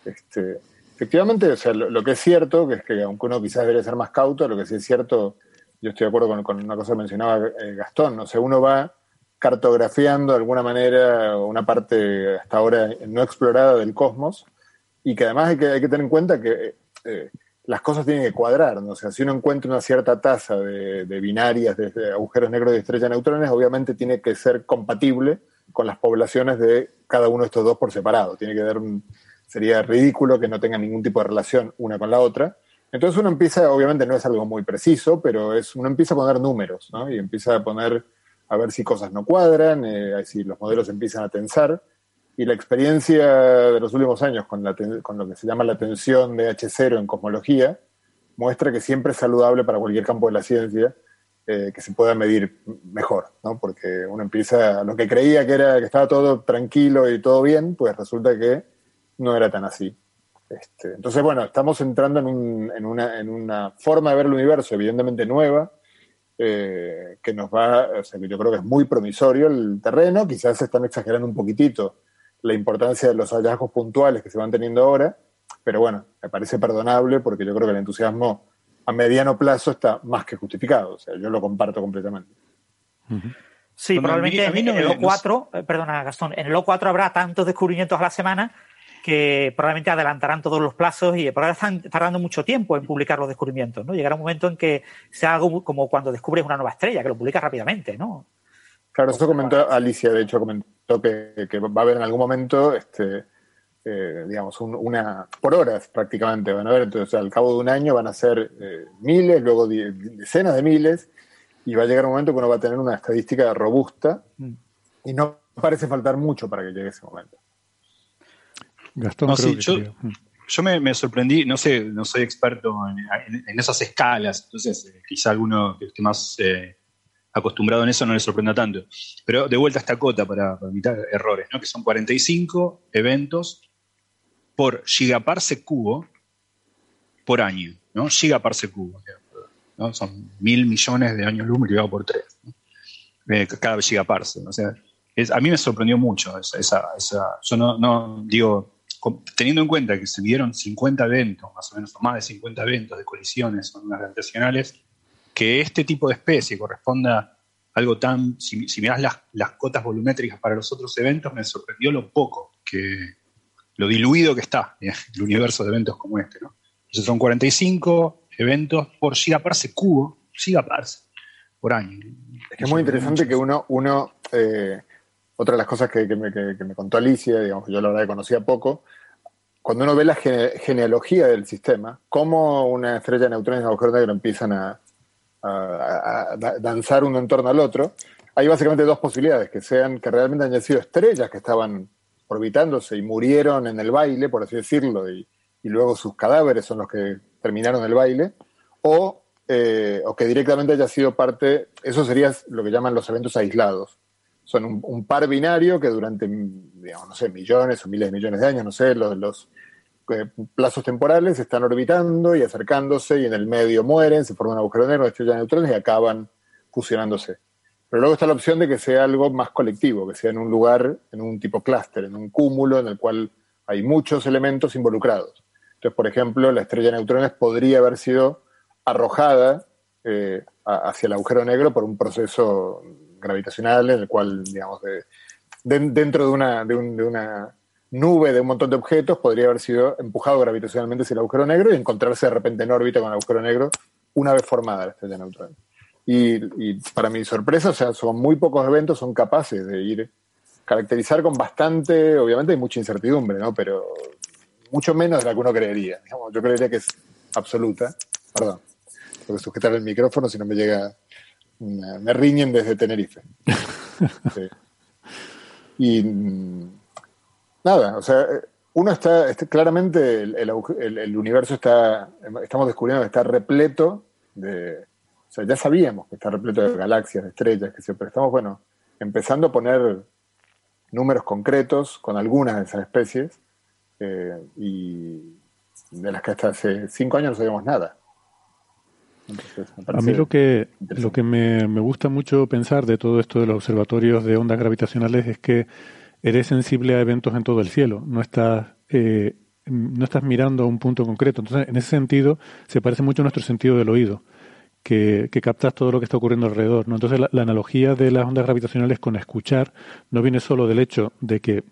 Este, efectivamente, o sea, lo, que es cierto, que es que aunque uno quizás debería ser más cauto, lo que sí es cierto, yo estoy de acuerdo con, una cosa que mencionaba eh, Gastón, o sea, uno va cartografiando de alguna manera una parte hasta ahora no explorada del cosmos y que además hay que, hay que tener en cuenta que eh, las cosas tienen que cuadrar, ¿no? O si uno encuentra una cierta tasa de, binarias, de, agujeros negros de estrella de neutrones, obviamente tiene que ser compatible con las poblaciones de cada uno de estos dos por separado. Tiene que dar sería ridículo que no tengan ningún tipo de relación una con la otra. Entonces uno empieza, obviamente no es algo muy preciso, pero es, uno empieza a poner números, ¿no? Y empieza a poner, a ver si cosas no cuadran, eh, si los modelos empiezan a tensar. Y la experiencia de los últimos años con, la con lo que se llama la tensión de H0 en cosmología muestra que siempre es saludable para cualquier campo de la ciencia eh, que se pueda medir mejor, ¿no? Porque uno empieza, lo que creía que era que estaba todo tranquilo y todo bien, pues resulta que no era tan así. Este, entonces, bueno, estamos entrando en, un- en una, en una forma de ver el universo evidentemente nueva, eh, que nos va, o sea, yo creo que es muy promisorio el terreno, quizás se están exagerando un poquitito la importancia de los hallazgos puntuales que se van teniendo ahora, pero bueno, me parece perdonable porque yo creo que el entusiasmo a mediano plazo está más que justificado, o sea, yo lo comparto completamente. Sí, Bueno, a mí- probablemente a mí no en el me- O4, eh, perdona Gastón, en el O4 habrá tantos descubrimientos a la semana que probablemente adelantarán todos los plazos y por ahora están tardando mucho tiempo en publicar los descubrimientos, ¿no? Llegará un momento en que sea algo como cuando descubres una nueva estrella, que lo publicas rápidamente, ¿no? Claro, eso comentó Alicia, de hecho comentó que, que va a haber en algún momento, este, eh, digamos, un- una por horas prácticamente, van a ver, entonces al cabo de un año van a ser eh, miles, luego die- decenas de miles, y va a llegar un momento que uno va a tener una estadística robusta, y no parece faltar mucho para que llegue ese momento. Gastón, No, creo sí, que yo-. Mm. Yo me, me sorprendí, no sé, no soy experto en, en- en esas escalas, entonces eh, quizá alguno que esté más eh, acostumbrado en eso no le sorprenda tanto. Pero de vuelta a esta cota para, evitar errores, ¿no? que son 45 eventos por gigaparsec cubo por año, ¿no? Gigaparsec cubo, ¿no? Son mil millones de años luz multiplicado por tres, ¿no? Eh, cada gigaparsec. O sea, a mí me sorprendió mucho esa, esa, yo no, no digo, teniendo en cuenta que se vieron 50 eventos, más o menos, o más de 50 eventos de colisiones con ondas gravitacionales, que este tipo de especie corresponda a algo tan, si, si mirás las, las cotas volumétricas para los otros eventos, me sorprendió lo poco, que lo diluido que está el universo de eventos como este. ¿no? Entonces son 45 eventos por gigaparsec cubo, gigaparsec por año. Es que es muy interesante que uno, uno eh, otra de las cosas que, que me, contó Alicia, digamos yo la verdad que conocía poco, cuando uno ve la gene- genealogía del sistema, cómo una estrella de neutrones y un agujero negro empiezan a, a- a- a da- danzar uno en torno al otro, hay básicamente dos posibilidades, que sean que realmente hayan sido estrellas que estaban orbitándose y murieron en el baile, por así decirlo, y, y luego sus cadáveres son los que terminaron el baile, o, eh, o que directamente haya sido parte, eso sería lo que llaman los eventos aislados. Son un, un par binario que durante, digamos, no sé, millones o miles de millones de años, no sé, los, los eh, plazos temporales están orbitando y acercándose y en el medio mueren, se forman un agujero negro, una estrella de neutrones y acaban fusionándose. Pero luego está la opción de que sea algo más colectivo, que sea en un lugar, en un tipo clúster, en un cúmulo en el cual hay muchos elementos involucrados. Entonces, por ejemplo, la estrella de neutrones podría haber sido arrojada eh, hacia el agujero negro por un proceso gravitacional en el cual, digamos, de- de- dentro de una, de, un- de una nube de un montón de objetos podría haber sido empujado gravitacionalmente hacia el agujero negro y encontrarse de repente en órbita con el agujero negro una vez formada la estrella neutrones. Y, y para mi sorpresa, o sea, son muy pocos eventos, son capaces de ir caracterizar con bastante, obviamente hay mucha incertidumbre, ¿no? Pero mucho menos de la que uno creería. digamos. yo creería que es absoluta. Perdón, tengo que sujetar el micrófono si no me llega, una- me riñen desde Tenerife. Sí. Y mm, nada, o sea, eh, uno está, está- claramente el, el el- universo está, estamos descubriendo que está repleto de, o sea, ya sabíamos que está repleto de galaxias, de estrellas, que se, pero estamos, bueno, empezando a poner números concretos con algunas de esas especies eh, y de las que hasta hace cinco años no sabíamos nada. Entonces, A mí lo que, lo que me, me gusta mucho pensar de todo esto de los observatorios de ondas gravitacionales es que eres sensible a eventos en todo el cielo, no estás, eh, no estás mirando a un punto concreto. Entonces, en ese sentido, se parece mucho a nuestro sentido del oído, que, que captas todo lo que está ocurriendo alrededor. ¿no? Entonces, la, la analogía de las ondas gravitacionales con escuchar no viene solo del hecho de que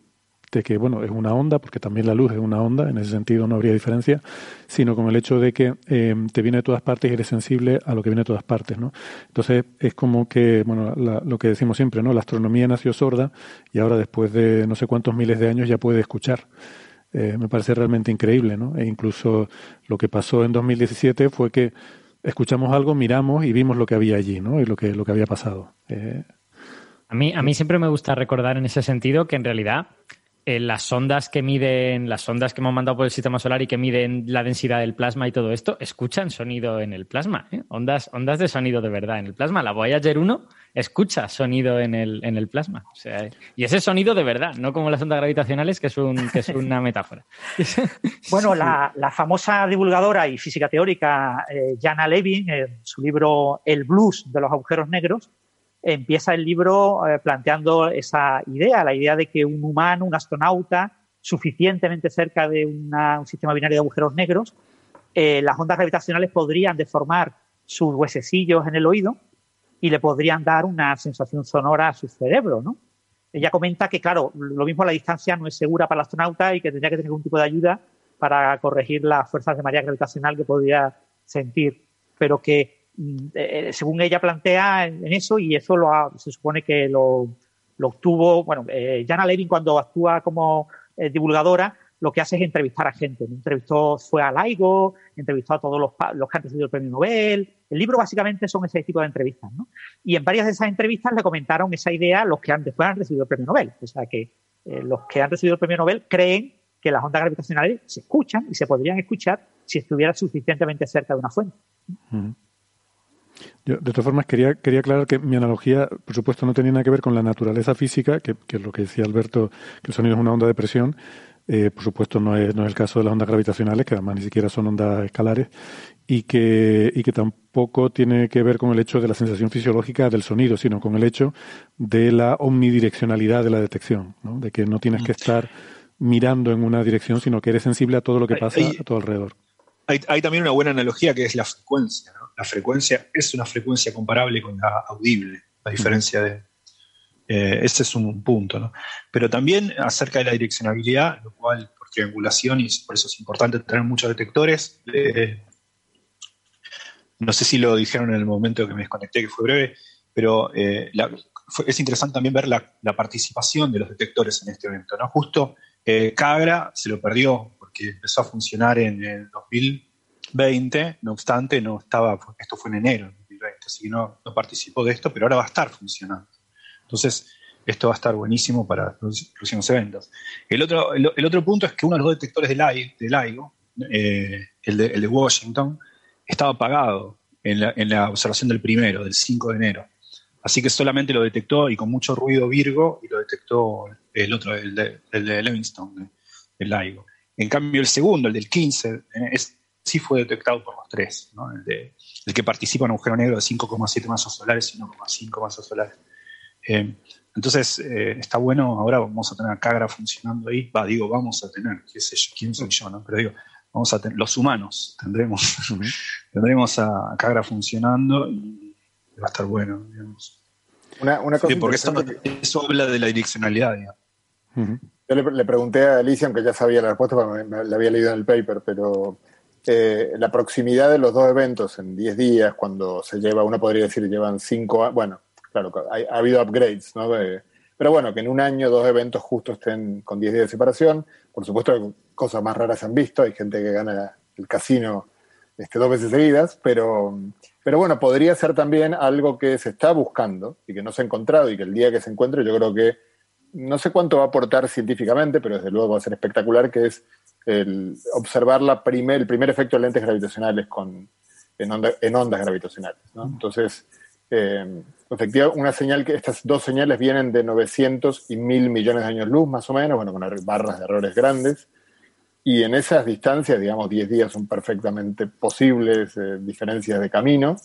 de que, bueno, es una onda, porque también la luz es una onda, en ese sentido no habría diferencia, sino con el hecho de que eh, te viene de todas partes y eres sensible a lo que viene de todas partes, ¿no? Entonces es como que, bueno, la- lo que decimos siempre, ¿no? La astronomía nació sorda y ahora después de no sé cuántos miles de años ya puede escuchar. Eh, me parece realmente increíble, ¿no? E incluso lo que pasó en 2017 fue que escuchamos algo, miramos y vimos lo que había allí, ¿no? Y lo que, lo que había pasado. Eh, A mí, a mí siempre me gusta recordar en ese sentido que en realidad eh, las ondas que miden, las ondas que hemos mandado por el sistema solar y que miden la densidad del plasma y todo esto, escuchan sonido en el plasma. ¿eh? Ondas, ondas de sonido de verdad en el plasma. La Voyager 1 escucha sonido en el, en el plasma. O sea, y ese sonido de verdad, no como las ondas gravitacionales, que es, una metáfora. Bueno, la, la famosa divulgadora y física teórica eh, Jana Levin, en su libro El blues de los agujeros negros, empieza el libro eh, planteando esa idea, la idea de que un humano, un astronauta, suficientemente cerca de un sistema binario de agujeros negros, eh, las ondas gravitacionales podrían deformar sus huesecillos en el oído y le podrían dar una sensación sonora a su cerebro, ¿no? Ella comenta que, claro, lo mismo la distancia no es segura para el astronauta y que tendría que tener algún tipo de ayuda para corregir las fuerzas de marea gravitacional que podría sentir, pero que eh, según ella plantea en, eso, y eso lo ha- se supone que lo, obtuvo, bueno, eh, Jana Levin cuando actúa como eh, divulgadora, lo que hace es entrevistar a gente. Entrevistó, fue a Laigo, entrevistó a todos los, que han recibido el premio Nobel. El libro básicamente son ese tipo de entrevistas. Y en varias de esas entrevistas le comentaron esa idea a los que han, después han recibido el premio Nobel. O sea que eh, los que han recibido el premio Nobel creen que las ondas gravitacionales se escuchan y se podrían escuchar si estuviera suficientemente cerca de una fuente. Yo, de todas formas, quería, quería aclarar que mi analogía, por supuesto, no tenía nada que ver con la naturaleza física, que, que es lo que decía Alberto, que el sonido es una onda de presión. Eh, por supuesto, no es, no es el caso de las ondas gravitacionales, que además ni siquiera son ondas escalares, y que, y que tampoco tiene que ver con el hecho de la sensación fisiológica del sonido, sino con el hecho de la omnidireccionalidad de la detección, ¿no? de que no tienes que estar mirando en una dirección, sino que eres sensible a todo lo que pasa a tu alrededor. Hay, hay también una buena analogía que es la frecuencia. ¿no? La frecuencia es una frecuencia comparable con la audible, a diferencia de... eh, ese es un punto. ¿no? Pero también acerca de la direccionabilidad, lo cual por triangulación, y por eso es importante tener muchos detectores. eh, no sé si lo dijeron en el momento que me desconecté, que fue breve, pero eh, es interesante también ver la, participación de los detectores en este evento. ¿no? Justo eh, Cagra se lo perdió porque empezó a funcionar en el 2020, no obstante, no estaba, esto fue en enero del 2020, así que no, no participó de esto, pero ahora va a estar funcionando. Entonces, esto va a estar buenísimo para los próximos eventos. El otro, el, otro punto es que uno de los detectores del LIGO, del LIGO eh, el, de, Washington, estaba apagado en la, en la observación del primero, del 5 de enero. Así que solamente lo detectó y con mucho ruido Virgo y lo detectó el otro, el de, el de Livingston, el LIGO. En cambio, el segundo, el del 15, eh, es, sí fue detectado por los tres. ¿no? El, de- el que participa en un agujero negro de 5,7 masas solares y 1,5 masas solares. Eh, entonces, eh, está bueno, ahora vamos a tener a Cagra funcionando ahí. Va, digo, vamos a tener, qué sé yo, quién soy yo, ¿no? Pero digo, vamos a tener, los humanos tendremos, tendremos a Cagra funcionando y va a estar bueno, digamos. Una, una cosa Sí, porque eso, interesante eso habla de la direccionalidad, digamos. Yo le, le pregunté a Alicia, aunque ya sabía la respuesta, porque me, me la había leído en el paper, pero eh, la proximidad de los dos eventos en 10 días, cuando se lleva, uno podría decir, llevan 5 bueno, claro, ha habido upgrades, ¿no? Pero bueno, que en un año dos eventos justo estén con 10 días de separación. Por supuesto, cosas más raras se han visto, hay gente que gana el casino este, dos veces seguidas, pero, pero bueno, podría ser también algo que se está buscando y que no se ha encontrado y que el día que se encuentre yo creo que no sé cuánto va a aportar científicamente, pero desde luego va a ser espectacular, que es el observar la primer, el primer efecto de lentes gravitacionales con, en, onda- en ondas gravitacionales. ¿no? Entonces, eh, efectivamente, una señal que estas dos señales vienen de 900 y 1000 millones de años luz, más o menos, bueno, con barras de errores grandes. Y en esas distancias, digamos, 10 días son perfectamente posibles eh, diferencias de camino.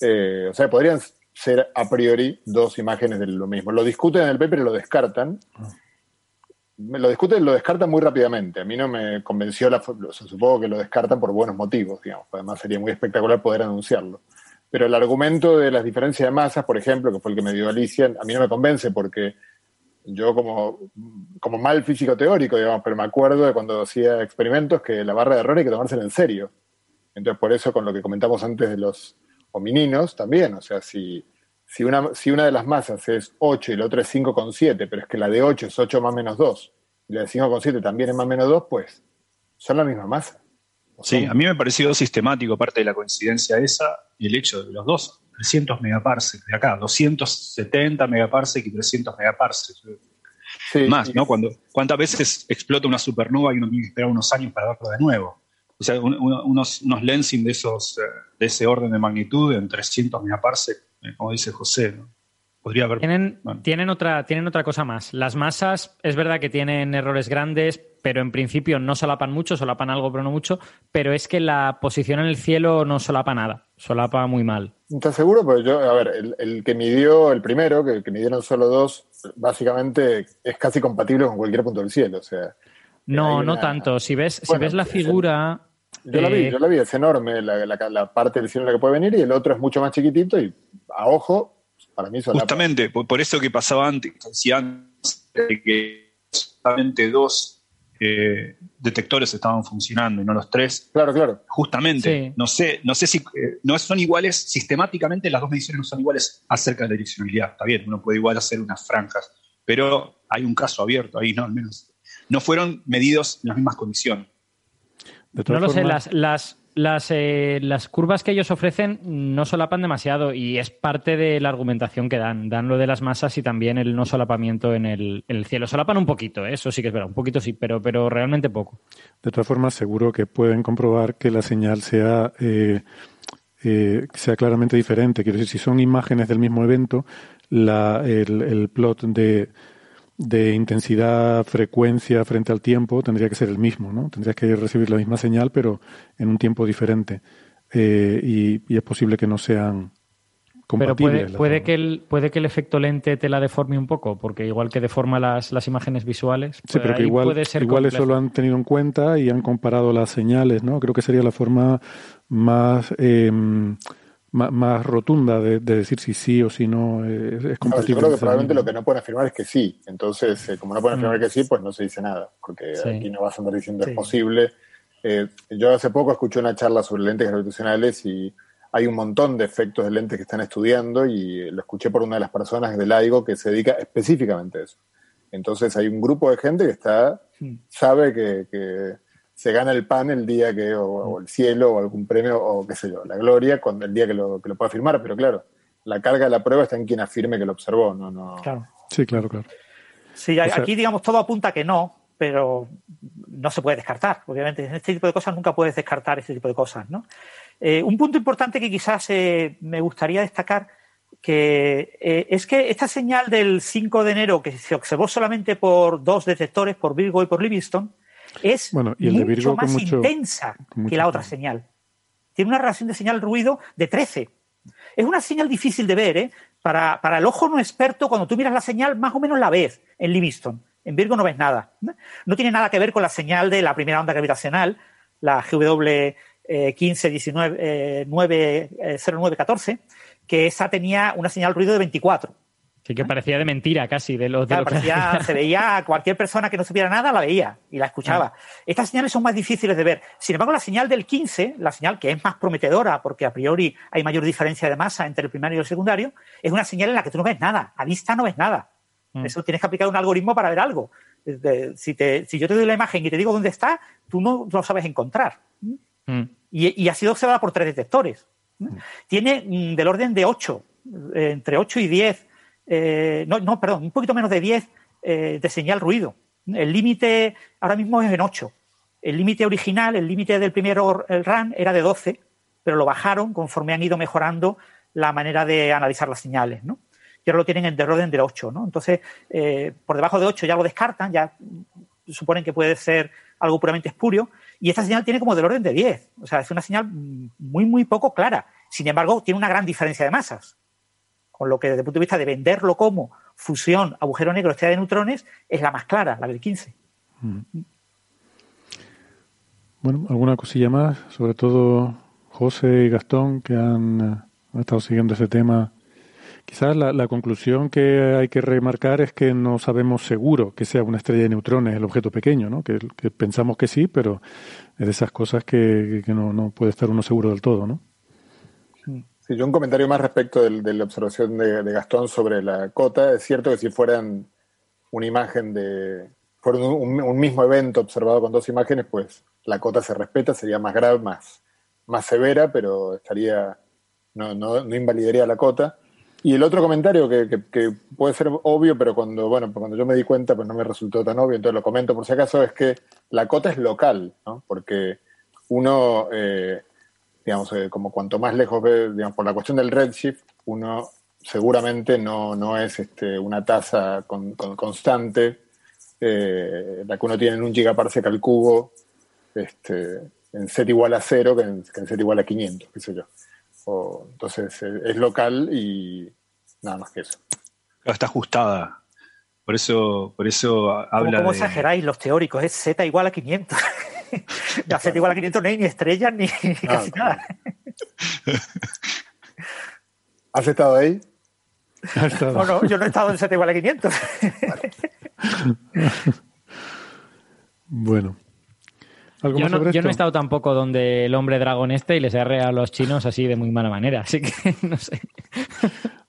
Eh, o sea, podrían ser a priori dos imágenes de lo mismo. Lo discuten en el paper y lo descartan. Lo discuten lo descartan muy rápidamente. A mí no me convenció, la, o supongo que lo descartan por buenos motivos, digamos. Además sería muy espectacular poder anunciarlo. Pero el argumento de las diferencias de masas, por ejemplo, que fue el que me dio Alicia, a mí no me convence porque yo como, como mal físico teórico, digamos, pero me acuerdo de cuando hacía experimentos que la barra de error hay que tomársela en serio. Entonces, por eso, con lo que comentamos antes de los homininos, también, o sea, si, si, una, si una de las masas es 8 y la otra es 5,7, pero es que la de 8 es 8 más menos 2, y la de 5,7 también es más menos 2, pues son la misma masa. Sí, a mí me pareció sistemático, aparte de la coincidencia esa, y el hecho de los dos, 300 megaparsec de acá, 270 megaparsec y 300 megaparsec. Más, ¿no? Cuando, ¿Cuántas veces explota una supernova y uno tiene que esperar unos años para verlo de nuevo? O sea, un- un- unos, unos lensing de, esos, eh, de ese orden de magnitud en 300 megaparsec, eh, como dice José, ¿no? Podría haber... Tienen, tienen, otra, tienen otra cosa más. Las masas, es verdad que tienen errores grandes, pero en principio no solapan mucho, solapan algo, pero no mucho. Pero es que la posición en el cielo no solapa nada, solapa muy mal. ¿Estás seguro? Pues yo, a ver, el, el que midió el primero, que, que midieron solo dos, básicamente es casi compatible con cualquier punto del cielo. O sea, No, no una- tanto. Si ves, si ves la el- figura. Yo la vi, eh, yo la vi, es enorme la, la- la parte del cielo en la que puede venir y el otro es mucho más chiquitito y a ojo, para mí solapa. Justamente, por, por eso que pasaba antes, que decía antes, de que solamente dos eh, detectores estaban funcionando y no los tres. Claro, claro. Justamente, no sé, no sé si eh, no son iguales sistemáticamente, las dos mediciones no son iguales acerca de la direccionalidad. Está bien, uno puede igual hacer unas franjas, pero hay un caso abierto ahí, ¿no? Al menos. No fueron medidos en las mismas condiciones. No lo sé, las, las, las, eh, las, curvas que ellos ofrecen no solapan demasiado y es parte de la argumentación que dan. Dan lo de las masas y también el no solapamiento en el, en el cielo. Solapan un poquito, ¿eh? eso sí que es verdad, un poquito sí, pero, pero realmente poco. De todas formas, seguro que pueden comprobar que la señal sea, eh, sea claramente diferente. Quiero decir, si son imágenes del mismo evento, la, el, el plot de de intensidad, frecuencia frente al tiempo tendría que ser el mismo, ¿no? Tendrías que recibir la misma señal, pero en un tiempo diferente. Eh, y, es posible que no sean compatibles. Pero puede, que el, puede que el efecto lente te la deforme un poco, porque igual que deforma las, las imágenes visuales. Sí, pero que igual, puede ser igual eso lo han tenido en cuenta y han comparado las señales, ¿no? Creo que sería la forma más. Eh, más, rotunda de, decir si sí o si no es, compatible. yo creo que probablemente lo que no pueden afirmar es que sí. Entonces, eh, como no pueden afirmar mm. que sí, pues no se dice nada, porque aquí no vas a andar diciendo es posible. Eh, yo hace poco escuché una charla sobre lentes gravitacionales y hay un montón de efectos de lentes que están estudiando y lo escuché por una de las personas del AIGO que se dedica específicamente a eso. Entonces hay un grupo de gente que está, mm. sabe que se gana el pan el día que, o, el cielo, o algún premio, o qué sé yo, la gloria, cuando, el día que lo, que lo pueda firmar, pero claro, la carga de la prueba está en quien afirme que lo observó, no, no. Claro. Sí, claro, claro. Sí, aquí digamos todo apunta que no, pero no se puede descartar. Obviamente, en este tipo de cosas nunca puedes descartar este tipo de cosas, ¿no? Eh, un punto importante que quizás eh, me gustaría destacar que eh, es que esta señal del 5 de enero que se observó solamente por dos detectores, por Virgo y por Livingston, es mucho más intensa que la otra señal. Tiene una relación de señal-ruido de 13. Es una señal difícil de ver, ¿eh? Para, el ojo no experto, cuando tú miras la señal, más o menos la ves en Livingston. En Virgo no ves nada. No tiene nada que ver con la señal de la primera onda gravitacional, la GW 15 19 0914, que esa tenía una señal ruido de 24. Sí, que parecía de mentira casi. De los, Se veía, cualquier persona que no supiera nada la veía y la escuchaba. Ah. Estas señales son más difíciles de ver. Sin embargo, la señal del 15, la señal que es más prometedora, porque a priori hay mayor diferencia de masa entre el primario y el secundario, es una señal en la que tú no ves nada. A vista no ves nada. Mm. Eso tienes que aplicar un algoritmo para ver algo. Si, si, yo te doy la imagen y te digo dónde está, tú no lo sabes encontrar. Mm. Y, ha sido observada por tres detectores. Mm. Tiene del orden de 8, eh, entre 8 y 10 eh, no, no, perdón, un poquito menos de 10 eh, de señal ruido. El límite ahora mismo es en 8. El límite original, el límite del primer RAN era de 12, pero lo bajaron conforme han ido mejorando la manera de analizar las señales, ¿no? Y ahora lo tienen en del orden de 8, ¿no? Entonces, eh, por debajo de 8 ya lo descartan, ya suponen que puede ser algo puramente espurio, y esta señal tiene como del orden de 10. O sea, es una señal muy, muy poco clara. Sin embargo, tiene una gran diferencia de masas. Con lo que desde el punto de vista de venderlo como fusión, agujero negro, estrella de neutrones, es la más clara, la del 15. Mm. Bueno, alguna cosilla más, sobre todo José y Gastón, que han, estado siguiendo ese tema. Quizás la, conclusión que hay que remarcar es que no sabemos seguro que sea una estrella de neutrones el objeto pequeño, ¿no? Que, pensamos que sí, pero es de esas cosas que, no, no, puede estar uno seguro del todo, ¿no? Sí, yo un comentario más respecto de, la observación de, Gastón sobre la cota. Es cierto que si fueran una imagen de. fuera un, mismo evento observado con dos imágenes, pues la cota se respeta, sería más grave, más, más severa, pero estaría. No, no, no invalidaría la cota. Y el otro comentario que, que, puede ser obvio, pero cuando, bueno, cuando yo me di cuenta, pues no me resultó tan obvio, entonces lo comento por si acaso, es que la cota es local, ¿no? Porque uno eh, digamos, eh, como cuanto más lejos ve, digamos, por la cuestión del redshift, uno seguramente no, no es este, una tasa con, constante, eh, la que uno tiene en un gigaparsec al cubo, este, en Z igual a cero que en, Z igual a 500, qué sé yo. entonces eh, es local y nada más que eso. está ajustada. Por eso, por eso habla. ¿Cómo, exageráis los teóricos? Es Z igual a 500. Z igual a 500 no hay ni estrellas ni, casi nada. ¿Has estado ahí? No, no, yo no he estado en Z igual a 500. Bueno. ¿Algo Yo, más no, sobre yo no he estado tampoco donde el hombre dragón este y les erre a los chinos así de muy mala manera, así que no sé.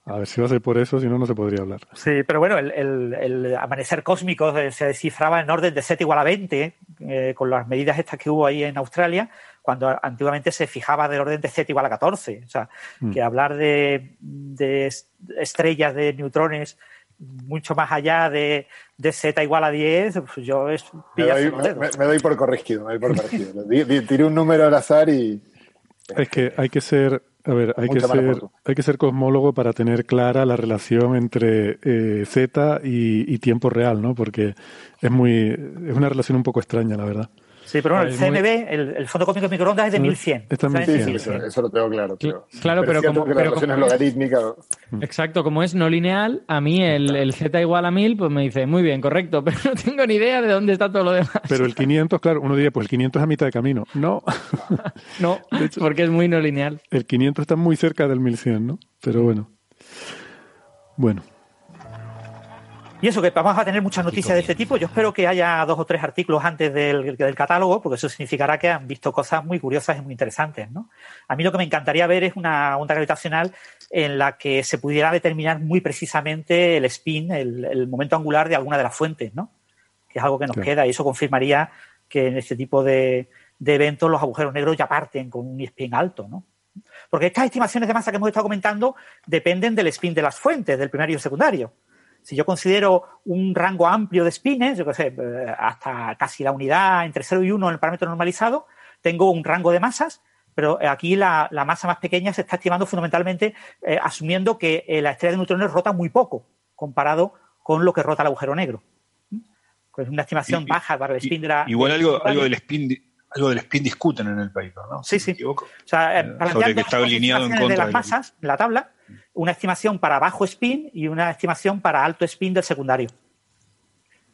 A ver si va a ser por eso, si no, no se podría hablar. Sí, pero bueno, el, el- el amanecer cósmico se descifraba en orden de 7 igual a 20, eh, con las medidas estas que hubo ahí en Australia, cuando antiguamente se fijaba del orden de Z igual a 14. O sea, Mm. que hablar de, de es- estrellas, de neutrones, mucho más allá de, de Z igual a 10, pues yo es Me doy, me- dedos. me- me doy por corregido, me doy por corregido. Tiré un número al azar y Es que hay que ser, a ver, hay que ser, hay que ser cosmólogo para tener clara la relación entre eh, Z y, y tiempo real, ¿no? Porque es muy, es una relación un poco extraña, la verdad. Sí, pero bueno, el Es muy- CMB, el, el fondo cósmico de microondas es de Sí, 1100. está en o sea, es 1100, sí, eso, eso lo tengo claro. Pero, Claro, pero es cierto como- que la pero como- logarítmica. Exacto, como es no lineal, a mí el, el Z igual a 1000, pues me dice, muy bien, correcto, pero no tengo ni idea de dónde está todo lo demás. Pero el 500, claro, uno diría, pues el 500 es a mitad de camino. No, No, porque es muy no lineal. el 500 está muy cerca del 1100, ¿no? Pero bueno. Bueno, Y eso, que vamos a tener muchas noticias de este tipo. Yo espero que haya dos o tres artículos antes del, del catálogo, porque eso significará que han visto cosas muy curiosas y muy interesantes. ¿no? A mí lo que me encantaría ver es una onda gravitacional en la que se pudiera determinar muy precisamente el spin, el, el momento angular de alguna de las fuentes, ¿no? que es algo que nos Claro. queda y eso confirmaría que en este tipo de, de eventos los agujeros negros ya parten con un spin alto. ¿no? Porque estas estimaciones de masa que hemos estado comentando dependen del spin de las fuentes, del primario y el secundario. Si yo considero un rango amplio de spines, yo qué sé, eh, hasta casi la unidad entre 0 y 1 en el parámetro normalizado, tengo un rango de masas, pero aquí la, la masa más pequeña se está estimando fundamentalmente eh, asumiendo que eh, la estrella de neutrones rota muy poco comparado con lo que rota el agujero negro. ¿Mm? Es una estimación Y- baja para el spin de la. Igual algo, algo del spin algo del spin discuten en el paper, ¿no? Sí, sí. me equivoco. O sea, eh, sobre que está alineado en contra de las masas, la tabla, una estimación para bajo spin y una estimación para alto spin del secundario.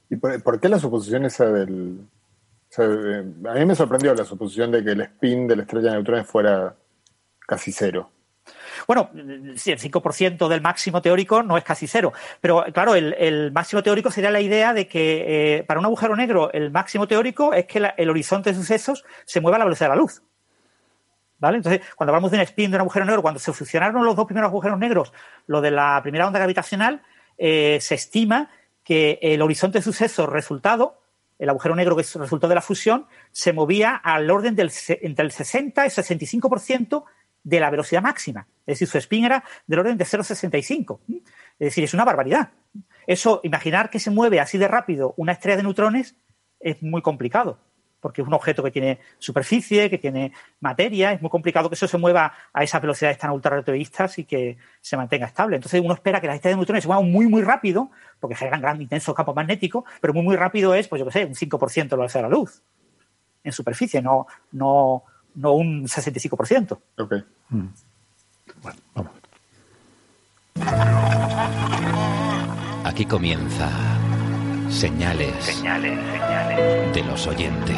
¿Y por, por qué la suposición esa del... o sea, eh, a mí me sorprendió la suposición de que el spin de la estrella de neutrones fuera casi cero. Bueno, el 5% del máximo teórico no es casi cero. Pero claro, el, el máximo teórico sería la idea de que eh, para un agujero negro el máximo teórico es que la- el horizonte de sucesos se mueva a la velocidad de la luz. Entonces, cuando hablamos de un spin de un agujero negro, cuando se fusionaron los dos primeros agujeros negros, lo de la primera onda gravitacional, eh, se estima que el horizonte de sucesos resultado, el agujero negro que es resultado de la fusión, se movía al orden del, entre el 60 y 65% de la velocidad máxima. Es decir, su spin era del orden de 0,65. Es decir, es una barbaridad. Eso, imaginar que se mueve así de rápido una estrella de neutrones es muy complicado, porque es un objeto que tiene superficie, que tiene materia, es muy complicado que eso se mueva a esas velocidades tan ultrarrelativistas y que se mantenga estable. Entonces uno espera que las estrellas de neutrones se muevan muy, muy rápido, porque generan grandes, intensos campos magnéticos, pero muy, muy rápido es, pues yo qué sé, un 5% de la velocidad de la luz en superficie, no, no, no un 65%. Ok. bueno, vamos. Aquí comienza Señales, de los oyentes.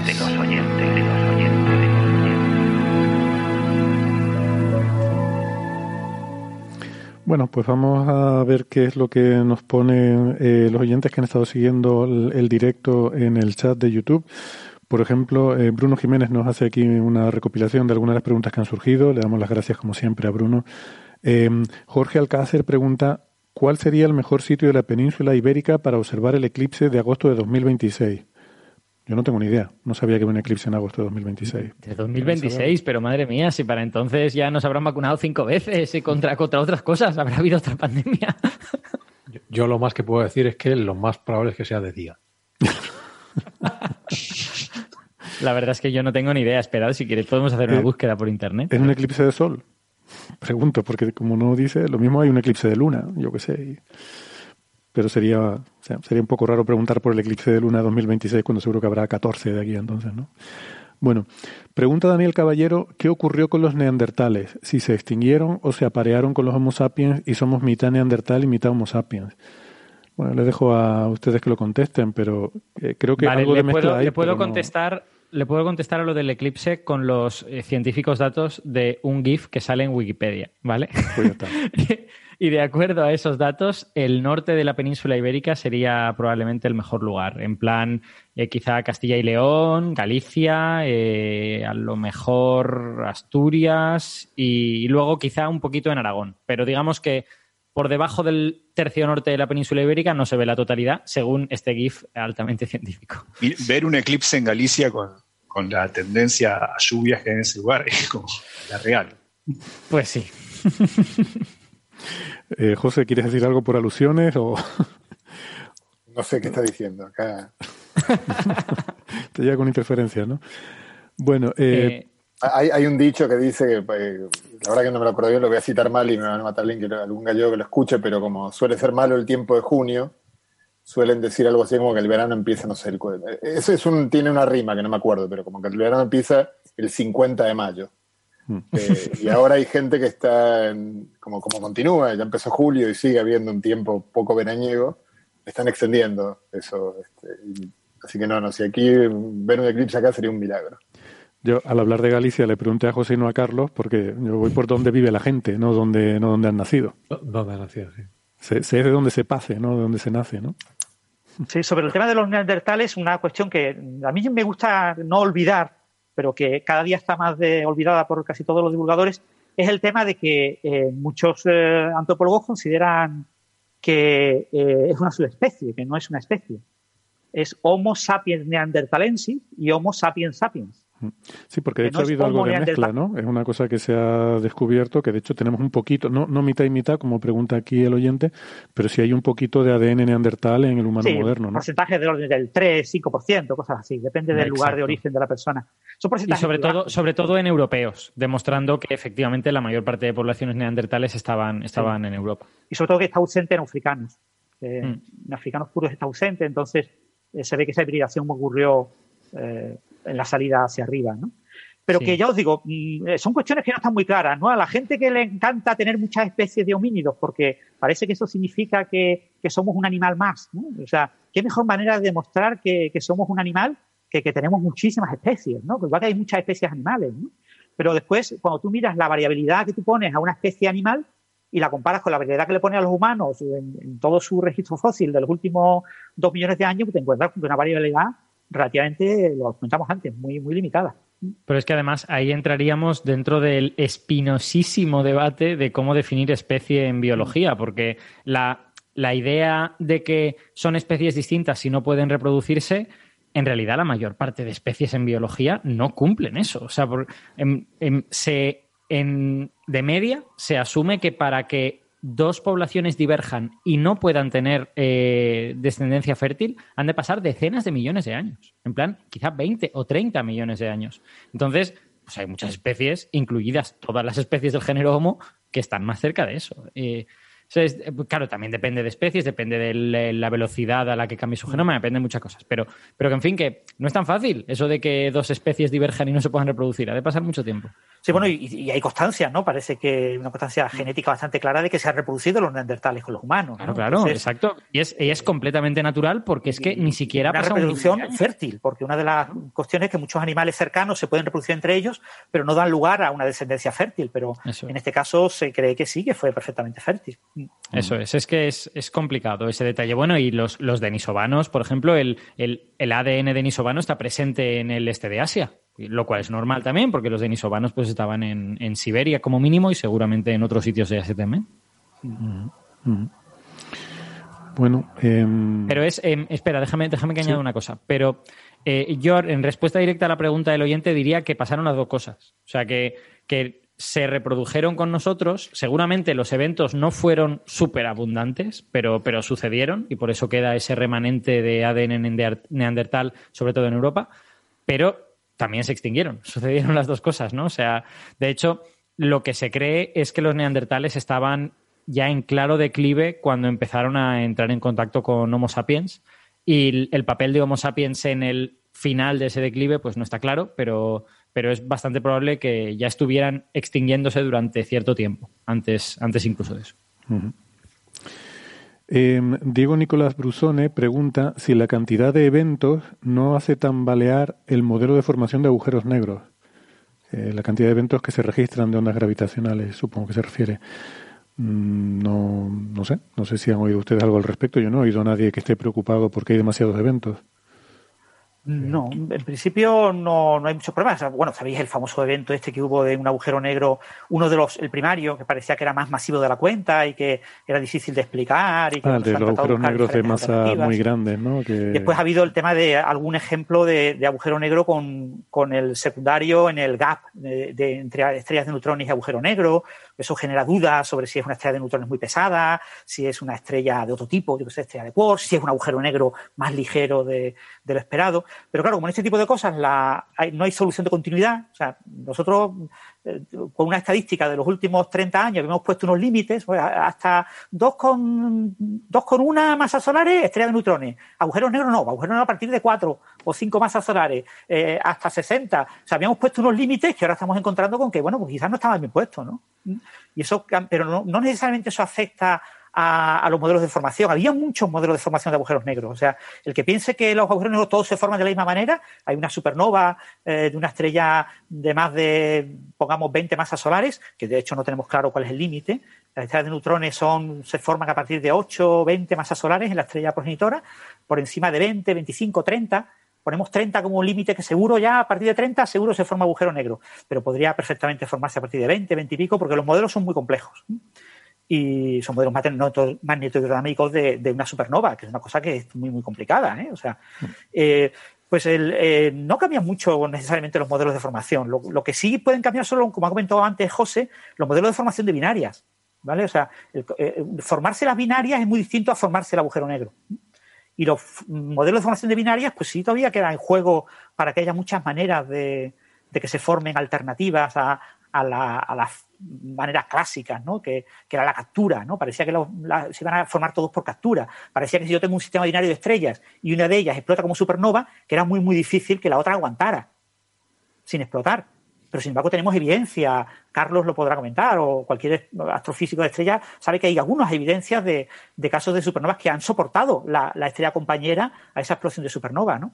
Bueno, pues vamos a ver qué es lo que nos ponen eh, los oyentes que han estado siguiendo el, el directo en el chat de YouTube. Por ejemplo, eh, Bruno Jiménez nos hace aquí una recopilación de algunas de las preguntas que han surgido. Le damos las gracias, como siempre, a Bruno. Eh, Jorge Alcácer pregunta, ¿cuál sería el mejor sitio de la península ibérica para observar el eclipse de agosto de 2026? Yo no tengo ni idea. No sabía que había un eclipse en agosto de 2026. De 2026, pero madre mía, si para entonces ya nos habrán vacunado cinco veces y contra, contra otras cosas, habrá habido otra pandemia. Yo, yo lo más que puedo decir es que lo más probable es que sea de día. La verdad es que yo no tengo ni idea. Esperad, si quieres podemos hacer una Eh, búsqueda por internet. ¿Es un eclipse de sol? Pregunto, porque como no dice, lo mismo hay un eclipse de luna, yo qué sé. y- Pero sería, o sea, sería un poco raro preguntar por el eclipse de luna 2026 cuando seguro que habrá 14 de aquí entonces, ¿no? Bueno, pregunta Daniel Caballero, ¿qué ocurrió con los neandertales? Si se extinguieron o se aparearon con los Homo sapiens y somos mitad neandertal y mitad Homo sapiens. Bueno, les dejo a ustedes que lo contesten, pero eh, creo que Vale, algo le de puedo, hay, le puedo pero no- contestar le puedo contestar a lo del eclipse con los eh, científicos datos de un GIF que sale en Wikipedia, ¿vale? Pues y de acuerdo a esos datos, el norte de la península ibérica sería probablemente el mejor lugar. En plan, eh, quizá Castilla y León, Galicia, eh, a lo mejor Asturias y, y luego quizá un poquito en Aragón. Pero digamos que por debajo del tercio norte de la península ibérica no se ve la totalidad, según este GIF altamente científico. Y ver un eclipse en Galicia con, con la tendencia a lluvias que hay en ese lugar es como la real. Pues sí. Eh, José, ¿quieres decir algo por alusiones o No sé qué está diciendo acá. te llega con interferencias, no? Bueno, eh, Eh, Hay, hay un dicho que dice que, eh, la verdad que no me lo acuerdo bien, lo voy a citar mal y me van a matar alguien que algún gallego que lo escuche, pero como suele ser malo el tiempo de junio, suelen decir algo así como que el verano empieza, no sé, el, cu- eso es un, tiene una rima que no me acuerdo, pero como que el verano empieza el 50 de mayo. Mm. Eh, y ahora hay gente que está, en- como, como continúa, ya empezó julio y sigue habiendo un tiempo poco veraniego, están extendiendo eso. este, y- así que no, no, si aquí ver un eclipse acá sería un milagro. Yo al hablar de Galicia le pregunté a José y no a Carlos, porque yo voy por donde vive la gente, no donde, no donde han nacido. ¿Dónde ha nacido? Sí. Sé, sé de dónde se pase, no de dónde se nace, ¿no? Sí, sobre el tema de los neandertales, una cuestión que a mí me gusta no olvidar, pero que cada día está más de, olvidada por casi todos los divulgadores, es el tema de que eh, muchos eh, antropólogos consideran que eh, es una subespecie, que no es una especie. Es Homo sapiens neanderthalensis y Homo sapiens sapiens. Sí, porque de Que hecho no ha habido algo de mezcla. ¿no? Es una cosa que se ha descubierto, que de hecho tenemos un poquito, no, no mitad y mitad, como pregunta aquí el oyente, pero sí hay un poquito de ADN neandertal en el humano Sí, moderno, ¿no? porcentajes del orden del 3, 5%, cosas así, depende del lugar de origen de la persona. Son Y sobre todo, bajos. sobre todo en europeos, demostrando que efectivamente la mayor parte de poblaciones neandertales estaban, estaban en Europa. y sobre todo que está ausente en africanos. Eh, Mm. En africanos puros está ausente, entonces eh, se ve que esa hibridación ocurrió eh, en la salida hacia arriba, ¿no? Pero Sí. que ya os digo, mm, eh, son cuestiones que no están muy claras, ¿no? A la gente que le encanta tener muchas especies de homínidos, porque parece que eso significa que, que somos un animal más, ¿no? O sea, qué mejor manera de demostrar que, que somos un animal que, que tenemos muchísimas especies, ¿no? Igual que hay muchas especies animales, ¿no? Pero después, cuando tú miras la variabilidad que tú pones a una especie animal y la comparas con la variabilidad que le pone a los humanos en, en todo su registro fósil de los últimos dos millones de años, pues te encuentras con una variabilidad relativamente, lo comentamos antes, muy, muy limitada. Pero es que además ahí entraríamos dentro del espinosísimo debate de cómo definir especie en biología, porque la, la idea de que son especies distintas y no pueden reproducirse, en realidad la mayor parte de especies en biología no cumplen eso. O sea, se, en- de media se asume que para que dos poblaciones diverjan y no puedan tener eh, descendencia fértil, han de pasar decenas de millones de años. En plan, quizá 20 o 30 millones de años. Entonces, pues hay muchas especies, incluidas todas las especies del género Homo, que están más cerca de eso. Eh, sea, es- claro, también depende de especies, depende de la- la velocidad a la que cambie su genoma, depende de muchas cosas. Pero, pero que, en fin, que no es tan fácil eso de que dos especies diverjan y no se puedan reproducir. Ha de pasar mucho tiempo. Sí, bueno, y, y hay constancia, ¿no? Parece que una constancia genética bastante clara de que se han reproducido los neandertales con los humanos. Claro, ¿no? claro, Entonces, exacto. Y es, y es completamente natural porque es que ni siquiera una pasa reproducción fértil, porque una de las cuestiones es que muchos animales cercanos se pueden reproducir entre ellos, pero no dan lugar a una descendencia fértil. Pero en este caso se cree que sí, que fue perfectamente fértil. Eso es, es que es, es complicado ese detalle. Bueno, y los, los denisovanos, por ejemplo, el, el, el ADN denisovano está presente en el este de Asia, lo cual es normal también, porque los denisovanos pues estaban en, en Siberia como mínimo y seguramente en otros sitios de Asia también. Ujú. Bueno, em, Pero es, em, espera, déjame, déjame que añada una cosa. Pero eh, yo, en respuesta directa a la pregunta del oyente, diría que pasaron las dos cosas. O sea, que, que se reprodujeron con nosotros. Seguramente los eventos no fueron súper abundantes, pero, pero sucedieron y por eso queda ese remanente de ADN neander- neandertal, sobre todo en Europa. Pero también se extinguieron. Sucedieron las dos cosas, ¿no? O sea, de hecho, lo que se cree es que los neandertales estaban ya en claro declive cuando empezaron a entrar en contacto con Homo sapiens y el papel de Homo sapiens en el final de ese declive pues no está claro, pero, pero es bastante probable que ya estuvieran extinguiéndose durante cierto tiempo, antes, antes incluso de eso. Eh, Diego Nicolás Brusone pregunta si la cantidad de eventos no hace tambalear el modelo de formación de agujeros negros. Eh, la cantidad de eventos que se registran de ondas gravitacionales, supongo que se refiere. Mm, No, no sé, no sé si han oído ustedes algo al respecto. Yo no he oído a nadie que esté preocupado porque hay demasiados eventos. No, en principio no, no hay muchos problemas. Bueno, sabéis el famoso evento este que hubo de un agujero negro, uno de los, el primario, que parecía que era más masivo de la cuenta y que era difícil de explicar. Y que Ah, de los agujeros negros de masa muy grandes, ¿no? Que... Después ha habido el tema de algún ejemplo de, de agujero negro con, con el secundario en el gap de, de- entre estrellas de neutrones y agujero negro. Eso genera dudas sobre si es una estrella de neutrones muy pesada, si es una estrella de otro tipo, yo que sé, estrella de quarks, si es un agujero negro más ligero de, lo esperado. Pero claro, como en este tipo de cosas la, hay- no hay solución de continuidad, o sea, nosotros eh, con una estadística de los últimos 30 años hemos puesto unos límites, pues, hasta 2,1 masas solares, estrella de neutrones. Agujeros negros no, agujeros negros a partir de 4 o 5 masas solares, eh, hasta 60. O sea, habíamos puesto unos límites que ahora estamos encontrando con que, bueno, pues quizás no estaban bien puestos, ¿no? Y eso, pero no, no necesariamente eso afecta a, los modelos de formación. Había muchos modelos de formación de agujeros negros. O sea, el que piense que los agujeros negros todos se forman de la misma manera, hay una supernova eh, de una estrella de más de, pongamos, 20 masas solares, que de hecho no tenemos claro cuál es el límite. Las estrellas de neutrones son, se forman a partir de 8 o 20 masas solares en la estrella progenitora, por encima de 20, 25, 30. Ponemos 30 como un límite que seguro ya a partir de 30 seguro se forma agujero negro, pero podría perfectamente formarse a partir de 20, 20 y pico, porque los modelos son muy complejos y son modelos magneto- magnetodinámicos de, de una supernova, que es una cosa que es muy, muy complicada. ¿eh? O sea, eh, pues el, eh, no cambian mucho necesariamente los modelos de formación. Lo, que sí pueden cambiar solo, como ha comentado antes José, los modelos de formación de binarias. ¿vale? O sea, formarse las binarias es muy distinto a formarse el agujero negro. Y los modelos de formación de binarias, pues sí, todavía queda en juego para que haya muchas maneras de, que se formen alternativas a, a la- a las maneras clásicas, ¿no? Que, era la captura, ¿no? Parecía que se iban a formar todos por captura. Parecía que si yo tengo un sistema binario de estrellas y una de ellas explota como supernova, que era muy, muy difícil que la otra aguantara sin explotar. Pero sin embargo tenemos evidencia, Carlos lo podrá comentar, o cualquier astrofísico de estrellas sabe que hay algunas evidencias de, de casos de supernovas que han soportado la, la estrella compañera a esa explosión de supernova, ¿no?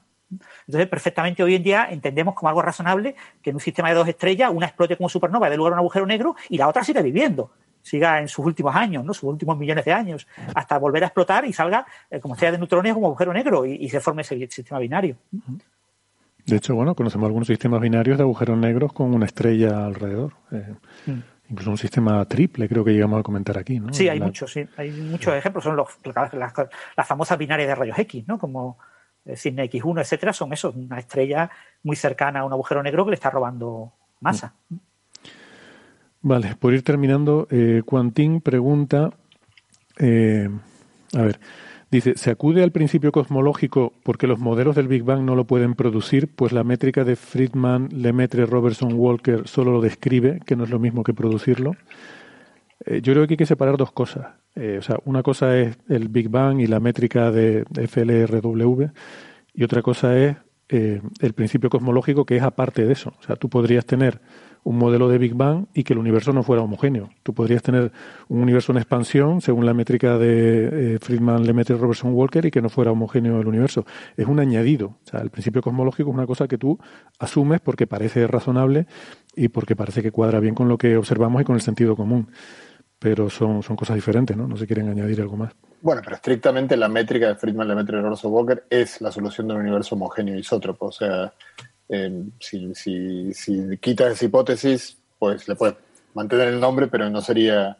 Entonces, perfectamente hoy en día entendemos como algo razonable que en un sistema de dos estrellas una explote como supernova, dé lugar a un agujero negro y la otra siga viviendo, siga en sus últimos años, ¿no? sus últimos millones de años, hasta volver a explotar y salga eh, como estrella de neutrones como agujero negro y, y se forme ese sistema binario. De hecho, bueno, conocemos algunos sistemas binarios de agujeros negros con una estrella alrededor. Eh, Mm. Incluso un sistema triple, creo que llegamos a comentar aquí, ¿no? Sí, hay La- muchos, sí. Hay muchos ejemplos. Son los, las, famosas binarias de rayos X, ¿no? Como eh, Cisne X1, etcétera, son eso, una estrella muy cercana a un agujero negro que le está robando masa. Vale, por ir terminando, eh, Quantín pregunta, eh, a ver, dice, ¿se acude al principio cosmológico porque los modelos del Big Bang no lo pueden producir? Pues la métrica de Friedman, Lemaitre, Robertson, Walker solo lo describe, que no es lo mismo que producirlo. Eh, yo creo que hay que separar dos cosas. Eh, o sea, una cosa es el Big Bang y la métrica de FLRW y otra cosa es eh, el principio cosmológico que es aparte de eso. O sea, tú podrías tener un modelo de Big Bang y que el universo no fuera homogéneo. Tú podrías tener un universo en expansión según la métrica de eh, Friedman, Lemaitre, Robertson, Walker y que no fuera homogéneo el universo. Es un añadido. O sea, el principio cosmológico es una cosa que tú asumes porque parece razonable y porque parece que cuadra bien con lo que observamos y con el sentido común. Pero son, son cosas diferentes, ¿no? No se quieren añadir algo más. Bueno, pero estrictamente la métrica de Friedman, Lemaitre y Robertson Walker es la solución de un universo homogéneo isótropo. O sea, eh, si, quitas esa hipótesis, pues le puedes mantener el nombre, pero no sería...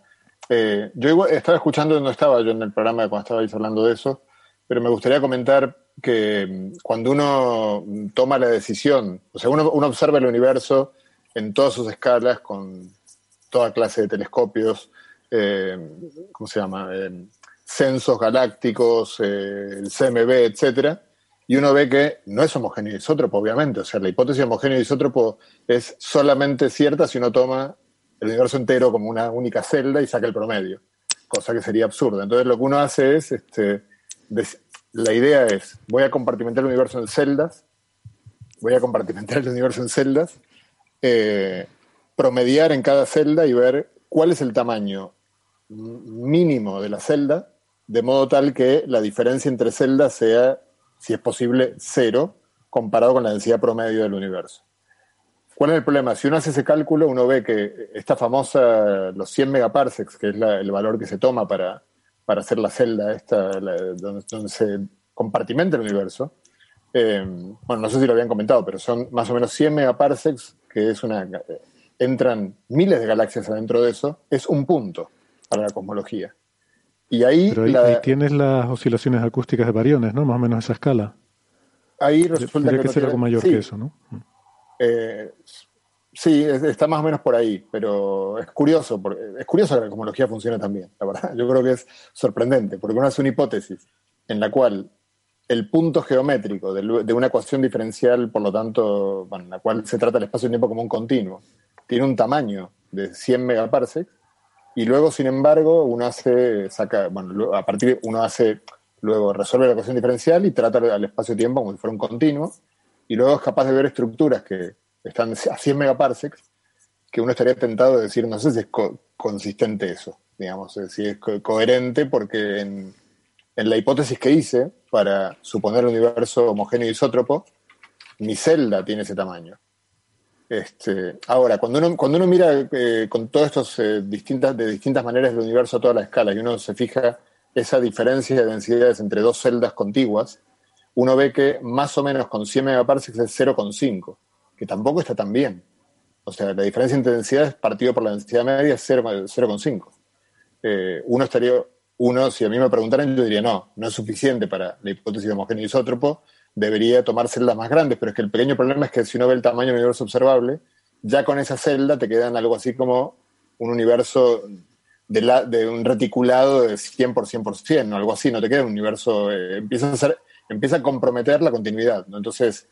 eh, yo igual estaba escuchando, no estaba yo en el programa cuando estabais hablando de eso, pero me gustaría comentar que mm, cuando uno toma la decisión, o sea, uno, observa el universo en todas sus escalas, con toda clase de telescopios, eh, ¿cómo se llama? Censos galácticos, eh, el CMB, etcétera, y uno ve que no es homogéneo isótropo, obviamente. O sea, la hipótesis de homogéneo isótropo es solamente cierta si uno toma el universo entero como una única celda y saca el promedio, cosa que sería absurda. Entonces, lo que uno hace es, este, la idea es, voy a compartimentar el universo en celdas, voy a compartimentar el universo en celdas, eh, promediar en cada celda y ver cuál es el tamaño mínimo de la celda de modo tal que la diferencia entre celdas sea, si es posible, cero, comparado con la densidad promedio del universo. ¿Cuál es el problema? Si uno hace ese cálculo, uno ve que esta famosa, los 100 megaparsecs, que es el valor que se toma para, para hacer la celda esta, la- donde, donde se compartimenta el universo, eh, bueno, no sé si lo habían comentado, pero son más o menos 100 megaparsecs, que es una... entran miles de galaxias adentro de eso, es un punto para la cosmología. Y ahí, Pero ahí, la- ahí tienes las oscilaciones acústicas de variones, ¿no? Más o menos esa escala. ahí resulta Tendría que no ser tiene- algo mayor sí, que eso, ¿no? Eh, sí, es- está más o menos por ahí, pero es curioso, porque, es curioso que la cosmología funcione también, la verdad. Yo creo que es sorprendente, porque uno hace una hipótesis en la cual el punto geométrico de, una ecuación diferencial, por lo tanto, bueno, en la cual se trata el espacio-tiempo como un continuo, tiene un tamaño de 100 megaparsecs, y luego, sin embargo, uno hace, saca, bueno, a partir uno hace, luego resuelve la ecuación diferencial y trata al espacio-tiempo como si fuera un continuo, y luego es capaz de ver estructuras que están a 100 megaparsecs, que uno estaría tentado de decir, no sé si es co- consistente eso, digamos, si es co- coherente, porque en, en la hipótesis que hice para suponer un universo homogéneo isótropo, mi celda tiene ese tamaño. Este, ahora, cuando uno, cuando uno mira eh, con todas estas eh, distintas, de distintas maneras el universo a toda la escala y uno se fija esa diferencia de densidades entre dos celdas contiguas, uno ve que más o menos con 100 megaparsecs es 0,5, que tampoco está tan bien. O sea, la diferencia entre densidades partido por la densidad media es 0, 0,5. Eh, uno estaría, uno, si a mí me preguntaran, yo diría no, no es suficiente para la hipótesis de homogéneo isótropo, debería tomar celdas más grandes, pero es que el pequeño problema es que si uno ve el tamaño del universo observable, ya con esa celda te quedan algo así como un universo de, un reticulado de 100 por 100 por 100, o algo así, no te queda un universo, eh, empieza, a ser, empieza a comprometer la continuidad. Entonces,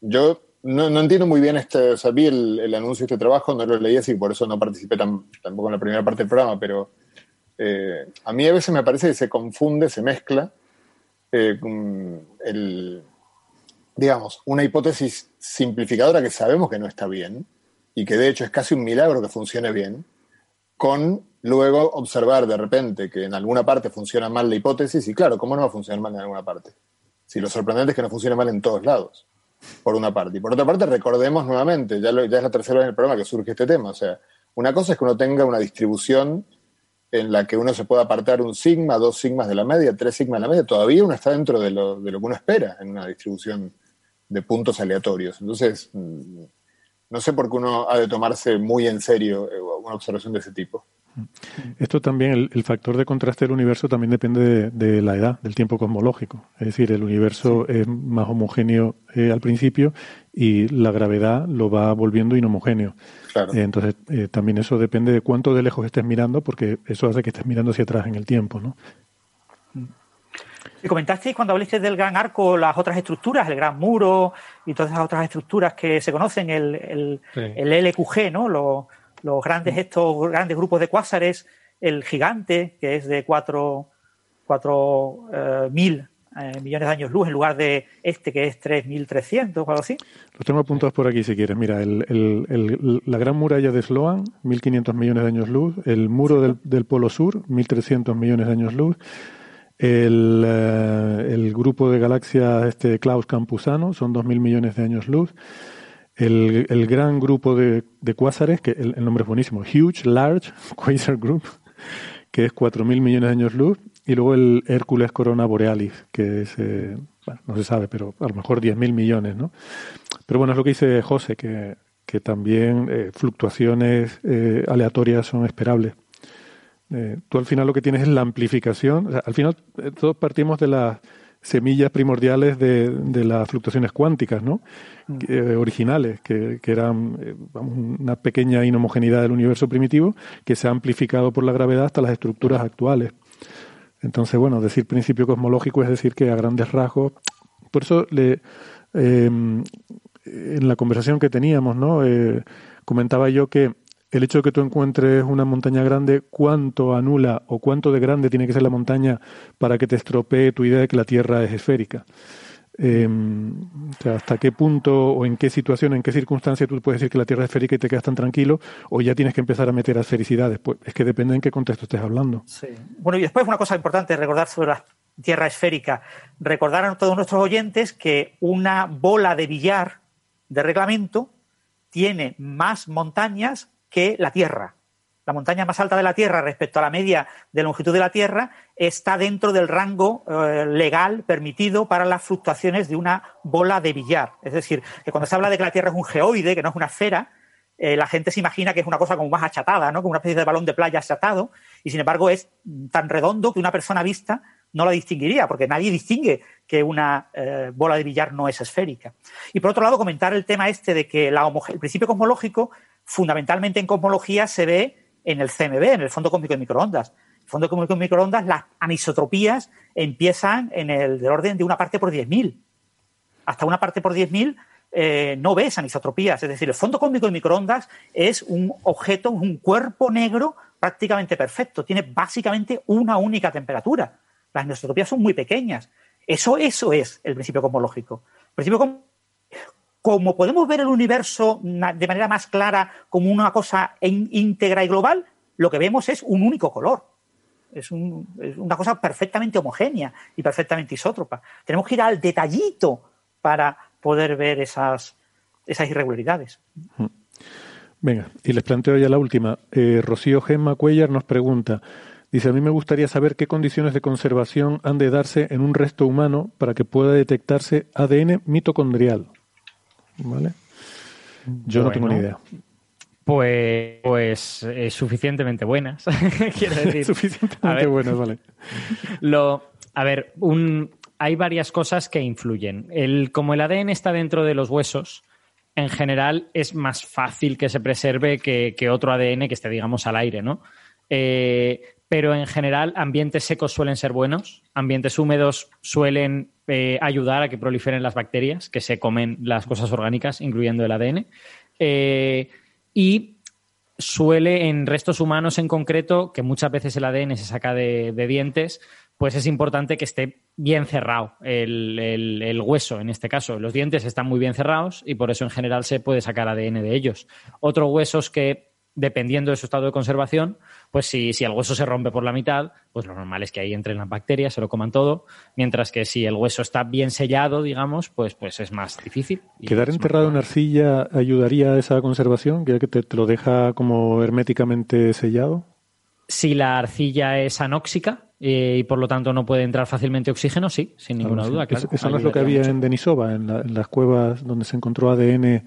yo no, entiendo muy bien este, o el, anuncio de este trabajo, no lo leí así, por eso no participé tampoco en la primera parte del programa, pero eh, a mí a veces me parece que se confunde, se mezcla eh, el, digamos, una hipótesis simplificadora que sabemos que no está bien y que de hecho es casi un milagro que funcione bien, con luego observar de repente que en alguna parte funciona mal la hipótesis y claro, ¿cómo no va a funcionar mal en alguna parte? Si lo sorprendente es que no funciona mal en todos lados, por una parte. Y por otra parte, recordemos nuevamente, ya, lo- ya es la tercera vez en el programa que surge este tema, o sea, una cosa es que uno tenga una distribución en la que uno se pueda apartar un sigma, dos sigmas de la media, tres sigmas de la media, todavía uno está dentro de lo, de lo que uno espera en una distribución de puntos aleatorios. Entonces, mm, no sé por qué uno ha de tomarse muy en serio eh, una observación de ese tipo. Esto también, el, el factor de contraste del universo también depende de, de la edad, del tiempo cosmológico. Es decir, el universo es más homogéneo eh, al principio y la gravedad lo va volviendo inhomogéneo. Claro. Eh, entonces, eh, también eso depende de cuánto de lejos estés mirando, porque eso hace que estés mirando hacia atrás en el tiempo, ¿no? Y comentasteis cuando hablasteis del gran arco las otras estructuras, el gran muro y todas esas otras estructuras que se conocen, el, el, Sí. el LQG, ¿no? Los, los grandes, estos grandes grupos de cuásares, el gigante, que es de 4 mil eh, millones de años luz, en lugar de este que es 3.300 o algo así. Los tengo apuntados por aquí si quieres. Mira, el, el- el- la gran muralla de Sloan, 1.500 millones de años luz. El muro del, del Polo Sur, 1.300 millones de años luz. El, eh, el grupo de galaxias este Klaus Campusano, son 2.000 millones de años luz. El, el gran grupo de, de cuásares, que el, nombre es buenísimo, Huge Large Quasar Group, que es 4.000 millones de años luz. Y luego el Hércules Corona Borealis, que es, eh, bueno, no se sabe, pero a lo mejor 10.000 millones, ¿no? Pero bueno, es lo que dice José, que, que también eh, fluctuaciones eh, aleatorias son esperables. Eh, tú al final lo que tienes es la amplificación. O sea, al final eh, todos partimos de las semillas primordiales de, de las fluctuaciones cuánticas, ¿no? Que, eh, originales, que, que eran vamos, una pequeña inhomogeneidad del universo primitivo que se ha amplificado por la gravedad hasta las estructuras actuales. Entonces, bueno, decir principio cosmológico es decir que a grandes rasgos. Por eso le, eh, en la conversación que teníamos, ¿no? Comentaba yo que el hecho de que tú encuentres una montaña grande, ¿cuánto anula o cuánto de grande tiene que ser la montaña para que te estropee tu idea de que la Tierra es esférica? Eh, o sea, ¿Hasta qué punto o en qué situación, en qué circunstancia tú puedes decir que la Tierra es esférica y te quedas tan tranquilo o ya tienes que empezar a meter esfericidades? Pues es que depende en qué contexto estés hablando. Sí. Bueno, y después una cosa importante recordar sobre la Tierra esférica. Recordar a todos nuestros oyentes que una bola de billar de reglamento tiene más montañas que la Tierra. La montaña más alta de la Tierra respecto a la media de longitud de la Tierra está dentro del rango eh, legal permitido para las fluctuaciones de una bola de billar. Es decir, que cuando se habla de que la Tierra es un geoide, que no es una esfera, eh, la gente se imagina que es una cosa como más achatada, ¿no? como una especie de balón de playa achatado, y sin embargo es tan redondo que una persona vista no la distinguiría, porque nadie distingue que una eh, bola de billar no es esférica. Y por otro lado, comentar el tema este de que el principio cosmológico, fundamentalmente en cosmología, se ve en el CMB, en el fondo cósmico de microondas. El fondo cósmico de microondas, las anisotropías empiezan en el del orden de una parte por 10.000. Hasta una parte por 10.000 eh, no ves anisotropías. Es decir, el fondo cósmico de microondas es un objeto, un cuerpo negro prácticamente perfecto. Tiene básicamente una única temperatura. Las anisotropías son muy pequeñas. Eso, eso es el principio cosmológico. El principio como podemos ver el universo de manera más clara como una cosa íntegra y global, lo que vemos es un único color. Es, una cosa perfectamente homogénea y perfectamente isótropa. Tenemos que ir al detallito para poder ver esas, irregularidades. Venga, y les planteo ya la última. Eh, Rocío Gemma Cuellar nos pregunta, dice, a mí me gustaría saber qué condiciones de conservación han de darse en un resto humano para que pueda detectarse ADN mitocondrial. ¿Vale? Yo no tengo ni idea. Pues, pues eh, suficientemente buenas, quiero decir. suficientemente buenas, vale. Lo, a ver, un, hay varias cosas que influyen. El, como el ADN está dentro de los huesos, en general es más fácil que se preserve que, que otro ADN que esté, digamos, al aire, ¿no? Eh, pero en general ambientes secos suelen ser buenos, ambientes húmedos suelen eh, ayudar a que proliferen las bacterias que se comen las cosas orgánicas, incluyendo el ADN. Eh, y suele en restos humanos en concreto, que muchas veces el ADN se saca de, dientes, pues es importante que esté bien cerrado el, el, hueso, en este caso. Los dientes están muy bien cerrados y por eso en general se puede sacar ADN de ellos. Otros huesos que dependiendo de su estado de conservación, pues si, si, el hueso se rompe por la mitad, pues lo normal es que ahí entren las bacterias, se lo coman todo, mientras que si el hueso está bien sellado, digamos, pues, pues es más difícil. ¿Quedar enterrado en arcilla ayudaría a esa conservación, que te, te lo deja como herméticamente sellado? Si la arcilla es anóxica, eh, y por lo tanto no puede entrar fácilmente oxígeno, sí, sin ninguna duda. Claro. Eso, no es lo que había en Denisova, en, en, las cuevas donde se encontró ADN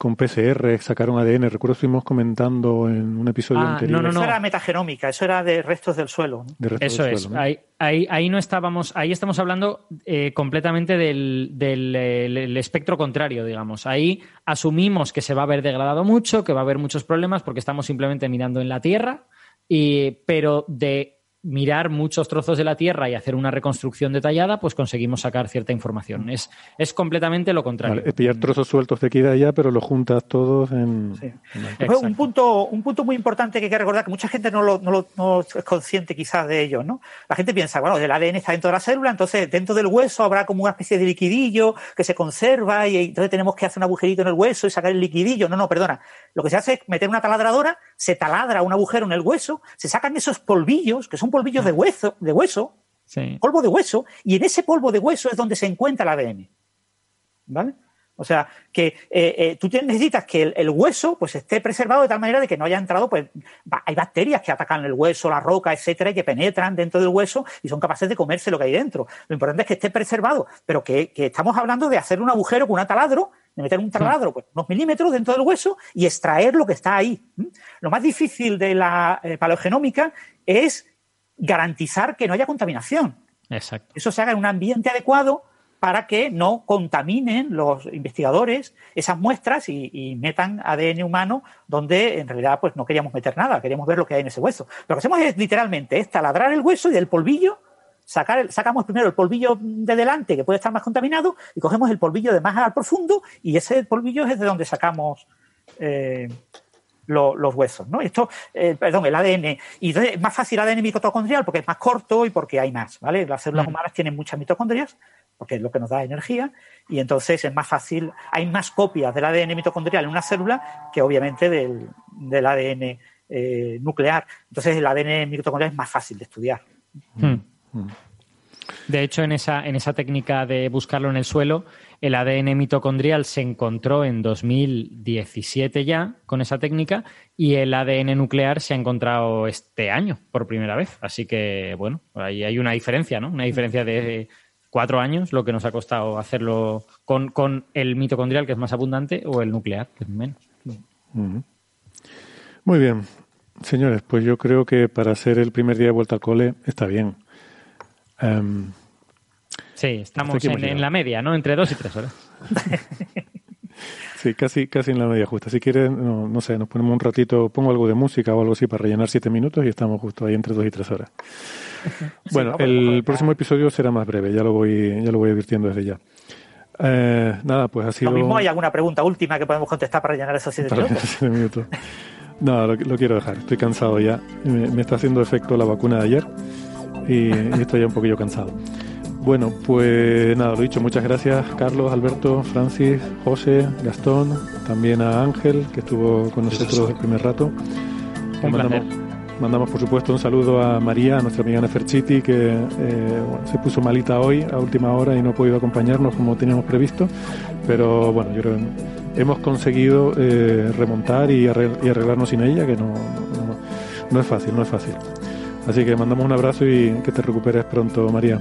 con PCR, sacaron ADN. Recuerdo estuvimos comentando en un episodio ah, anterior. No, no, no. Eso era metagenómica, eso era de restos del suelo. De restos eso del es. suelo, ¿no? Ahí, ahí, ahí, no estábamos, ahí estamos hablando eh, completamente del, del el, el espectro contrario, digamos. Ahí asumimos que se va a haber degradado mucho, que va a haber muchos problemas porque estamos simplemente mirando en la Tierra, y, pero de mirar muchos trozos de la Tierra y hacer una reconstrucción detallada, pues conseguimos sacar cierta información. Es, es completamente lo contrario. Vale, es pillar trozos sueltos de aquí y de allá, pero los juntas todos en... Sí. en un, punto, un punto muy importante que hay que recordar, que mucha gente no, lo, no, lo, no, es consciente quizás de ello, ¿no? La gente piensa, bueno, el ADN está dentro de la célula, entonces dentro del hueso habrá como una especie de liquidillo que se conserva y entonces tenemos que hacer un agujerito en el hueso y sacar el liquidillo. No, no, perdona. Lo que se hace es meter una taladradora, se taladra un agujero en el hueso, se sacan esos polvillos, que son polvillos de hueso, de hueso, sí. polvo de hueso, y en ese polvo de hueso es donde se encuentra el ADN. ¿Vale? O sea, que eh, eh, tú necesitas que el, el, hueso pues esté preservado de tal manera de que no haya entrado, pues va, hay bacterias que atacan el hueso, la roca, etcétera, y que penetran dentro del hueso y son capaces de comerse lo que hay dentro. Lo importante es que esté preservado, pero que, que estamos hablando de hacer un agujero con un taladro, de meter un taladro pues, unos milímetros dentro del hueso y extraer lo que está ahí. Lo más difícil de la eh, paleogenómica es garantizar que no haya contaminación. Exacto. Eso se haga en un ambiente adecuado para que no contaminen los investigadores esas muestras y, y, metan ADN humano donde en realidad pues no queríamos meter nada, queríamos ver lo que hay en ese hueso. Lo que hacemos es literalmente es taladrar el hueso y del polvillo sacar el, sacamos primero el polvillo de delante que puede estar más contaminado y cogemos el polvillo de más al profundo y ese polvillo es de donde sacamos eh, lo, los huesos, ¿no? Esto, eh, perdón, el ADN. Y es más fácil ADN mitocondrial porque es más corto y porque hay más, ¿vale? Las células humanas tienen muchas mitocondrias, porque es lo que nos da energía, y entonces es más fácil, hay más copias del ADN mitocondrial en una célula que obviamente del, del ADN eh, nuclear. Entonces el ADN mitocondrial es más fácil de estudiar. Hmm. De hecho, en esa, en esa técnica de buscarlo en el suelo, el ADN mitocondrial se encontró en 2017 ya con esa técnica y el ADN nuclear se ha encontrado este año por primera vez. Así que, bueno, ahí hay una diferencia, ¿no? Una diferencia de cuatro años, lo que nos ha costado hacerlo con, con el mitocondrial, que es más abundante, o el nuclear, que es menos. Muy bien. Señores, pues yo creo que para ser el primer día de vuelta al cole está bien. Em, sí, estamos en, en, la media, ¿no? Entre dos y tres horas. sí, casi, casi en la media justa. Si quieres, no, no, sé, nos ponemos un ratito, pongo algo de música o algo así para rellenar siete minutos y estamos justo ahí entre dos y tres horas. Bueno, sí, el próximo episodio será más breve, ya lo voy, ya lo voy advirtiendo desde ya. Eh, nada, pues ha sido. Lo mismo hay alguna pregunta última que podemos contestar para rellenar esos siete minutos. Siete minutos. No, lo, lo, quiero dejar. Estoy cansado ya. Me, me, está haciendo efecto la vacuna de ayer y, y, estoy ya un poquillo cansado. Bueno, pues nada, lo dicho. Muchas gracias, Carlos, Alberto, Francis, José, Gastón, también a Ángel, que estuvo con nosotros el primer rato. Un mandamos, mandamos, por supuesto, un saludo a María, a nuestra amiga Neferchiti, que eh, bueno, se puso malita hoy a última hora y no ha podido acompañarnos como teníamos previsto. Pero bueno, yo creo que hemos conseguido eh, remontar y arreglarnos sin ella, que no, no, no, es fácil, no es fácil. Así que mandamos un abrazo y que te recuperes pronto, María.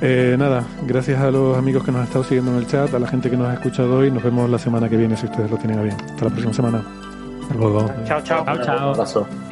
Eh, nada, gracias a los amigos que nos han estado siguiendo en el chat, a la gente que nos ha escuchado hoy. Nos vemos la semana que viene si ustedes lo tienen a bien. Hasta la próxima semana. Hasta luego. Chao, chao. Chao, chao.